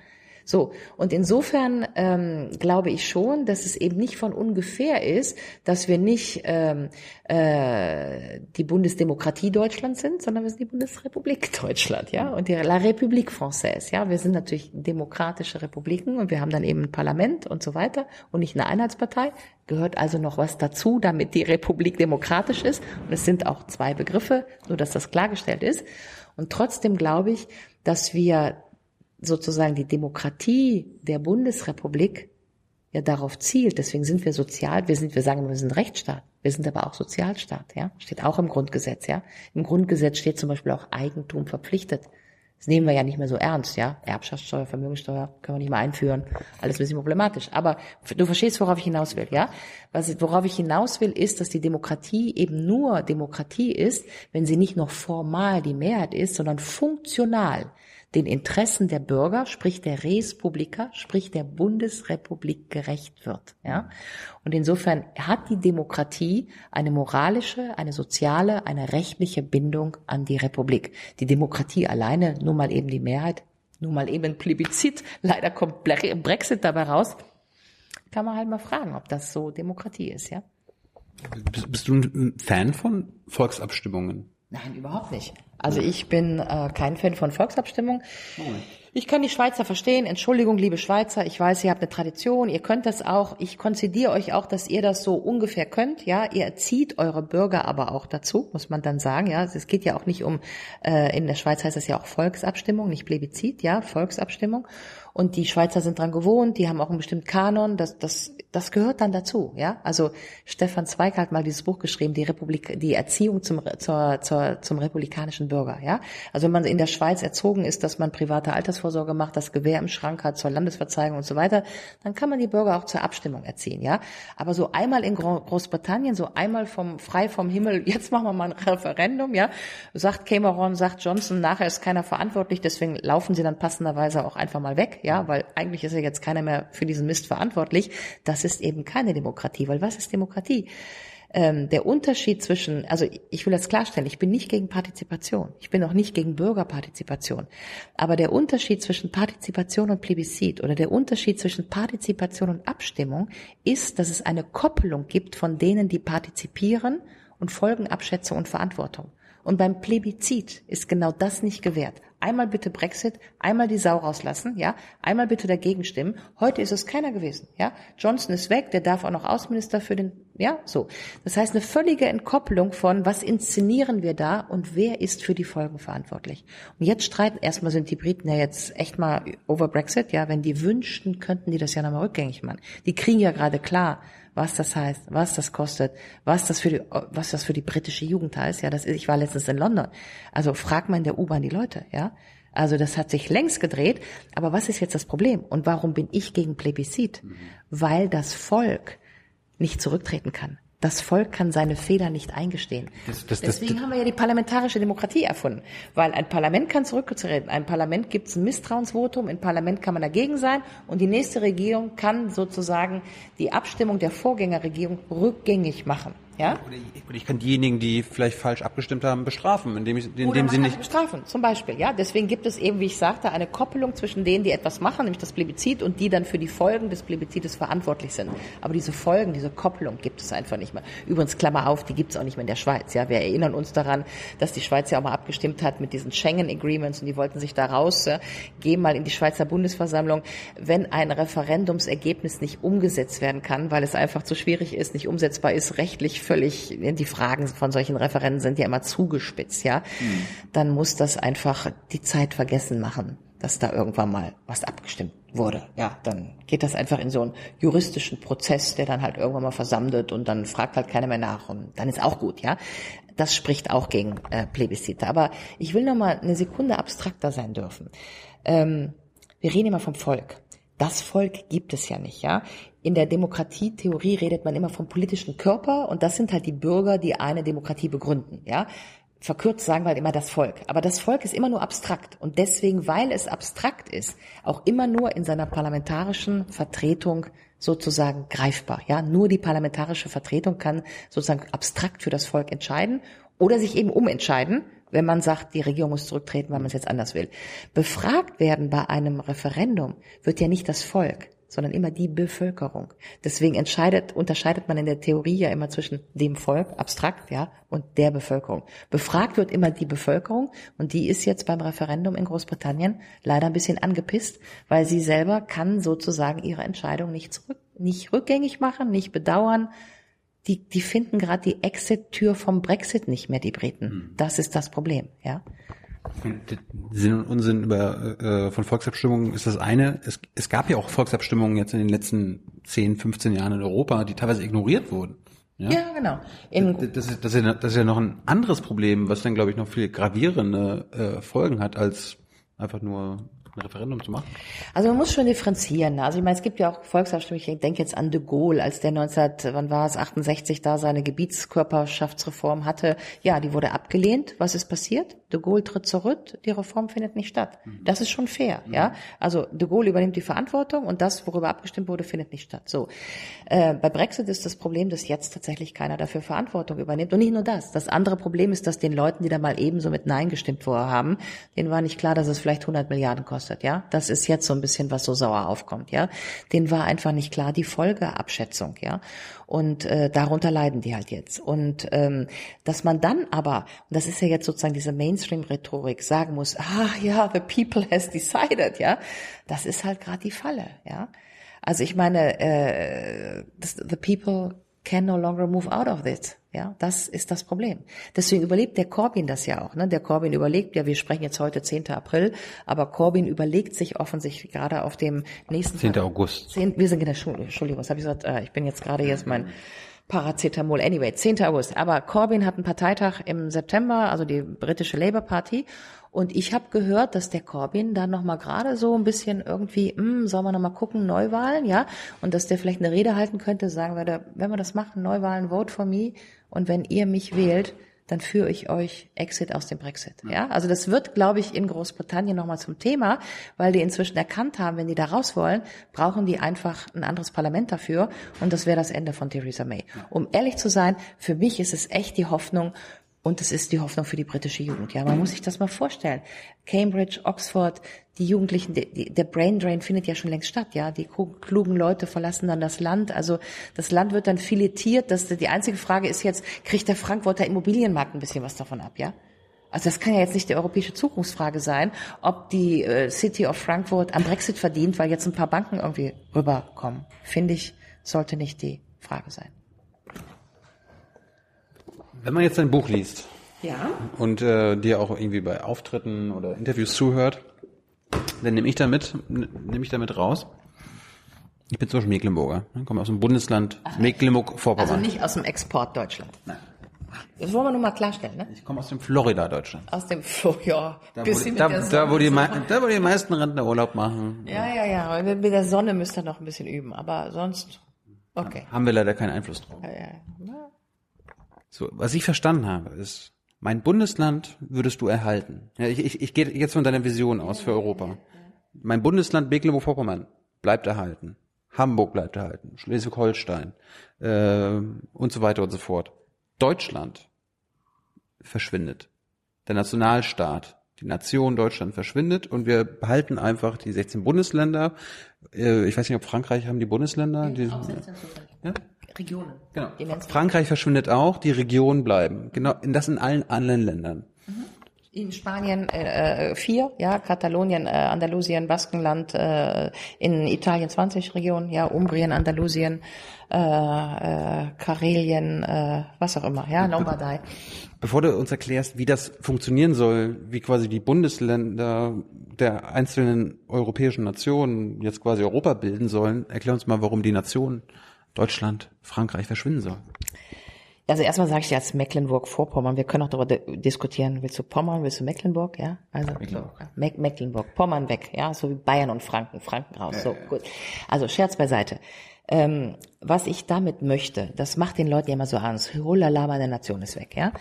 So, und insofern ähm, glaube ich schon, dass es eben nicht von ungefähr ist, dass wir nicht ähm, äh, die Bundesdemokratie Deutschland sind, sondern wir sind die Bundesrepublik Deutschland, ja, und die La République Française, ja. Wir sind natürlich demokratische Republiken und wir haben dann eben ein Parlament und so weiter und nicht eine Einheitspartei. Gehört also noch was dazu, damit die Republik demokratisch ist. Und es sind auch zwei Begriffe, nur dass das klargestellt ist. Und trotzdem glaube ich, dass wir sozusagen die Demokratie der Bundesrepublik ja darauf zielt. Deswegen sind wir sozial, wir sind, wir sagen, wir sind Rechtsstaat. Wir sind aber auch Sozialstaat, ja. Steht auch im Grundgesetz, ja. Im Grundgesetz steht zum Beispiel auch Eigentum verpflichtet. Das nehmen wir ja nicht mehr so ernst, ja. Erbschaftssteuer, Vermögensteuer können wir nicht mehr einführen. Alles ein bisschen problematisch. Aber du verstehst, worauf ich hinaus will, ja? Was, worauf ich hinaus will, ist, dass die Demokratie eben nur Demokratie ist, wenn sie nicht noch formal die Mehrheit ist, sondern funktional den Interessen der Bürger, sprich der Respublika, sprich der Bundesrepublik gerecht wird. Ja? Und insofern hat die Demokratie eine moralische, eine soziale, eine rechtliche Bindung an die Republik. Die Demokratie alleine, nur mal eben die Mehrheit, nur mal eben ein Plebiscit, leider kommt Brexit dabei raus, kann man halt mal fragen, ob das so Demokratie ist, ja. Bist du ein Fan von Volksabstimmungen? Nein, überhaupt nicht. Also ich bin äh, kein Fan von Volksabstimmung. Ich kann die Schweizer verstehen. Entschuldigung, liebe Schweizer. Ich weiß, ihr habt eine Tradition. Ihr könnt das auch. Ich konzidiere euch auch, dass ihr das so ungefähr könnt. Ja, ihr erzieht eure Bürger aber auch dazu, muss man dann sagen. Ja, es geht ja auch nicht um, äh, in der Schweiz heißt das ja auch Volksabstimmung, nicht Plebiscit, ja, Volksabstimmung. Und die Schweizer sind dran gewohnt, die haben auch einen bestimmten Kanon, das, das, das gehört dann dazu, ja. Also Stefan Zweig hat mal dieses Buch geschrieben, die Republik, die Erziehung zum, zur, zur, zum republikanischen Bürger, ja. Also wenn man in der Schweiz erzogen ist, dass man private Altersvorsorge macht, das Gewehr im Schrank hat zur Landesverzeihung und so weiter, dann kann man die Bürger auch zur Abstimmung erziehen, ja. Aber so einmal in Großbritannien, so einmal vom, frei vom Himmel, jetzt machen wir mal ein Referendum, ja, sagt Cameron, sagt Johnson, nachher ist keiner verantwortlich, deswegen laufen sie dann passenderweise auch einfach mal weg, ja, weil eigentlich ist ja jetzt keiner mehr für diesen Mist verantwortlich. Das ist eben keine Demokratie, weil was ist Demokratie? Ähm, der Unterschied zwischen, also ich will das klarstellen, ich bin nicht gegen Partizipation, ich bin auch nicht gegen Bürgerpartizipation, aber der Unterschied zwischen Partizipation und Plebiszit oder der Unterschied zwischen Partizipation und Abstimmung ist, dass es eine Koppelung gibt von denen, die partizipieren und Folgenabschätzung und Verantwortung. Und beim Plebiszit ist genau das nicht gewährt. Einmal bitte Brexit, einmal die Sau rauslassen, ja, einmal bitte dagegen stimmen. Heute ist es keiner gewesen, ja. Johnson ist weg, der darf auch noch Außenminister für den, ja, so. Das heißt, eine völlige Entkopplung von, was inszenieren wir da und wer ist für die Folgen verantwortlich. Und jetzt streiten, erstmal sind die Briten ja jetzt echt mal over Brexit, ja, wenn die wünschten, könnten die das ja nochmal rückgängig machen. Die kriegen ja gerade klar, was das heißt, was das kostet, was das für die, was das für die britische Jugend heißt. Ja, das ist, ich war letztens in London. Also frag mal in der U-Bahn die Leute, ja. Also das hat sich längst gedreht. Aber was ist jetzt das Problem? Und warum bin ich gegen Plebiszit? Mhm. Weil das Volk nicht zurücktreten kann. Das Volk kann seine Fehler nicht eingestehen. Das, das, Deswegen das, haben wir ja die parlamentarische Demokratie erfunden. Weil ein Parlament kann zurücktreten. Ein Parlament gibt es ein Misstrauensvotum, im Parlament kann man dagegen sein und die nächste Regierung kann sozusagen die Abstimmung der Vorgängerregierung rückgängig machen. Ja? Oder ich, oder ich kann diejenigen, die vielleicht falsch abgestimmt haben, bestrafen, indem, ich, indem oder sie nicht bestrafen. Zum Beispiel, ja. Deswegen gibt es eben, wie ich sagte, eine Koppelung zwischen denen, die etwas machen, nämlich das Plebiszit, und die dann für die Folgen des Plebizites verantwortlich sind. Aber diese Folgen, diese Koppelung gibt es einfach nicht mehr. Übrigens Klammer auf, die gibt es auch nicht mehr in der Schweiz. Ja, wir erinnern uns daran, dass die Schweiz ja auch mal abgestimmt hat mit diesen Schengen Agreements und die wollten sich da raus. Ja, gehen mal in die Schweizer Bundesversammlung, wenn ein Referendumsergebnis nicht umgesetzt werden kann, weil es einfach zu schwierig ist, nicht umsetzbar ist, rechtlich völlig, die Fragen von solchen Referenten sind ja immer zugespitzt, ja, mhm. dann muss das einfach die Zeit vergessen machen, dass da irgendwann mal was abgestimmt wurde. Ja, dann geht das einfach in so einen juristischen Prozess, der dann halt irgendwann mal versandet und dann fragt halt keiner mehr nach und dann ist auch gut, ja. Das spricht auch gegen äh, Plebiszite. Aber ich will noch mal eine Sekunde abstrakter sein dürfen. Ähm, wir reden immer vom Volk. Das Volk gibt es ja nicht, ja in der Demokratietheorie redet man immer vom politischen Körper und das sind halt die Bürger, die eine Demokratie begründen, ja. Verkürzt sagen wir halt immer das Volk. Aber das Volk ist immer nur abstrakt und deswegen, weil es abstrakt ist, auch immer nur in seiner parlamentarischen Vertretung sozusagen greifbar. Ja, nur die parlamentarische Vertretung kann sozusagen abstrakt für das Volk entscheiden oder sich eben umentscheiden, wenn man sagt, die Regierung muss zurücktreten, weil man es jetzt anders will. Befragt werden bei einem Referendum wird ja nicht das Volk, sondern immer die Bevölkerung. Deswegen entscheidet, unterscheidet man in der Theorie ja immer zwischen dem Volk, abstrakt, ja, und der Bevölkerung. Befragt wird immer die Bevölkerung und die ist jetzt beim Referendum in Großbritannien leider ein bisschen angepisst, weil sie selber kann sozusagen ihre Entscheidung nicht zurück, nicht rückgängig machen, nicht bedauern. Die, die finden gerade die Exit-Tür vom Brexit nicht mehr, die Briten. Hm. Das ist das Problem, ja. Sinn und Unsinn über, äh, von Volksabstimmungen ist das eine. Es, es gab ja auch Volksabstimmungen jetzt in den letzten 10, 15 Jahren in Europa, die teilweise ignoriert wurden. Ja, ja genau. In das, ist, das, ist, das ist ja noch ein anderes Problem, was dann, glaube ich, noch viel gravierende äh, Folgen hat als Einfach nur ein Referendum zu machen? Also man muss schon differenzieren. ne? Also ich meine, es gibt ja auch Volksabstimmungen. Ich denke jetzt an de Gaulle, als der 19, wann war es, 68 da seine Gebietskörperschaftsreform hatte. Ja, die wurde abgelehnt. Was ist passiert? De Gaulle tritt zurück. Die Reform findet nicht statt. Das ist schon fair, ja. Also de Gaulle übernimmt die Verantwortung und das, worüber abgestimmt wurde, findet nicht statt. So. Äh, bei Brexit ist das Problem, dass jetzt tatsächlich keiner dafür Verantwortung übernimmt. Und nicht nur das. Das andere Problem ist, dass den Leuten, die da mal ebenso mit Nein gestimmt vorher haben, denen war nicht klar, dass es vielleicht 100 Milliarden kostet, ja. Das ist jetzt so ein bisschen, was so sauer aufkommt, ja. Denen war einfach nicht klar die Folgeabschätzung, ja. Und äh, darunter leiden die halt jetzt. Und ähm, dass man dann aber, und das ist ja jetzt sozusagen diese Mainstream-Rhetorik, sagen muss, ah ja, the people has decided, ja, das ist halt gerade die Falle, ja. Also ich meine, äh, the people can no longer move out of it. Ja, das ist das Problem. Deswegen überlebt der Corbyn das ja auch. Ne? Der Corbyn überlegt, ja, wir sprechen jetzt heute 10. April, aber Corbyn überlegt sich offensichtlich gerade auf dem nächsten 10. August. 10, wir sind in der Schule, Entschuldigung, was habe ich gesagt? Äh, ich bin jetzt gerade jetzt mein Paracetamol. Anyway, 10. August. Aber Corbyn hat einen Parteitag im September, also die britische Labour Party. Und ich habe gehört, dass der Corbyn da noch mal gerade so ein bisschen irgendwie, hm, soll man noch mal gucken, Neuwahlen, ja? Und dass der vielleicht eine Rede halten könnte, sagen würde, wenn wir das machen, Neuwahlen, vote for me. Und wenn ihr mich wählt, dann führe ich euch Exit aus dem Brexit. Ja, also das wird, glaube ich, in Großbritannien nochmal zum Thema, weil die inzwischen erkannt haben, wenn die da raus wollen, brauchen die einfach ein anderes Parlament dafür und das wäre das Ende von Theresa May. Um ehrlich zu sein, für mich ist es echt die Hoffnung, und es ist die Hoffnung für die britische Jugend. Ja, man muss sich das mal vorstellen. Cambridge, Oxford, die Jugendlichen, die, die, der Brain Drain findet ja schon längst statt. Ja, die klugen Leute verlassen dann das Land. Also das Land wird dann filetiert. Das, die einzige Frage ist jetzt, kriegt der Frankfurter Immobilienmarkt ein bisschen was davon ab? Ja. Also das kann ja jetzt nicht die europäische Zukunftsfrage sein, ob die äh, City of Frankfurt am Brexit verdient, weil jetzt ein paar Banken irgendwie rüberkommen. Finde ich, sollte nicht die Frage sein. Wenn man jetzt dein Buch liest Ja. und äh, dir auch irgendwie bei Auftritten oder Interviews zuhört, dann nehme ich damit, nehme ich damit raus. Ich bin zum Beispiel Mecklenburger, ne, komme aus dem Bundesland Mecklenburg-Vorpommern. Also nicht aus dem Export Deutschland. Nein. Das wollen wir nur mal klarstellen, ne? ich komme aus dem Florida, Deutschland. Aus dem Flo, ja. Da, wo, da, da, wo die, da, wo die meisten Rentner Urlaub machen, Ja, ja, ja. Aber Mit der Sonne müsst ihr noch ein bisschen üben, aber sonst, okay. haben wir leider keinen Einfluss drauf. Ja, ja. So, was ich verstanden habe, ist, mein Bundesland würdest du erhalten. Ja, ich, ich, ich gehe jetzt von deiner Vision aus für Europa. Mein Bundesland Mecklenburg-Vorpommern bleibt erhalten. Hamburg bleibt erhalten. Schleswig-Holstein äh, und so weiter und so fort. Deutschland verschwindet. Der Nationalstaat, die Nation Deutschland verschwindet und wir behalten einfach die 16 Bundesländer. Äh, ich weiß nicht, ob Frankreich haben die Bundesländer. Die, ja? Regionen. Genau. Frankreich verschwindet auch, die Regionen bleiben. Genau, das in allen anderen Ländern. In Spanien äh, äh, vier, ja, Katalonien, äh, Andalusien, Baskenland, äh, in Italien 20 Regionen, ja, Umbrien, Andalusien, äh, äh, Karelien, äh, was auch immer, ja, Lombardei. Bevor du uns erklärst, wie das funktionieren soll, wie quasi die Bundesländer der einzelnen europäischen Nationen jetzt quasi Europa bilden sollen, erklär uns mal, warum die Nationen Deutschland, Frankreich verschwinden sollen. Also erstmal sage ich dir als Mecklenburg-Vorpommern, wir können auch darüber di- diskutieren, willst du Pommern, willst du Mecklenburg, ja? Also Mecklenburg. So, Meck Mecklenburg, Pommern weg, ja, so wie Bayern und Franken, Franken raus. So, gut. Also Scherz beiseite. Ähm, was ich damit möchte, das macht den Leuten ja immer so Angst. Holala, meine Nation ist weg, ja?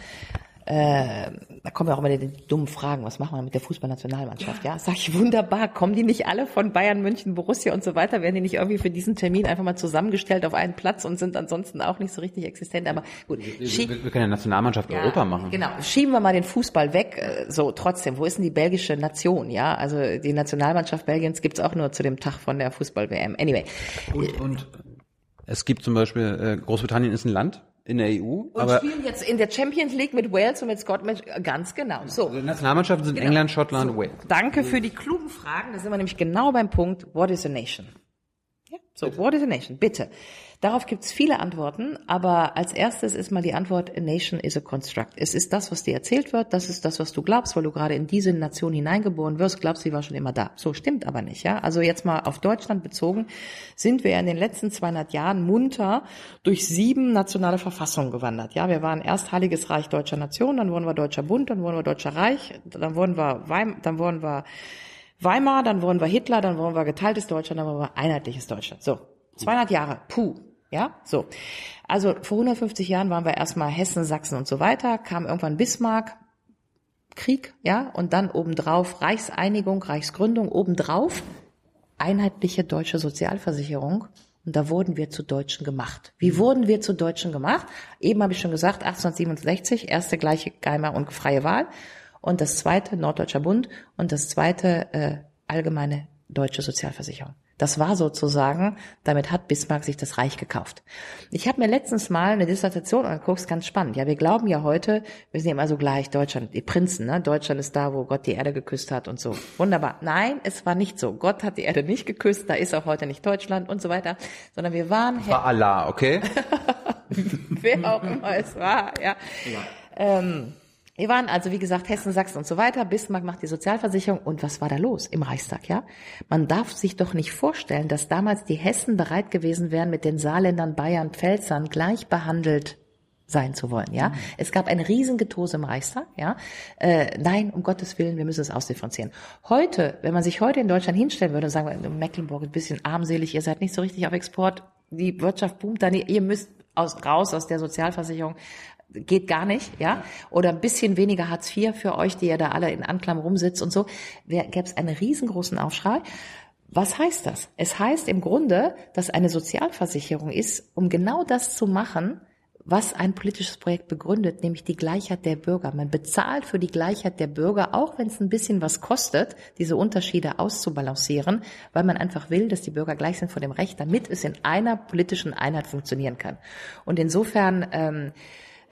Äh, da kommen ja auch immer die, die dummen Fragen, was machen wir mit der Fußballnationalmannschaft, ja? Sag ich, wunderbar, kommen die nicht alle von Bayern, München, Borussia und so weiter, werden die nicht irgendwie für diesen Termin einfach mal zusammengestellt auf einen Platz und sind ansonsten auch nicht so richtig existent, aber gut. Schieb- Wir, wir können ja Nationalmannschaft ja, Europa machen. Genau. Schieben wir mal den Fußball weg. äh, So, trotzdem, wo ist denn die belgische Nation? Ja, also die Nationalmannschaft Belgiens gibt's auch nur zu dem Tag von der Fußball-WM. Anyway. Und, und es gibt zum Beispiel, äh, Großbritannien ist ein Land in der EU, Und aber spielen jetzt in der Champions League mit Wales und mit Scotland. Ganz genau. So. die Nationalmannschaften sind England, Schottland, Wales. Danke für die klugen Fragen. Da sind wir nämlich genau beim Punkt, what is a nation? Ja? So, what is a nation? Bitte. Darauf gibt's viele Antworten, aber als erstes ist mal die Antwort, a nation is a construct. Es ist das, was dir erzählt wird, das ist das, was du glaubst, weil du gerade in diese Nation hineingeboren wirst, glaubst, sie war schon immer da. So stimmt aber nicht, ja. Also jetzt mal auf Deutschland bezogen, sind wir in den letzten 200 Jahren munter durch sieben nationale Verfassungen gewandert. Ja, wir waren erst Heiliges Reich Deutscher Nation, dann wurden wir Deutscher Bund, dann wurden wir Deutscher Reich, dann wurden wir Weim, dann wurden wir Weimar, dann wurden wir Hitler, dann wurden wir geteiltes Deutschland, dann wurden wir einheitliches Deutschland. So, 200 Jahre, puh, ja, so. Also vor 150 Jahren waren wir erstmal Hessen, Sachsen und so weiter, kam irgendwann Bismarck, Krieg, ja, und dann obendrauf Reichseinigung, Reichsgründung, obendrauf einheitliche deutsche Sozialversicherung. Und da wurden wir zu Deutschen gemacht. Wie wurden wir zu Deutschen gemacht? Eben habe ich schon gesagt, 1867, erste gleiche Geimer und freie Wahl. Und das zweite, Norddeutscher Bund. Und das zweite, äh, allgemeine deutsche Sozialversicherung. Das war sozusagen, damit hat Bismarck sich das Reich gekauft. Ich habe mir letztens mal eine Dissertation angeguckt, ganz spannend. Ja, wir glauben ja heute, wir sind immer so gleich, Deutschland, die Prinzen, ne? Deutschland ist da, wo Gott die Erde geküsst hat und so. Wunderbar. Nein, es war nicht so. Gott hat die Erde nicht geküsst, da ist auch heute nicht Deutschland und so weiter, sondern wir waren... War Allah, okay? Wer auch immer es war, ja. ja. Ähm, wir waren also, wie gesagt, Hessen, Sachsen und so weiter. Bismarck macht die Sozialversicherung. Und was war da los im Reichstag, ja? Man darf sich doch nicht vorstellen, dass damals die Hessen bereit gewesen wären, mit den Saarländern, Bayern, Pfälzern gleich behandelt sein zu wollen, ja. Mhm. Es gab ein Riesengetose im Reichstag, ja. Äh, nein, um Gottes Willen, wir müssen es ausdifferenzieren. Heute, wenn man sich heute in Deutschland hinstellen würde und sagen, Mecklenburg ist ein bisschen armselig, ihr seid nicht so richtig auf Export, die Wirtschaft boomt dann, ihr müsst aus, raus aus der Sozialversicherung geht gar nicht, ja, oder ein bisschen weniger Hartz IV für euch, die ja da alle in Anklam rumsitzt und so, gäbe es einen riesengroßen Aufschrei. Was heißt das? Es heißt im Grunde, dass eine Sozialversicherung ist, um genau das zu machen, was ein politisches Projekt begründet, nämlich die Gleichheit der Bürger. Man bezahlt für die Gleichheit der Bürger, auch wenn es ein bisschen was kostet, diese Unterschiede auszubalancieren, weil man einfach will, dass die Bürger gleich sind vor dem Recht, damit es in einer politischen Einheit funktionieren kann. Und insofern ähm,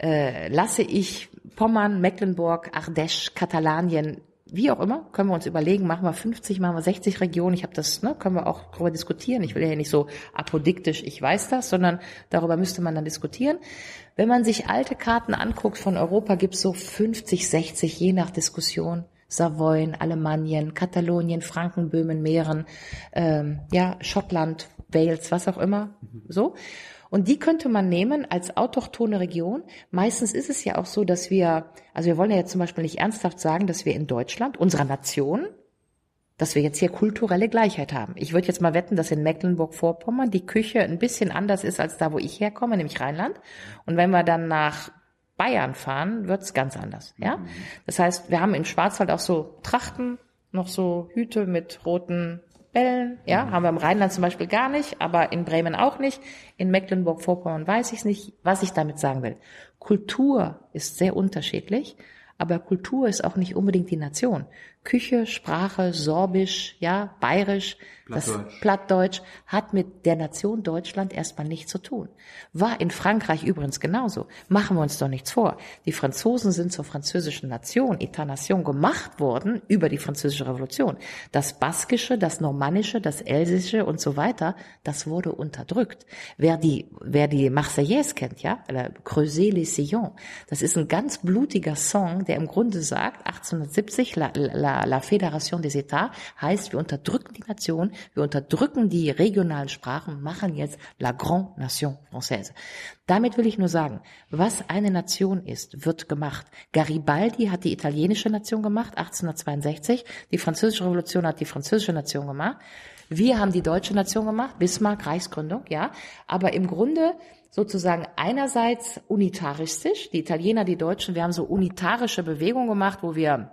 äh, lasse ich Pommern, Mecklenburg, Ardèche, Katalanien, wie auch immer, können wir uns überlegen, machen wir 50, machen wir 60 Regionen. Ich habe das, ne, können wir auch darüber diskutieren. Ich will ja nicht so apodiktisch, ich weiß das, sondern darüber müsste man dann diskutieren. Wenn man sich alte Karten anguckt von Europa, gibt's so 50, 60, je nach Diskussion. Savoyen, Alemannien, Katalonien, Franken, Böhmen, Mähren, ähm, ja, Schottland, Wales, was auch immer, so. Und die könnte man nehmen als autochtone Region. Meistens ist es ja auch so, dass wir, also wir wollen ja jetzt zum Beispiel nicht ernsthaft sagen, dass wir in Deutschland, unserer Nation, dass wir jetzt hier kulturelle Gleichheit haben. Ich würde jetzt mal wetten, dass in Mecklenburg-Vorpommern die Küche ein bisschen anders ist als da, wo ich herkomme, nämlich Rheinland. Und wenn wir dann nach Bayern fahren, wird's ganz anders. Ja, mhm. das heißt, wir haben im Schwarzwald auch so Trachten, noch so Hüte mit roten Bällen, ja, mhm. haben wir im Rheinland zum Beispiel gar nicht, aber in Bremen auch nicht. In Mecklenburg-Vorpommern weiß ich es nicht, was ich damit sagen will. Kultur ist sehr unterschiedlich, aber Kultur ist auch nicht unbedingt die Nation. Küche, Sprache, Sorbisch, ja, Bayerisch, Plattdeutsch. das Plattdeutsch hat mit der Nation Deutschland erstmal nichts zu tun. War in Frankreich übrigens genauso. Machen wir uns doch nichts vor. Die Franzosen sind zur französischen Nation, Etat-Nation, gemacht worden über die französische Revolution. Das Baskische, das Normannische, das Elsische und so weiter, das wurde unterdrückt. Wer die, wer die Marseillaise kennt, ja, Creuser les Sillons, das ist ein ganz blutiger Song, der im Grunde sagt, 1870, la, la, la, Fédération des États heißt, wir unterdrücken die Nation, wir unterdrücken die regionalen Sprachen, machen jetzt la Grande Nation Française. Damit will ich nur sagen, was eine Nation ist, wird gemacht. Garibaldi hat die italienische Nation gemacht, 1862. Die französische Revolution hat die französische Nation gemacht. Wir haben die deutsche Nation gemacht, Bismarck, Reichsgründung, ja. Aber im Grunde sozusagen einerseits unitaristisch, die Italiener, die Deutschen, wir haben so unitarische Bewegungen gemacht, wo wir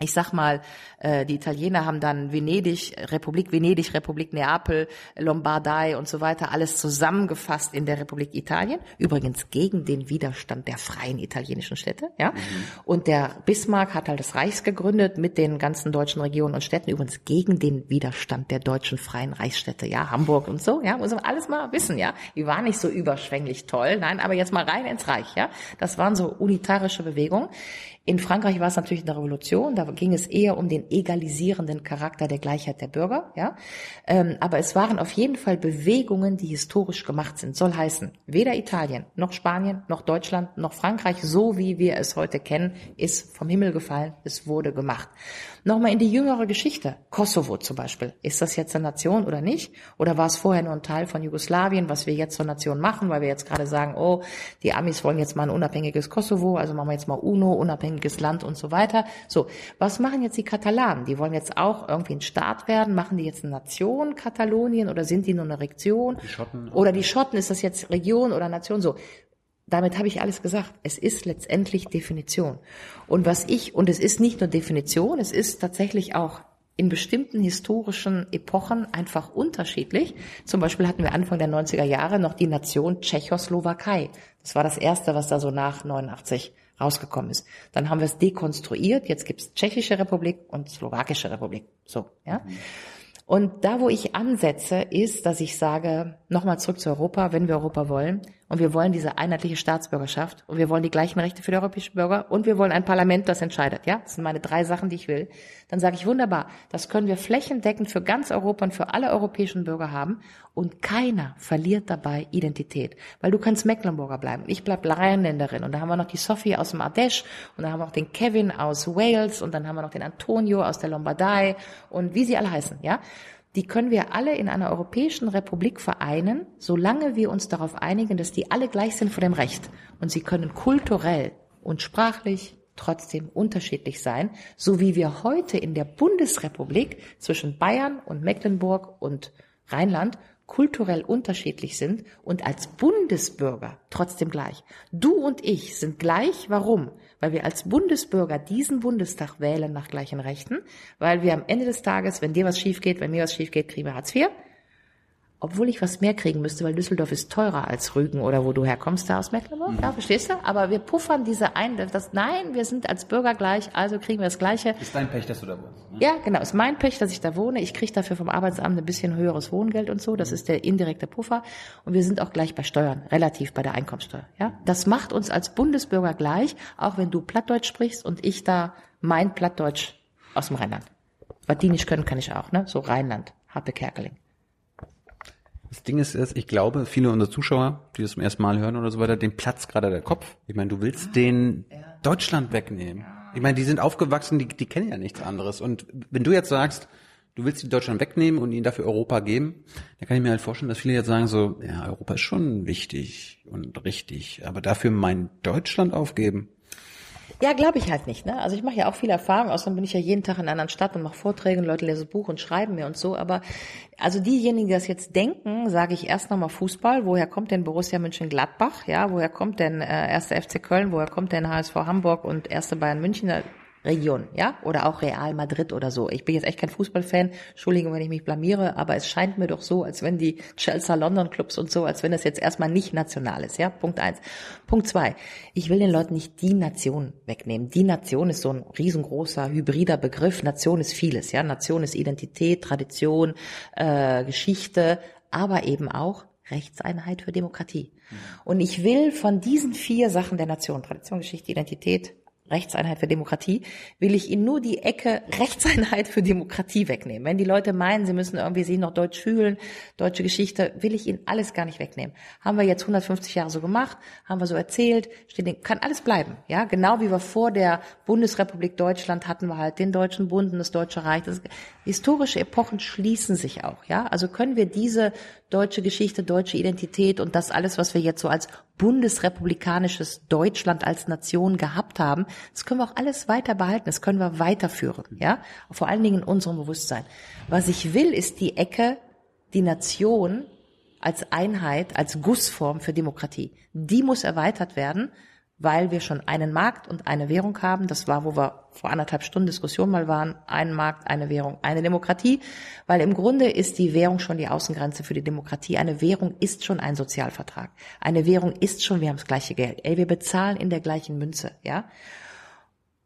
ich sag mal, äh, die Italiener haben dann Venedig, Republik Venedig, Republik Neapel, Lombardei und so weiter alles zusammengefasst in der Republik Italien. Übrigens gegen den Widerstand der freien italienischen Städte, ja. Mhm. Und der Bismarck hat halt das Reichs gegründet mit den ganzen deutschen Regionen und Städten. Übrigens gegen den Widerstand der deutschen freien Reichsstädte, ja, Hamburg und so, ja. Muss man alles mal wissen, ja. Die waren nicht so überschwänglich toll, nein, aber jetzt mal rein ins Reich, ja. Das waren so unitarische Bewegungen. In Frankreich war es natürlich eine Revolution, da ging es eher um den egalisierenden Charakter der Gleichheit der Bürger, ja. Ähm, aber es waren auf jeden Fall Bewegungen, die historisch gemacht sind. Soll heißen, weder Italien, noch Spanien, noch Deutschland, noch Frankreich, so wie wir es heute kennen, ist vom Himmel gefallen, es wurde gemacht. Nochmal in die jüngere Geschichte. Kosovo zum Beispiel. Ist das jetzt eine Nation oder nicht? Oder war es vorher nur ein Teil von Jugoslawien, was wir jetzt zur Nation machen, weil wir jetzt gerade sagen, oh, die Amis wollen jetzt mal ein unabhängiges Kosovo, also machen wir jetzt mal UNO, unabhängiges Land und so weiter. So, was machen jetzt die Katalanen? Die wollen jetzt auch irgendwie ein Staat werden. Machen die jetzt eine Nation, Katalonien, oder sind die nur eine Region? Die Schotten. Oder die Schotten, ist das jetzt Region oder Nation? So damit habe ich alles gesagt. Es ist letztendlich Definition. Und was ich, und es ist nicht nur Definition, es ist tatsächlich auch in bestimmten historischen Epochen einfach unterschiedlich. Zum Beispiel hatten wir Anfang der 90er Jahre noch die Nation Tschechoslowakei. Das war das erste, was da so nach 89 rausgekommen ist. Dann haben wir es dekonstruiert. Jetzt gibt es Tschechische Republik und Slowakische Republik. So, ja. Und da, wo ich ansetze, ist, dass ich sage, nochmal zurück zu Europa, wenn wir Europa wollen. Und wir wollen diese einheitliche Staatsbürgerschaft. Und wir wollen die gleichen Rechte für die europäischen Bürger. Und wir wollen ein Parlament, das entscheidet. Ja, das sind meine drei Sachen, die ich will. Dann sage ich, wunderbar, das können wir flächendeckend für ganz Europa und für alle europäischen Bürger haben. Und keiner verliert dabei Identität. Weil du kannst Mecklenburger bleiben. Ich bleib Rheinländerin. Und da haben wir noch die Sophie aus dem Ardèche. Und da haben wir noch den Kevin aus Wales. Und dann haben wir noch den Antonio aus der Lombardei. Und wie sie alle heißen, ja die können wir alle in einer europäischen Republik vereinen, solange wir uns darauf einigen, dass die alle gleich sind vor dem Recht. Und sie können kulturell und sprachlich trotzdem unterschiedlich sein, so wie wir heute in der Bundesrepublik zwischen Bayern und Mecklenburg und Rheinland kulturell unterschiedlich sind und als Bundesbürger trotzdem gleich. Du und ich sind gleich. Warum? weil wir als Bundesbürger diesen Bundestag wählen nach gleichen Rechten, weil wir am Ende des Tages, wenn dir was schief geht, wenn mir was schief geht, kriegen wir Hartz IV obwohl ich was mehr kriegen müsste, weil Düsseldorf ist teurer als Rügen oder wo du herkommst, da aus Mecklenburg, mhm. ja, verstehst du? Aber wir puffern diese ein, das, nein, wir sind als Bürger gleich, also kriegen wir das Gleiche. Ist dein Pech, dass du da wohnst? Ne? Ja, genau, ist mein Pech, dass ich da wohne. Ich kriege dafür vom Arbeitsamt ein bisschen höheres Wohngeld und so, das mhm. ist der indirekte Puffer. Und wir sind auch gleich bei Steuern, relativ bei der Einkommensteuer, ja. Das macht uns als Bundesbürger gleich, auch wenn du Plattdeutsch sprichst und ich da mein Plattdeutsch aus dem Rheinland. Was die nicht können, kann ich auch, ne? So Rheinland, Happe Kerkeling. Das Ding ist, ich glaube, viele unserer Zuschauer, die das zum ersten Mal hören oder so weiter, dem platzt gerade der Kopf. Ich meine, du willst den Deutschland wegnehmen. Ich meine, die sind aufgewachsen, die, die kennen ja nichts anderes. Und wenn du jetzt sagst, du willst die Deutschland wegnehmen und ihnen dafür Europa geben, dann kann ich mir halt vorstellen, dass viele jetzt sagen so, ja, Europa ist schon wichtig und richtig, aber dafür mein Deutschland aufgeben. Ja, glaube ich halt nicht. Ne? Also ich mache ja auch viel Erfahrung, außerdem bin ich ja jeden Tag in einer anderen Stadt und mache Vorträge und Leute lesen Buch und schreiben mir und so. Aber also diejenigen, die das jetzt denken, sage ich erst nochmal Fußball. Woher kommt denn Borussia Mönchengladbach? Ja, woher kommt denn äh, 1. FC Köln? Woher kommt denn HSV Hamburg und 1. Bayern München? Region, ja, oder auch Real Madrid oder so. Ich bin jetzt echt kein Fußballfan, Entschuldigung, wenn ich mich blamiere, aber es scheint mir doch so, als wenn die Chelsea London Clubs und so, als wenn das jetzt erstmal nicht national ist, ja. Punkt eins. Punkt zwei. Ich will den Leuten nicht die Nation wegnehmen. Die Nation ist so ein riesengroßer hybrider Begriff. Nation ist vieles, ja. Nation ist Identität, Tradition, äh, Geschichte, aber eben auch Rechtseinheit für Demokratie. Mhm. Und ich will von diesen vier Sachen der Nation, Tradition, Geschichte, Identität, Rechtseinheit für Demokratie, will ich ihnen nur die Ecke Rechtseinheit für Demokratie wegnehmen. Wenn die Leute meinen, sie müssen irgendwie sich noch Deutsch fühlen, deutsche Geschichte, will ich ihnen alles gar nicht wegnehmen. Haben wir jetzt 150 Jahre so gemacht, haben wir so erzählt, steht, kann alles bleiben. Ja, genau wie wir vor der Bundesrepublik Deutschland hatten wir halt den Deutschen Bund und das Deutsche Reich. Das, historische Epochen schließen sich auch. Ja, also können wir diese deutsche Geschichte, deutsche Identität und das alles, was wir jetzt so als bundesrepublikanisches Deutschland als Nation gehabt haben, das können wir auch alles weiter behalten, das können wir weiterführen, ja? Vor allen Dingen in unserem Bewusstsein. Was ich will, ist die Ecke, die Nation als Einheit, als Gussform für Demokratie. Die muss erweitert werden, weil wir schon einen Markt und eine Währung haben. Das war, wo wir vor anderthalb Stunden Diskussion mal waren. Ein Markt, eine Währung, eine Demokratie. Weil im Grunde ist die Währung schon die Außengrenze für die Demokratie. Eine Währung ist schon ein Sozialvertrag. Eine Währung ist schon, wir haben das gleiche Geld. Ey, wir bezahlen in der gleichen Münze, ja.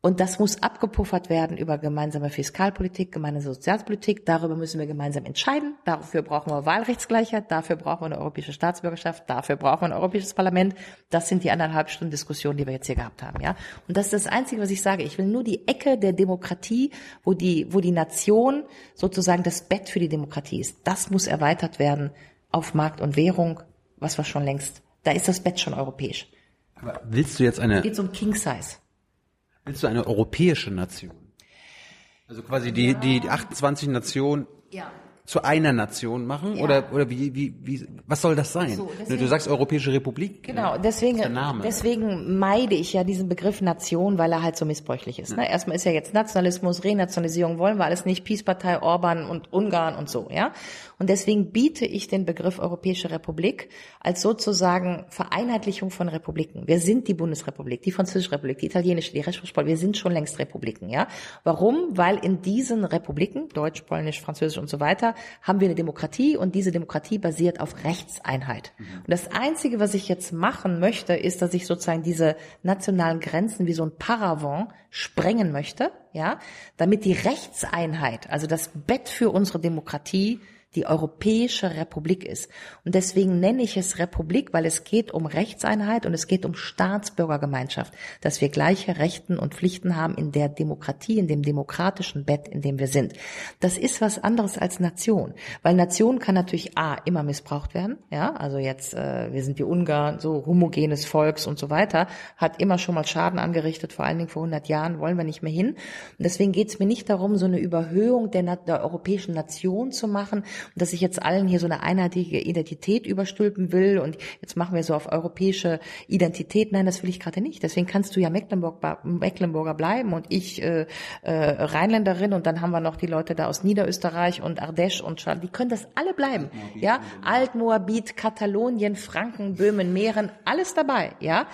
Und das muss abgepuffert werden über gemeinsame Fiskalpolitik, gemeinsame Sozialpolitik. Darüber müssen wir gemeinsam entscheiden. Dafür brauchen wir Wahlrechtsgleichheit. Dafür brauchen wir eine europäische Staatsbürgerschaft. Dafür brauchen wir ein europäisches Parlament. Das sind die anderthalb Stunden Diskussion, die wir jetzt hier gehabt haben, ja. Und das ist das Einzige, was ich sage. Ich will nur die Ecke der Demokratie, wo die, wo die Nation sozusagen das Bett für die Demokratie ist. Das muss erweitert werden auf Markt und Währung, was wir schon längst, da ist das Bett schon europäisch. Aber willst du jetzt eine, Es geht um King Size. Willst du eine europäische Nation? Also quasi die, die, die 28 Nationen Ja. Zu einer Nation machen? Ja. Oder, oder wie, wie, wie, was soll das sein? So, du deswegen- sagst Europäische Republik. Genau, Ja. deswegen, deswegen meide ich ja diesen Begriff Nation, weil er halt so missbräuchlich ist. Ne? Erstmal ist ja jetzt Nationalismus, Renationalisierung, wollen wir alles nicht, Peace-Partei, Orban und Ungarn und so, ja. Und deswegen biete ich den Begriff Europäische Republik als sozusagen Vereinheitlichung von Republiken. Wir sind die Bundesrepublik, die Französische Republik, die italienische, die Rechtssport, wir sind schon längst Republiken, ja. Warum? Weil in diesen Republiken, Deutsch, Polnisch, Französisch und so weiter, haben wir eine Demokratie und diese Demokratie basiert auf Rechtseinheit. Und das Einzige, was ich jetzt machen möchte, ist, dass ich sozusagen diese nationalen Grenzen wie so ein Paravent sprengen möchte, ja, damit die Rechtseinheit, also das Bett für unsere Demokratie, die Europäische Republik ist. Und deswegen nenne ich es Republik, weil es geht um Rechtseinheit und es geht um Staatsbürgergemeinschaft, dass wir gleiche Rechten und Pflichten haben in der Demokratie, in dem demokratischen Bett, in dem wir sind. Das ist was anderes als Nation, weil Nation kann natürlich a immer missbraucht werden, ja, also jetzt äh, wir sind die Ungarn, so homogenes Volks und so weiter, hat immer schon mal Schaden angerichtet, vor allen Dingen vor 100 Jahren wollen wir nicht mehr hin. Und deswegen geht es mir nicht darum, so eine Überhöhung der, der europäischen Nation zu machen und dass ich jetzt allen hier so eine einheitliche Identität überstülpen will und jetzt machen wir so auf europäische Identität. Nein, das will ich gerade nicht. Deswegen kannst du ja Mecklenburg, Mecklenburger bleiben und ich äh, äh, Rheinländerin und dann haben wir noch die Leute da aus Niederösterreich und Ardèche und Schal die können das alle bleiben. Ja, Altmoabit, Katalonien, Franken, Böhmen, Mähren, alles dabei. Ja.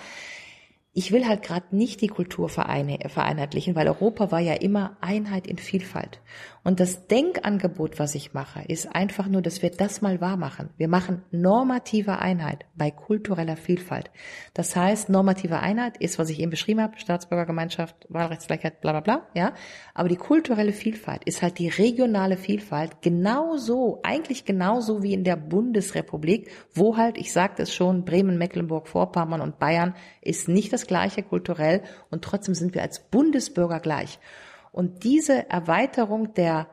Ich will halt gerade nicht die Kultur vereinheitlichen, weil Europa war ja immer Einheit in Vielfalt. Und das Denkangebot, was ich mache, ist einfach nur, dass wir das mal wahr machen. Wir machen normative Einheit bei kultureller Vielfalt. Das heißt, normative Einheit ist, was ich eben beschrieben habe, Staatsbürgergemeinschaft, Wahlrechtsgleichheit, bla bla bla, ja. Aber die kulturelle Vielfalt ist halt die regionale Vielfalt genauso, eigentlich genauso wie in der Bundesrepublik, wo halt, ich sagte es schon, Bremen, Mecklenburg, Vorpommern und Bayern ist nicht das gleiche kulturell und trotzdem sind wir als Bundesbürger gleich. Und diese Erweiterung der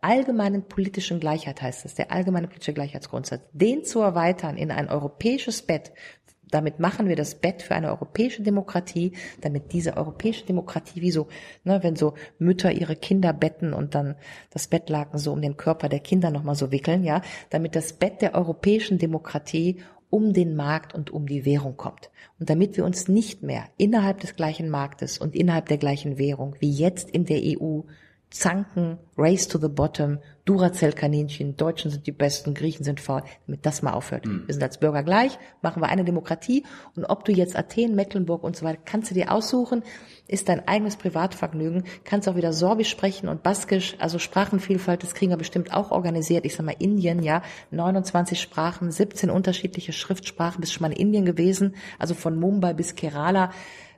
allgemeinen politischen Gleichheit heißt es, der allgemeine politische Gleichheitsgrundsatz, den zu erweitern in ein europäisches Bett, damit machen wir das Bett für eine europäische Demokratie, damit diese europäische Demokratie, wie so, ne, wenn so Mütter ihre Kinder betten und dann das Bettlaken so um den Körper der Kinder nochmal so wickeln, ja, damit das Bett der europäischen Demokratie um den Markt und um die Währung kommt. Und damit wir uns nicht mehr innerhalb des gleichen Marktes und innerhalb der gleichen Währung wie jetzt in der EU zanken, race to the bottom, Duracell-Kaninchen, Deutschen sind die Besten, Griechen sind faul, damit das mal aufhört. Wir sind als Bürger gleich, machen wir eine Demokratie. Und ob du jetzt Athen, Mecklenburg und so weiter, kannst du dir aussuchen, ist dein eigenes Privatvergnügen, kannst auch wieder Sorbisch sprechen und Baskisch, also Sprachenvielfalt, das kriegen wir bestimmt auch organisiert. Ich sag mal Indien, ja, 29 Sprachen, 17 unterschiedliche Schriftsprachen, bist schon mal in Indien gewesen, also von Mumbai bis Kerala,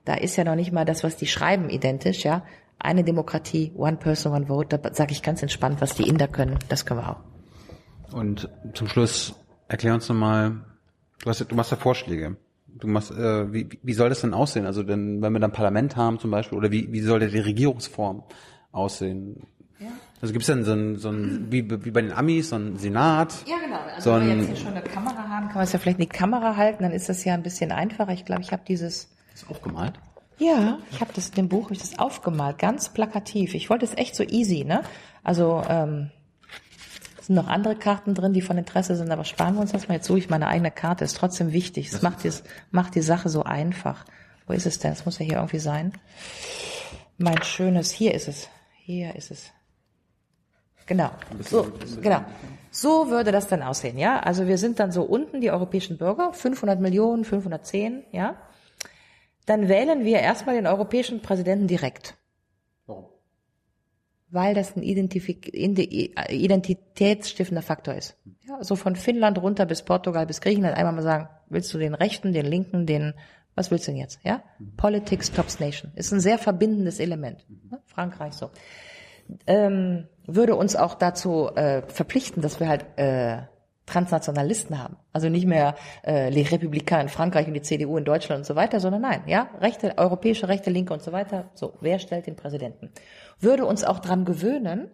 da ist ja noch nicht mal das, was die schreiben, identisch, ja. Eine Demokratie, one person, one vote, da sage ich ganz entspannt, was die Inder können, das können wir auch. Und zum Schluss erklär uns nochmal, du hast, du machst ja Vorschläge. Du machst, äh, wie, wie soll das denn aussehen? Also denn, wenn wir dann Parlament haben zum Beispiel, oder wie, wie soll die Regierungsform aussehen? Ja. Also gibt es dann so ein, so ein wie, wie bei den Amis, so ein Senat? Ja, genau. Also so wenn wir jetzt hier schon eine Kamera haben, kann man es ja vielleicht in die Kamera halten, dann ist das ja ein bisschen einfacher. Ich glaube, ich habe dieses ist aufgemalt? Ja, ich habe das in dem Buch, hab ich das aufgemalt, ganz plakativ. Ich wollte es echt so easy, ne? Also ähm, es sind noch andere Karten drin, die von Interesse sind, aber sparen wir uns das mal. Jetzt suche ich meine eigene Karte, ist trotzdem wichtig. Es macht, dies, macht die Sache so einfach. Wo ist es denn? Es muss ja hier irgendwie sein. Mein schönes, hier ist es. Hier ist es. Genau. So, genau. So würde das dann aussehen, ja? Also wir sind dann so unten, die europäischen Bürger, 500 Millionen, 510, ja? Dann wählen wir erstmal den europäischen Präsidenten direkt. Warum? Weil das ein Identifik identitätsstiftender Faktor ist. Ja, so von Finnland runter bis Portugal bis Griechenland einmal mal sagen, willst du den rechten, den linken, den Was willst du denn jetzt? Ja? Politics tops nation. Ist ein sehr verbindendes Element. Ne? Frankreich so. Ähm, würde uns auch dazu äh, verpflichten, dass wir halt äh, Transnationalisten haben. Also nicht mehr äh, Les Républicains in Frankreich und die CDU in Deutschland und so weiter, sondern nein, ja, Rechte, europäische Rechte, Linke und so weiter. So, wer stellt den Präsidenten? Würde uns auch dran gewöhnen,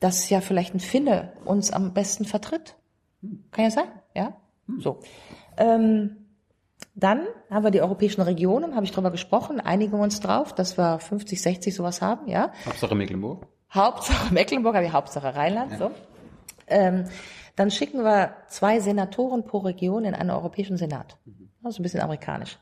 dass ja vielleicht ein Finne uns am besten vertritt. Kann ja sein, ja. So. Ähm, dann haben wir die europäischen Regionen, habe ich drüber gesprochen, einigen uns drauf, dass wir 50, 60 sowas haben, ja. Hauptsache Mecklenburg. Hauptsache Mecklenburg, aber die Hauptsache Rheinland, ja. so. Ähm, dann schicken wir zwei Senatoren pro Region in einen europäischen Senat. Also ein bisschen amerikanisch.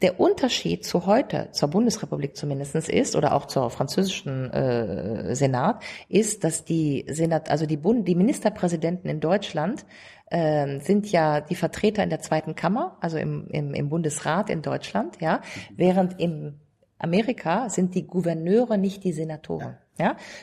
Der Unterschied zu heute, zur Bundesrepublik zumindestens ist, oder auch zur französischen äh, Senat, ist, dass die Senat, also die, Bund, die Ministerpräsidenten in Deutschland äh, sind ja die Vertreter in der zweiten Kammer, also im, im, im Bundesrat in Deutschland, ja, während im Amerika sind die Gouverneure nicht die Senatoren. Ja,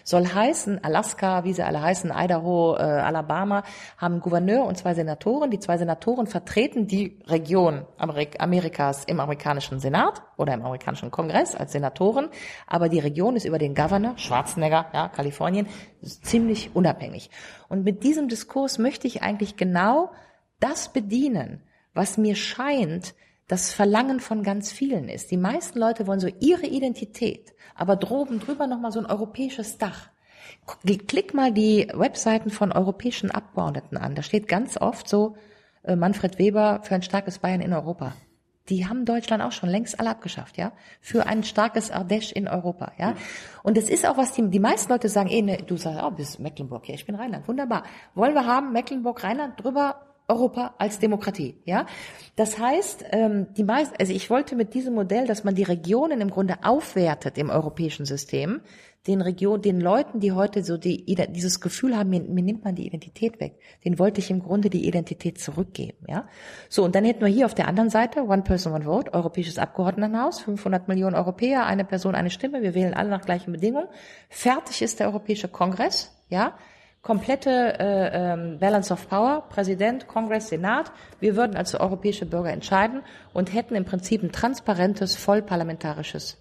soll heißen, Alaska, wie sie alle heißen, Idaho, äh, Alabama, haben Gouverneur und zwei Senatoren. Die zwei Senatoren vertreten die Region Amerik Amerikas im amerikanischen Senat oder im amerikanischen Kongress als Senatoren. Aber die Region ist über den Governor, Schwarzenegger, ja, Kalifornien, ziemlich unabhängig. Und mit diesem Diskurs möchte ich eigentlich genau das bedienen, was mir scheint, das Verlangen von ganz vielen ist. Die meisten Leute wollen so ihre Identität, aber droben drüber nochmal so ein europäisches Dach. Klick mal die Webseiten von europäischen Abgeordneten an. Da steht ganz oft so äh, Manfred Weber für ein starkes Bayern in Europa. Die haben Deutschland auch schon längst alle abgeschafft, ja, für ein starkes Ardèche in Europa, ja. Und es ist auch was die, die meisten Leute sagen, eh, ne, du sagst, oh, bist Mecklenburg, ja, ich bin Rheinland, wunderbar. Wollen wir haben Mecklenburg, Rheinland drüber Europa als Demokratie. Ja, das heißt, ähm, die meisten, also ich wollte mit diesem Modell, dass man die Regionen im Grunde aufwertet im europäischen System, den Region, den Leuten, die heute so die, dieses Gefühl haben, mir, mir nimmt man die Identität weg, den wollte ich im Grunde die Identität zurückgeben. Ja, so und dann hätten wir hier auf der anderen Seite One Person One Vote, Europäisches Abgeordnetenhaus, 500 Millionen Europäer, eine Person, eine Stimme, wir wählen alle nach gleichen Bedingungen. Fertig ist der Europäische Kongress. Ja, komplette äh, ähm, Balance of Power, Präsident, Kongress, Senat. Wir würden als europäische Bürger entscheiden und hätten im Prinzip ein transparentes, vollparlamentarisches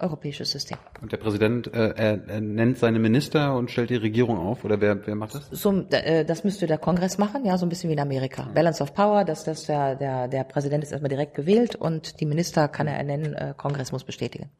europäisches System. Und der Präsident, äh, er, er nennt seine Minister und stellt die Regierung auf, oder wer, wer macht das? So, äh, das müsste der Kongress machen, ja, so ein bisschen wie in Amerika. Balance of Power, dass das der, der, der Präsident ist erstmal direkt gewählt und die Minister kann er ernennen, äh, Kongress muss bestätigen.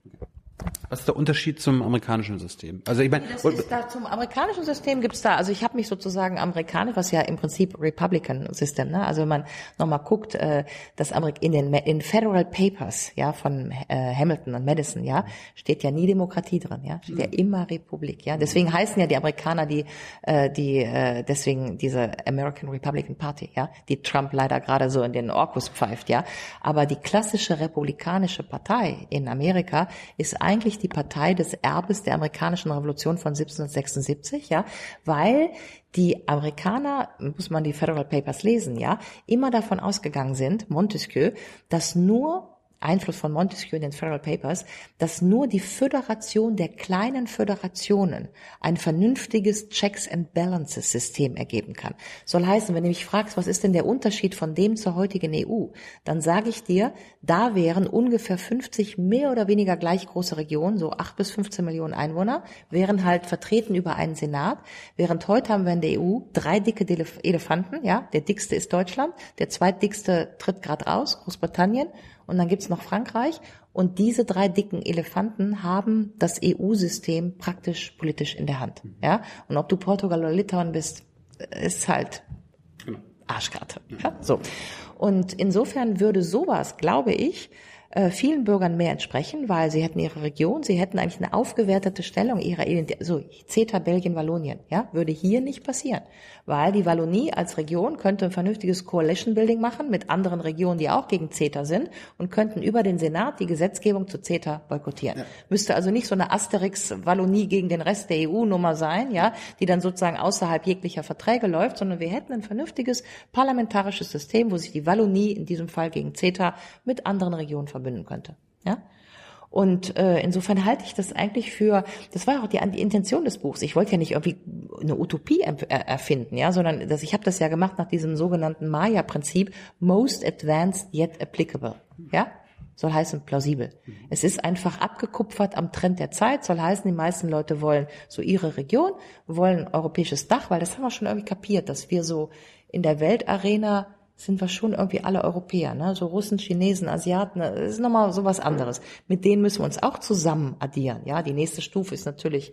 Was ist der Unterschied zum amerikanischen System? Also ich meine, da, zum amerikanischen System gibt's da, also ich habe mich sozusagen amerikanisch, was ja im Prinzip Republican System, ne? Also wenn man nochmal guckt, äh, das Amerik in den in Federal Papers, ja, von äh, Hamilton und Madison, ja, steht ja nie Demokratie drin, ja, steht mhm. ja immer Republik, ja. Deswegen heißen ja die Amerikaner die äh, die äh, deswegen diese American Republican Party, ja, die Trump leider gerade so in den Orkus pfeift, ja. Aber die klassische republikanische Partei in Amerika ist eigentlich die Partei des Erbes der amerikanischen Revolution von 1776, ja, weil die Amerikaner, muss man die Federal Papers lesen, ja, immer davon ausgegangen sind, Montesquieu, dass nur Einfluss von Montesquieu in den Federal Papers, dass nur die Föderation der kleinen Föderationen ein vernünftiges Checks and Balances System ergeben kann. Soll heißen, wenn du mich fragst, was ist denn der Unterschied von dem zur heutigen EU, dann sage ich dir, da wären ungefähr 50 mehr oder weniger gleich große Regionen, so 8 bis 15 Millionen Einwohner, wären halt vertreten über einen Senat, während heute haben wir in der EU drei dicke Elefanten, ja, der dickste ist Deutschland, der zweitdickste tritt gerade raus, Großbritannien und dann gibt's noch Frankreich. Und diese drei dicken Elefanten haben das EU-System praktisch politisch in der Hand. Ja? Und ob du Portugal oder Litauen bist, ist halt genau. Arschkarte. Ja? So. Und insofern würde sowas, glaube ich, äh, vielen Bürgern mehr entsprechen, weil sie hätten ihre Region, sie hätten eigentlich eine aufgewertete Stellung ihrer Identität. So, CETA, Belgien, Wallonien, ja, würde hier nicht passieren, weil die Wallonie als Region könnte ein vernünftiges Coalition Building machen mit anderen Regionen, die auch gegen CETA sind und könnten über den Senat die Gesetzgebung zu CETA boykottieren. Ja. Müsste also nicht so eine Asterix Wallonie gegen den Rest der EU-Nummer sein, ja, die dann sozusagen außerhalb jeglicher Verträge läuft, sondern wir hätten ein vernünftiges parlamentarisches System, wo sich die Wallonie in diesem Fall gegen CETA mit anderen Regionen verbünden könnte. Ja? Und äh, insofern halte ich das eigentlich für, das war auch die, die Intention des Buchs. Ich wollte ja nicht irgendwie eine Utopie erfinden, ja, sondern das, ich habe das ja gemacht nach diesem sogenannten Maya-Prinzip, most advanced yet applicable. Ja, soll heißen plausibel. Es ist einfach abgekupfert am Trend der Zeit, soll heißen, die meisten Leute wollen so ihre Region, wollen europäisches Dach, weil das haben wir schon irgendwie kapiert, dass wir so in der Weltarena sind wir schon irgendwie alle Europäer, ne? So Russen, Chinesen, Asiaten, das ist nochmal so was anderes. Mit denen müssen wir uns auch zusammen addieren, ja? Die nächste Stufe ist natürlich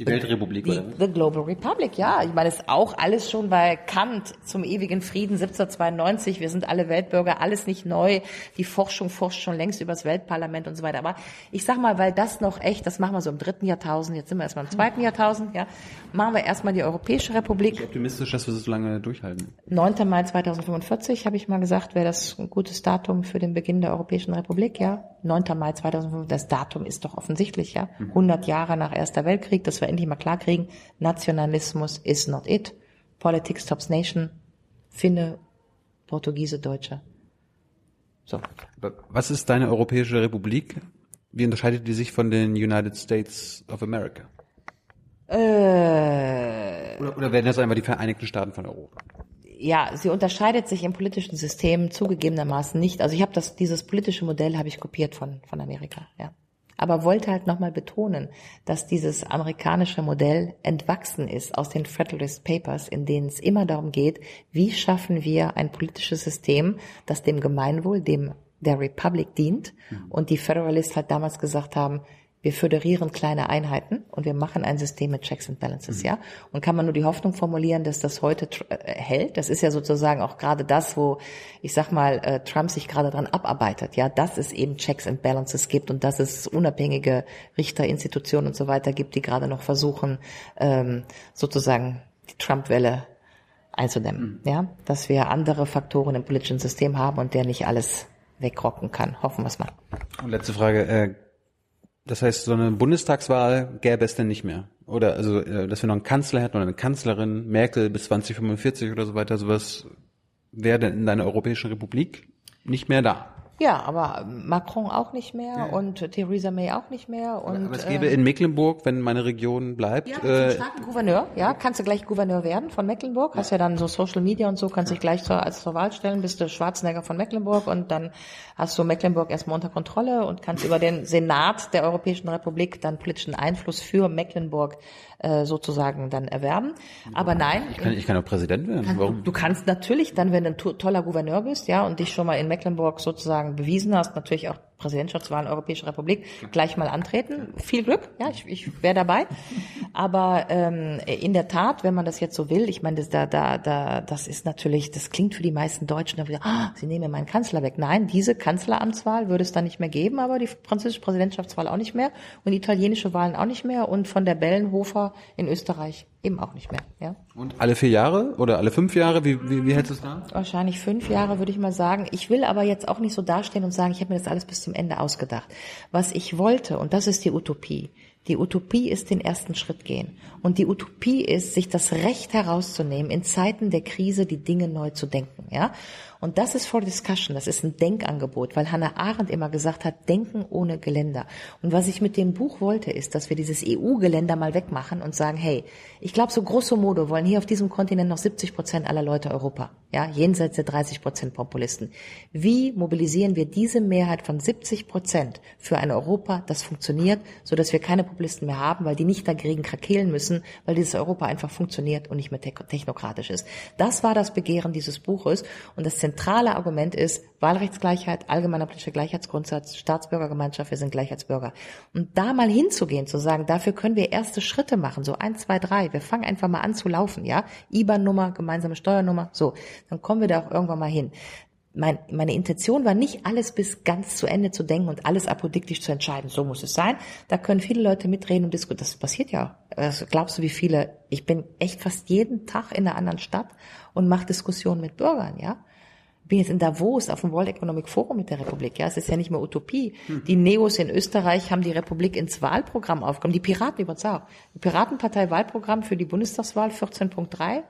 die Weltrepublik, die, oder? The Global Republic, ja. Ich meine, das ist auch alles schon bei Kant zum ewigen Frieden 1792. Wir sind alle Weltbürger, alles nicht neu. Die Forschung forscht schon längst über das Weltparlament und so weiter. Aber ich sag mal, weil das noch echt, das machen wir so im dritten Jahrtausend, jetzt sind wir erstmal im zweiten Jahrtausend, ja, machen wir erstmal die Europäische Republik. Ich bin optimistisch, dass wir so lange durchhalten. 9. Mai 2045, habe ich mal gesagt, wäre das ein gutes Datum für den Beginn der Europäischen Republik, ja. 9. Mai 2045, das Datum ist doch offensichtlich, ja. 100 Jahre nach Erster Weltkrieg, dass wir endlich mal klar kriegen, Nationalismus is not it. Politics stops nation. Finne, Portugiese, Deutsche. So. Was ist deine Europäische Republik? Wie unterscheidet die sich von den United States of America? Äh, Oder, oder werden das einfach die Vereinigten Staaten von Europa? Ja, sie unterscheidet sich im politischen System zugegebenermaßen nicht. Also ich habe das, dieses politische Modell habe ich kopiert von, von Amerika, ja. Aber wollte halt nochmal betonen, dass dieses amerikanische Modell entwachsen ist aus den Federalist Papers, in denen es immer darum geht, wie schaffen wir ein politisches System, das dem Gemeinwohl, dem der Republic dient. Und die Federalists halt damals gesagt haben, wir föderieren kleine Einheiten und wir machen ein System mit Checks and Balances, ja. Und kann man nur die Hoffnung formulieren, dass das heute äh, hält. Das ist ja sozusagen auch gerade das, wo ich sag mal äh, Trump sich gerade dran abarbeitet, ja, dass es eben Checks and Balances gibt und dass es unabhängige Richterinstitutionen und so weiter gibt, die gerade noch versuchen, ähm, sozusagen die Trump-Welle einzudämmen, ja, dass wir andere Faktoren im politischen System haben und der nicht alles wegrocken kann. Hoffen wir es mal. Und letzte Frage. Äh, das heißt, so eine Bundestagswahl gäbe es denn nicht mehr? Oder also, äh, dass wir noch einen Kanzler hätten oder eine Kanzlerin, Merkel bis 2045 oder so weiter, sowas wäre denn in deiner Europäischen Republik nicht mehr da. Ja, aber Macron auch nicht mehr und Theresa May auch nicht mehr. Und, Aber es gäbe in Mecklenburg, wenn meine Region bleibt, Ja, äh, starken Gouverneur, ja, kannst du gleich Gouverneur werden von Mecklenburg, hast ja dann so Social Media und so, kannst dich gleich zur, als zur Wahl stellen, bist du Schwarzenegger von Mecklenburg und dann hast du Mecklenburg erstmal unter Kontrolle und kannst über den Senat der Europäischen Republik dann politischen Einfluss für Mecklenburg äh, sozusagen dann erwerben. Aber nein, ich, kann, ich kann auch Präsident werden. Du, Warum? du kannst natürlich dann, wenn du ein to- toller Gouverneur bist, ja, und dich schon mal in Mecklenburg sozusagen bewiesen hast, natürlich auch Präsidentschaftswahlen Europäische Republik, gleich mal antreten. Viel Glück, ja, ich, ich wäre dabei. Aber ähm, in der Tat, wenn man das jetzt so will, ich meine, das, da, da, da, das ist natürlich, das klingt für die meisten Deutschen wieder, ah, sie nehmen mir meinen Kanzler weg. Nein, diese Kanzleramtswahl würde es dann nicht mehr geben, aber die französische Präsidentschaftswahl auch nicht mehr und die italienische Wahlen auch nicht mehr und von der Bellenhofer in Österreich eben auch nicht mehr. Ja. Und alle vier Jahre oder alle fünf Jahre? Wie, wie, wie hältst du es da? Wahrscheinlich fünf Jahre, würde ich mal sagen. Ich will aber jetzt auch nicht so dastehen und sagen, ich habe mir das alles bis zum Ende ausgedacht. Was ich wollte, und das ist die Utopie, die Utopie ist den ersten Schritt gehen. Und die Utopie ist, sich das Recht herauszunehmen, in Zeiten der Krise die Dinge neu zu denken, ja. Und das ist for discussion, das ist ein Denkangebot, weil Hannah Arendt immer gesagt hat, denken ohne Geländer. Und was ich mit dem Buch wollte, ist, dass wir dieses EU-Geländer mal wegmachen und sagen, hey, ich glaube, so grosso modo wollen hier auf diesem Kontinent noch 70 Prozent aller Leute Europa, ja, jenseits der 30 Prozent Populisten. Wie mobilisieren wir diese Mehrheit von 70 Prozent für ein Europa, das funktioniert, so dass wir keine Populisten mehr haben, weil die nicht dagegen krakeelen müssen, weil dieses Europa einfach funktioniert und nicht mehr te- technokratisch ist. Das war das Begehren dieses Buches und das zentrale Argument ist Wahlrechtsgleichheit, allgemeiner politischer Gleichheitsgrundsatz, Staatsbürgergemeinschaft, wir sind Gleichheitsbürger. Und da mal hinzugehen, zu sagen, dafür können wir erste Schritte machen, so eins, zwei, drei, wir fangen einfach mal an zu laufen, ja, IBAN-Nummer, gemeinsame Steuernummer, so, dann kommen wir da auch irgendwann mal hin mein, meine Intention war nicht, alles bis ganz zu Ende zu denken und alles apodiktisch zu entscheiden. So muss es sein. Da können viele Leute mitreden und diskutieren. Das passiert ja. Also glaubst du, wie viele? Ich bin echt fast jeden Tag in einer anderen Stadt und mache Diskussionen mit Bürgern, ja. Bin jetzt in Davos auf dem World Economic Forum mit der Republik. Ja, es ist ja nicht mehr Utopie. Die Neos in Österreich haben die Republik ins Wahlprogramm aufgenommen. Die Piraten übrigens auch. Die Piratenpartei Wahlprogramm für die Bundestagswahl 14.3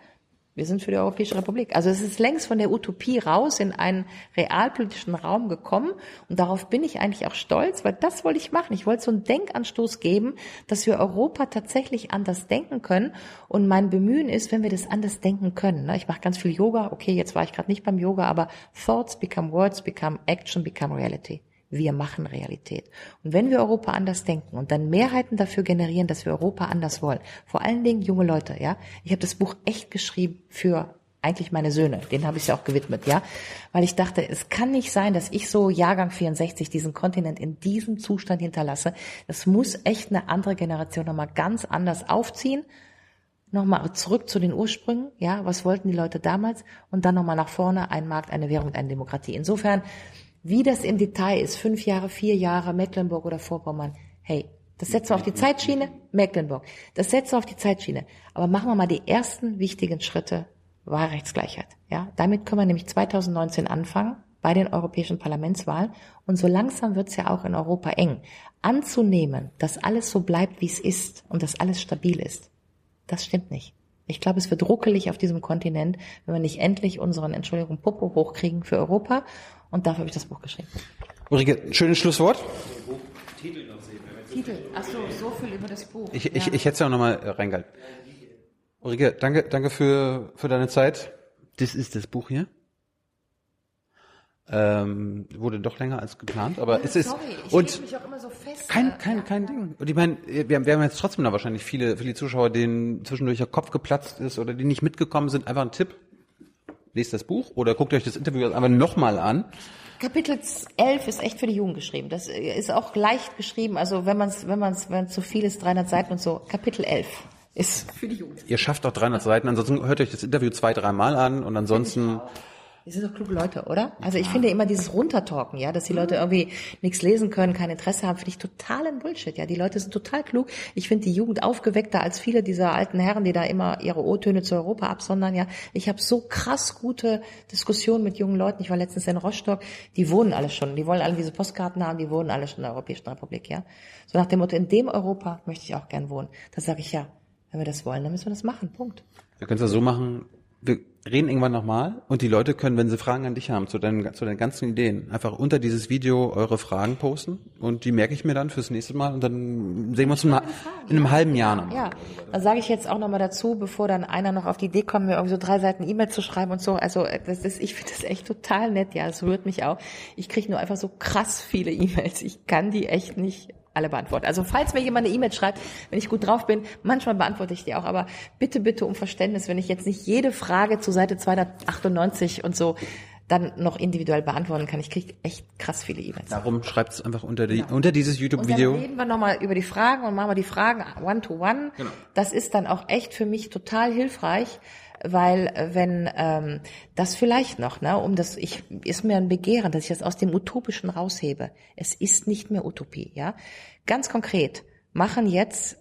wir sind für die Europäische Republik. Also es ist längst von der Utopie raus in einen realpolitischen Raum gekommen. Und darauf bin ich eigentlich auch stolz, weil das wollte ich machen. Ich wollte so einen Denkanstoß geben, dass wir Europa tatsächlich anders denken können. Und mein Bemühen ist, wenn wir das anders denken können. ne, Ich mache ganz viel Yoga. Okay, jetzt war ich gerade nicht beim Yoga, aber Thoughts become Words, become Action, become Reality. Wir machen Realität. Und wenn wir Europa anders denken und dann Mehrheiten dafür generieren, dass wir Europa anders wollen, vor allen Dingen junge Leute, ja. Ich habe das Buch echt geschrieben für eigentlich meine Söhne, denen habe ich ja auch gewidmet, ja, weil ich dachte, es kann nicht sein, dass ich so Jahrgang 64 diesen Kontinent in diesem Zustand hinterlasse. Das muss echt eine andere Generation nochmal ganz anders aufziehen, nochmal zurück zu den Ursprüngen, ja, was wollten die Leute damals und dann nochmal nach vorne, ein Markt, eine Währung, eine Demokratie. Insofern, wie das im Detail ist, fünf Jahre, vier Jahre, Mecklenburg oder Vorpommern, hey, das setzen wir auf die Zeitschiene, Mecklenburg. Das setzen wir auf die Zeitschiene. Aber machen wir mal die ersten wichtigen Schritte Wahlrechtsgleichheit. Ja, damit können wir nämlich 2019 anfangen bei den europäischen Parlamentswahlen. Und so langsam wird es ja auch in Europa eng. Anzunehmen, dass alles so bleibt, wie es ist und dass alles stabil ist, das stimmt nicht. Ich glaube, es wird ruckelig auf diesem Kontinent, wenn wir nicht endlich unseren, Entschuldigung, Popo hochkriegen für Europa. Und dafür habe ich das Buch geschrieben. Ulrike, schönes Schlusswort. Titel noch sehen. Titel. Ach so, so viel über das Buch. Ich, ich, ich hätte es ja auch nochmal äh, reingehalten. Ulrike, danke, danke für, für deine Zeit. Das ist das Buch hier. Ähm, wurde doch länger als geplant, aber ja, es ist sorry, ich und mich auch immer so fest, kein kein ja, kein ja. Ding. Und ich meine, wir, haben, wir haben jetzt trotzdem noch wahrscheinlich viele viele Zuschauer, denen zwischendurch der Kopf geplatzt ist oder die nicht mitgekommen sind. Einfach ein Tipp: Lest das Buch oder guckt euch das Interview einfach nochmal an. Kapitel 11 ist echt für die Jugend geschrieben. Das ist auch leicht geschrieben. Also wenn man es wenn man es wenn es zu viel ist, 300 Seiten und so. Kapitel 11 ist für die Jugend. Ihr schafft auch 300 Seiten, ansonsten hört euch das Interview zwei, dreimal an und ansonsten... Die sind doch kluge Leute, oder? Also ich finde immer dieses Runtertalken, ja, dass die Leute irgendwie nichts lesen können, kein Interesse haben, finde ich totalen Bullshit, ja. Die Leute sind total klug. Ich finde die Jugend aufgeweckter als viele dieser alten Herren, die da immer ihre O-Töne zu Europa absondern, ja. Ich habe so krass gute Diskussionen mit jungen Leuten. Ich war letztens in Rostock, die wohnen alle schon, die wollen alle diese Postkarten haben, die wohnen alle schon in der Europäischen Republik, ja. So nach dem Motto, in dem Europa möchte ich auch gern wohnen. Da sage ich ja, wenn wir das wollen, dann müssen wir das machen. Punkt. Wir können es ja so machen, wir reden irgendwann nochmal und die Leute können, wenn sie Fragen an dich haben, zu deinen, zu deinen ganzen Ideen, einfach unter dieses Video eure Fragen posten und die merke ich mir dann fürs nächste Mal und dann sehen wir uns in, in einem halben Jahr nochmal. Ja, dann sage ich jetzt auch nochmal dazu, bevor dann einer noch auf die Idee kommt, mir irgendwie so drei Seiten E-Mail zu schreiben und so. Also das ist, ich finde das echt total nett, ja, es rührt mich auch. Ich kriege nur einfach so krass viele E-Mails. Ich kann die echt nicht alle beantworten. Also falls mir jemand eine E-Mail schreibt, wenn ich gut drauf bin, manchmal beantworte ich die auch, aber bitte, bitte um Verständnis, wenn ich jetzt nicht jede Frage zu Seite 298 und so dann noch individuell beantworten kann. Ich kriege echt krass viele E-Mails. Darum schreibt es einfach unter, die, genau. unter dieses YouTube-Video. Dann reden wir nochmal über die Fragen und machen wir die Fragen one-to-one. -one. Genau. Das ist dann auch echt für mich total hilfreich, weil äh, wenn ähm, das vielleicht noch, ne, um das, ich ist mir ein Begehren, dass ich das aus dem Utopischen raushebe. Es ist nicht mehr Utopie, ja. Ganz konkret machen jetzt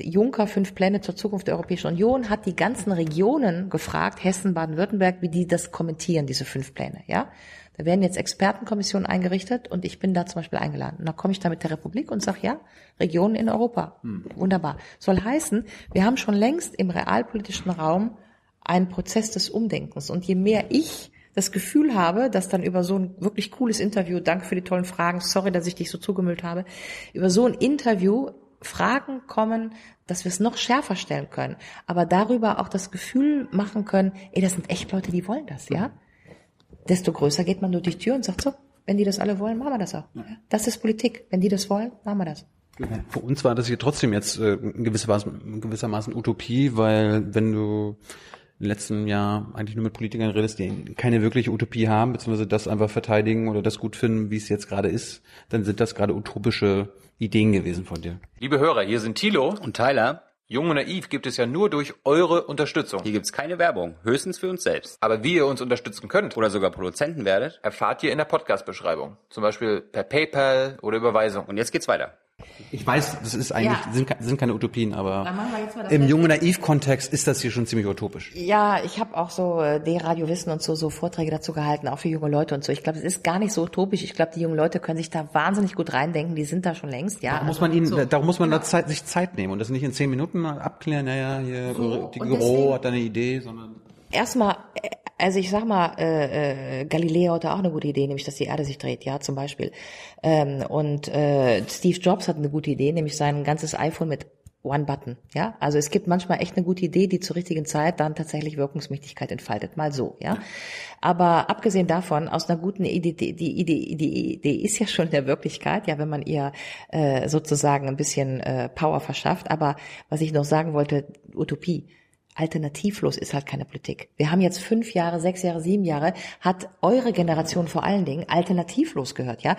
Juncker fünf Pläne zur Zukunft der Europäischen Union hat die ganzen Regionen gefragt, Hessen, Baden-Württemberg, wie die das kommentieren, diese fünf Pläne, ja. Da werden jetzt Expertenkommissionen eingerichtet und ich bin da zum Beispiel eingeladen. Und da komme ich da mit der Republik und sage, ja, Regionen in Europa. Hm. Wunderbar. Soll heißen, wir haben schon längst im realpolitischen Raum ein Prozess des Umdenkens. Und je mehr ich das Gefühl habe, dass dann über so ein wirklich cooles Interview, danke für die tollen Fragen, sorry, dass ich dich so zugemüllt habe, über so ein Interview Fragen kommen, dass wir es noch schärfer stellen können, aber darüber auch das Gefühl machen können, ey, das sind echt Leute, die wollen das, ja? Desto größer geht man durch die Tür und sagt so, wenn die das alle wollen, machen wir das auch. Das ist Politik. Wenn die das wollen, machen wir das. Für uns war das hier trotzdem jetzt äh, gewissermaßen, gewissermaßen Utopie, weil wenn du im letzten Jahr eigentlich nur mit Politikern redest, die keine wirkliche Utopie haben, beziehungsweise das einfach verteidigen oder das gut finden, wie es jetzt gerade ist, dann sind das gerade utopische Ideen gewesen von dir. Liebe Hörer, hier sind Thilo und Tyler. Jung und Naiv gibt es ja nur durch eure Unterstützung. Hier gibt's keine Werbung, höchstens für uns selbst. Aber wie ihr uns unterstützen könnt oder sogar Produzenten werdet, erfahrt ihr in der Podcast-Beschreibung. Zum Beispiel per PayPal oder Überweisung. Und jetzt geht's weiter. Ich weiß, das ist eigentlich, ja. sind, sind keine Utopien, aber im jungen Naiv-Kontext ist das hier schon ziemlich utopisch. Ja, ich habe auch so äh, D-Radio Wissen und so, so Vorträge dazu gehalten, auch für junge Leute und so. Ich glaube, es ist gar nicht so utopisch. Ich glaube, die jungen Leute können sich da wahnsinnig gut reindenken, die sind da schon längst, ja. Da muss man ihnen, so. darum muss man da Zeit, sich Zeit nehmen und das nicht in zehn Minuten mal abklären, naja, hier, so, die Büro hat da eine Idee, sondern erstmal, äh, also ich sag mal, äh, äh, Galileo hatte auch eine gute Idee, nämlich dass die Erde sich dreht, ja, zum Beispiel. Ähm, und äh, Steve Jobs hat eine gute Idee, nämlich sein ganzes iPhone mit One Button, ja. Also es gibt manchmal echt eine gute Idee, die zur richtigen Zeit dann tatsächlich Wirkungsmächtigkeit entfaltet. Mal so, ja. Aber abgesehen davon, aus einer guten Idee, die Idee, die Idee ist ja schon in der Wirklichkeit, ja, wenn man ihr äh, sozusagen ein bisschen äh, Power verschafft. Aber was ich noch sagen wollte, Utopie alternativlos ist halt keine Politik. Wir haben jetzt fünf Jahre, sechs Jahre, sieben Jahre, hat eure Generation vor allen Dingen alternativlos gehört, ja.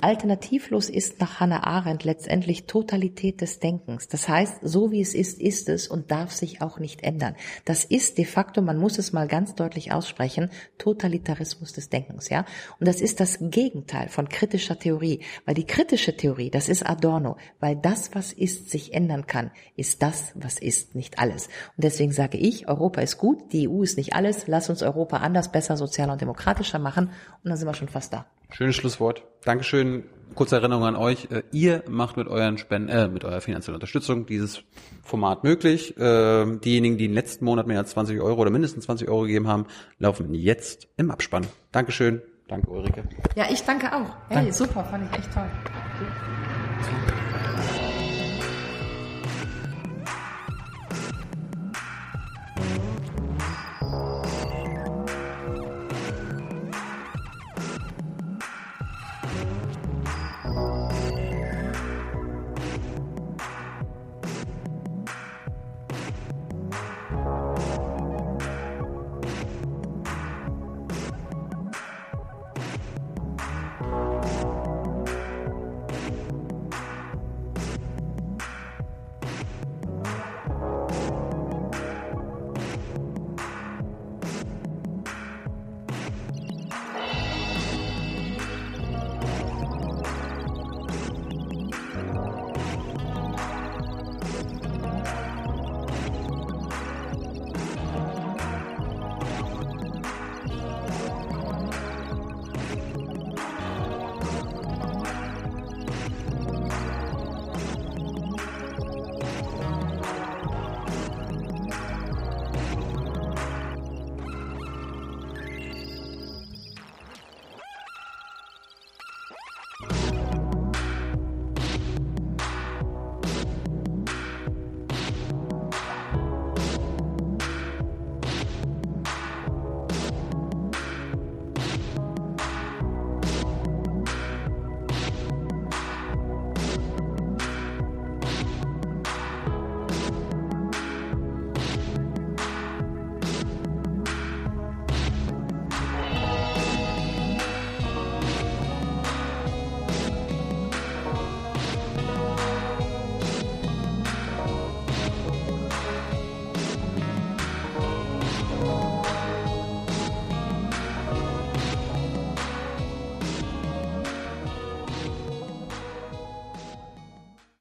Alternativlos ist nach Hannah Arendt letztendlich Totalität des Denkens. Das heißt, so wie es ist, ist es und darf sich auch nicht ändern. Das ist de facto, man muss es mal ganz deutlich aussprechen, Totalitarismus des Denkens, ja. Und das ist das Gegenteil von kritischer Theorie, weil die kritische Theorie, das ist Adorno, weil das, was ist, sich ändern kann, ist das, was ist, nicht alles. Und deswegen sage ich, Europa ist gut, die EU ist nicht alles, lass uns Europa anders, besser, sozialer und demokratischer machen und dann sind wir schon fast da. Schönes Schlusswort. Dankeschön. Kurze Erinnerung an euch. Äh, ihr macht mit euren Spenden, äh, mit eurer finanziellen Unterstützung dieses Format möglich. Äh, diejenigen, die im letzten Monat mehr als 20 Euro oder mindestens 20 Euro gegeben haben, laufen jetzt im Abspann. Dankeschön. Danke, Ulrike. Ja, ich danke auch. Hey, danke. super, fand ich echt toll.